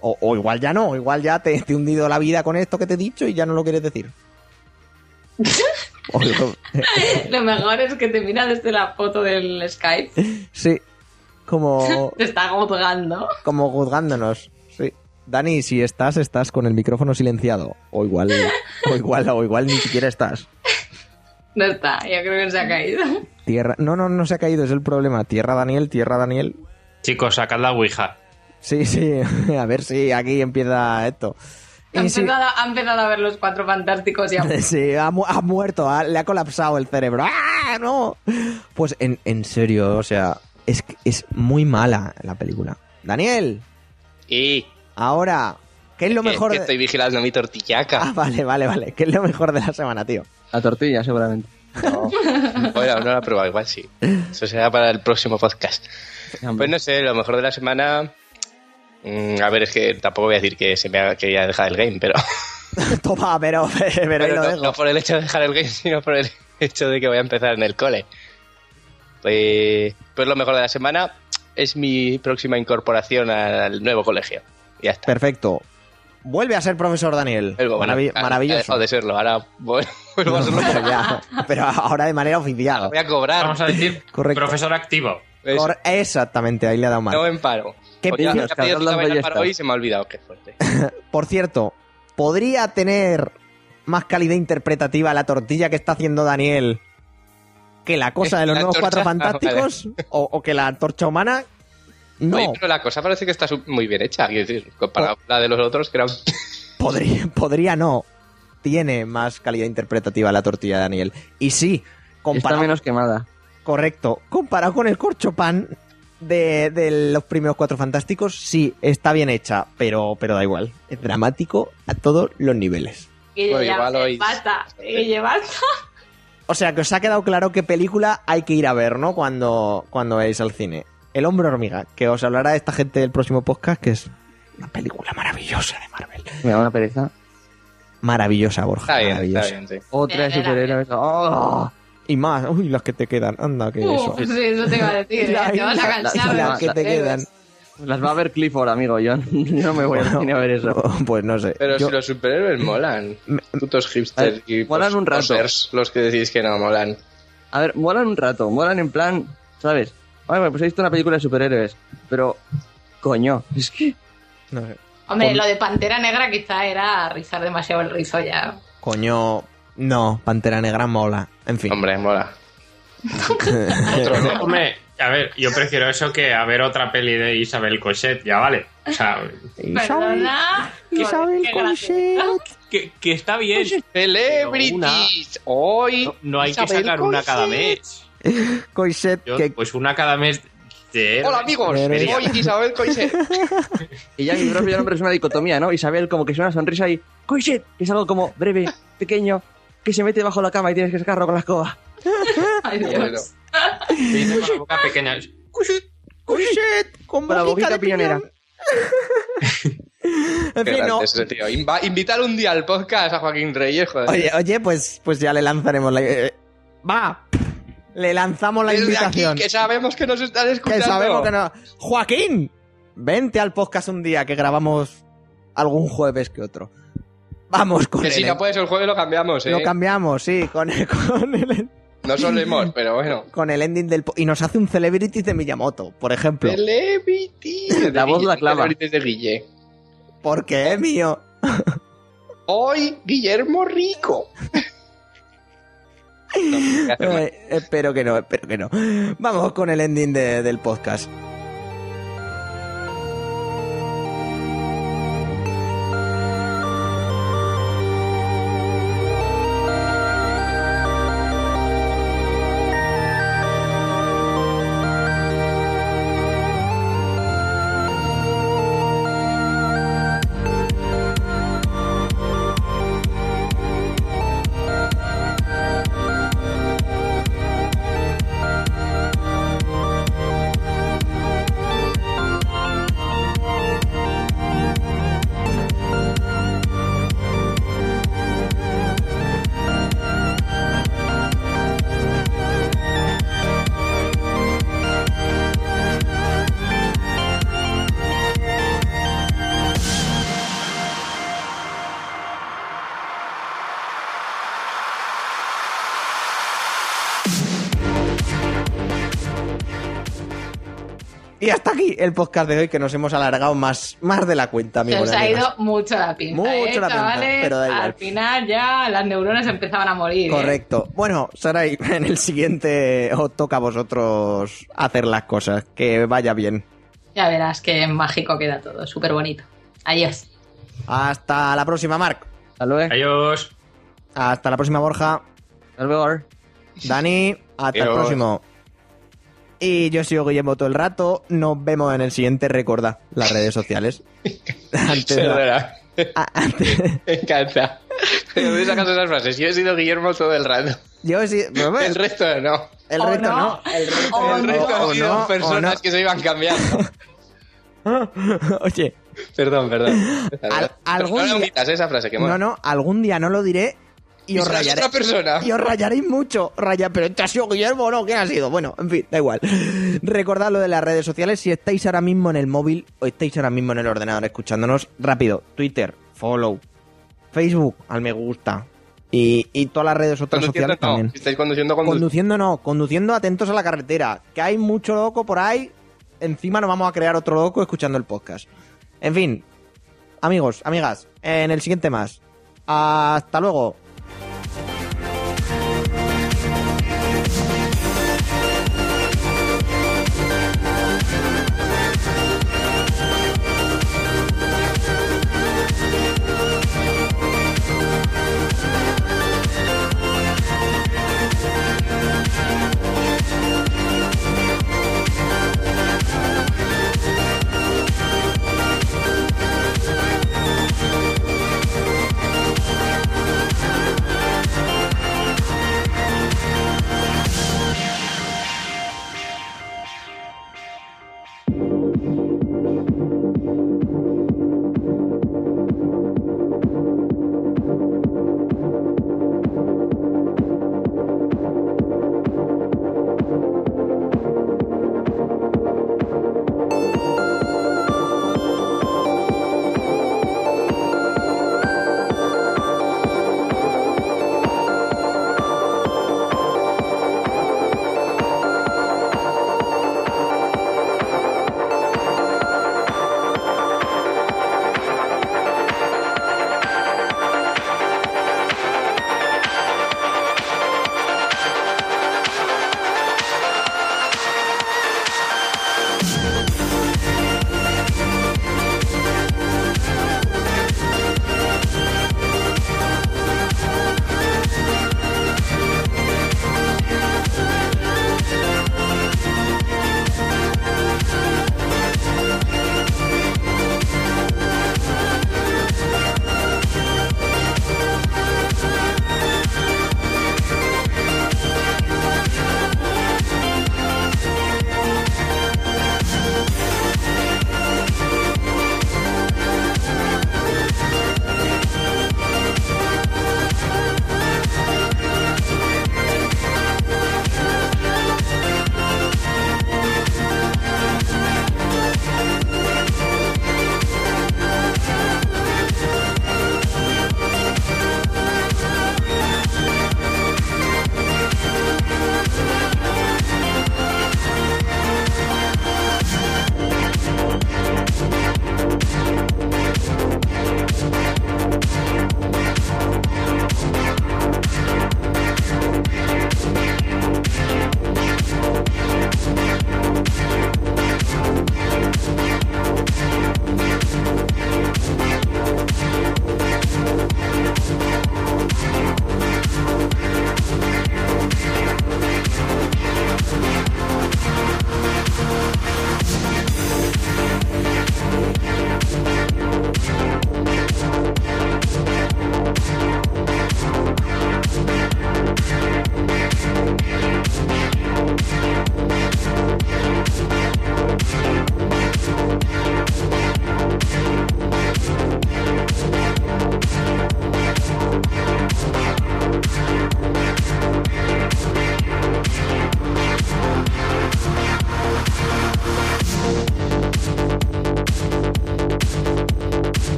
O, o igual ya no, igual ya te, te he hundido la vida con esto que te he dicho y ya no lo quieres decir. Lo mejor es que te mira desde la foto del Skype. sí, como. Te está juzgando. como juzgándonos. Dani, si estás, estás con el micrófono silenciado. O igual, o igual, o igual ni siquiera estás. No está, yo creo que se ha caído. Tierra. No, no, no se ha caído, es el problema. Tierra Daniel, tierra Daniel. Chicos, sacad la Ouija. Sí, sí. A ver si aquí empieza esto. Ha sí, empezado, ha empezado a ver los cuatro fantásticos y ha... sí, ha, mu- ha muerto, ha- le ha colapsado el cerebro. ¡Ah, no! Pues en, en serio, o sea, es, que es muy mala la película. Daniel, Y ahora, ¿qué es lo que- mejor que de... estoy vigilando mi tortillaca. Ah, vale, vale, vale. ¿Qué es lo mejor de la semana, tío? La tortilla, seguramente. No, bueno, no la he probado, igual sí. Eso será para el próximo podcast. Pues no sé, lo mejor de la semana. mm, a ver, es que tampoco voy a decir que se me ha, que ya dejar el game, pero. Toma, pero, pero, ahí pero lo no, dejo. no por el hecho de dejar el game, sino por el hecho de que voy a empezar en el cole. Pues, pues lo mejor de la semana es mi próxima incorporación al nuevo colegio. Ya está. Perfecto. Vuelve a ser profesor Daniel. Ha maravilloso. dejado de serlo, ahora vuelvo a serlo. Pero ya, pero ahora de manera oficial. Voy a cobrar. Vamos a decir, Correcto. profesor activo. Eso. Exactamente, ahí le ha dado mal. No en paro. ¿Qué ya pedido las para hoy y se me ha olvidado. Qué fuerte. Por cierto, ¿podría tener más calidad interpretativa la tortilla que está haciendo Daniel que la cosa de los nuevos cuatro ah, fantásticos o, o que la antorcha humana. No, Oye, pero la cosa parece que está muy bien hecha, quiero decir, comparado con la de los otros, que era... podría, podría no. Tiene más calidad interpretativa la tortilla de Daniel. Y sí, Está comparado, menos quemada. correcto, comparado con el corchopan de, de los primeros cuatro fantásticos, sí, está bien hecha, pero, pero da igual. Es dramático a todos los niveles. Guille, Bueno, ya- igual hoy- basta, Guille, basta. O sea, que os ha quedado claro qué película hay que ir a ver, ¿no? Cuando, cuando al cine. El hombre hormiga, que os hablará esta gente del próximo podcast, que es una película maravillosa de Marvel. Me da una pereza. Maravillosa, Borja. Está bien, maravillosa. está bien, sí. Otra superhéroes. ¡Oh! Y más, uy, las que te quedan, anda, que eso. Sí, eso te iba a decir, ¿eh? te vas a La- la- cansar. las que te quedan. Las va a ver Clifford, amigo. Yo, no me voy al cine a ver eso. Pues no sé. Pero Yo- si los superhéroes molan. Putos hipsters y molan pos- un rato. posers, los que decís que no molan. A ver, molan un rato. Molan en plan, ¿sabes? Bueno, pues he visto una película de superhéroes. Pero, coño, es que... no sé. Hombre, Con- lo de Pantera Negra quizá era rizar demasiado el rizo ya. Coño, no, Pantera Negra mola. En fin. Hombre, mola. Hombre, a ver, yo prefiero eso que a ver otra peli de Isabel Cochet, ya vale. O sea. Isabel Qué gracioso. que, que está bien. Celebrities. Hoy. No, no hay que Isabel sacar una cada mes. Coixet, Yo, que Pues una cada mes de. Hola amigos, soy Isabel Coixet. Y ya mi propio nombre es una dicotomía, ¿no? Isabel como que es una sonrisa y... ¡Coixet! que Es algo como breve, pequeño, que se mete bajo la cama y tienes que sacarlo con la escoba. Ay, Dios. Bueno. Con la boca pequeña. Coixet, con Con la boquita piñonera. en Qué fin, no. ese tío. Inva- invitar un día al podcast a Joaquín Reyes, joder. Oye, oye, pues, pues ya le lanzaremos la... eh, va, le lanzamos la Desde invitación. aquí, que sabemos que nos están Que escuchando. sabemos que no. Joaquín, vente al podcast un día que grabamos algún jueves que otro. Vamos con Que el, si no puedes el jueves lo cambiamos, ¿eh? Lo cambiamos, sí, con el, con el, No solemos, pero bueno. con el ending del... Y nos hace un Celebrities de Miyamoto, por ejemplo. Celebrity. La voz la clava. Celebrities de Guille. ¿Por qué, mío? Hoy, Guillermo Rico. Espero que no, espero que no. Vamos con el ending de- del podcast. El podcast de hoy que nos hemos alargado más, más de la cuenta, Se amigos. os y ha ido mucho la pinta, Mucho ¿eh, la pinta, pero da igual. Al final ya las neuronas empezaban a morir. ¿eh? Correcto. Bueno, Sarai, en el siguiente os toca a vosotros hacer las cosas. Que vaya bien. Ya verás qué mágico queda todo, súper bonito. Adiós. Hasta la próxima, Marc. Hasta luego. Adiós. Hasta la próxima, Borja. Hasta luego. Dani, hasta el próximo. Y yo sigo Guillermo todo el rato. Nos vemos en el siguiente. Recordad las redes sociales. Antes de- Perdona. a- antes- Me encanta. ¿De dónde sacas esas frases? Yo he sido Guillermo todo el rato. yo sí. El resto no. El resto no. no. El resto, O El resto han sido no, o personas no. que se iban cambiando. Oye, Perdón, perdón. Al- algún no día- esa frase, que no, no, algún día no lo diré y os rayaré. otra persona. Y os rayaréis mucho. Raya, pero ¿te ha sido Guillermo o no? ¿Quién ha sido? Bueno, en fin, da igual. Recordad lo de las redes sociales. Si estáis ahora mismo en el móvil o estáis ahora mismo en el ordenador escuchándonos, rápido. Twitter, follow. Facebook, al me gusta. Y, y todas las redes otras sociales no. también. Si estáis conduciendo, condu- Conduciendo no, conduciendo atentos a la carretera. Que hay mucho loco por ahí. Encima nos vamos a crear otro loco escuchando el podcast. En fin, amigos, amigas, en el siguiente más. Hasta luego.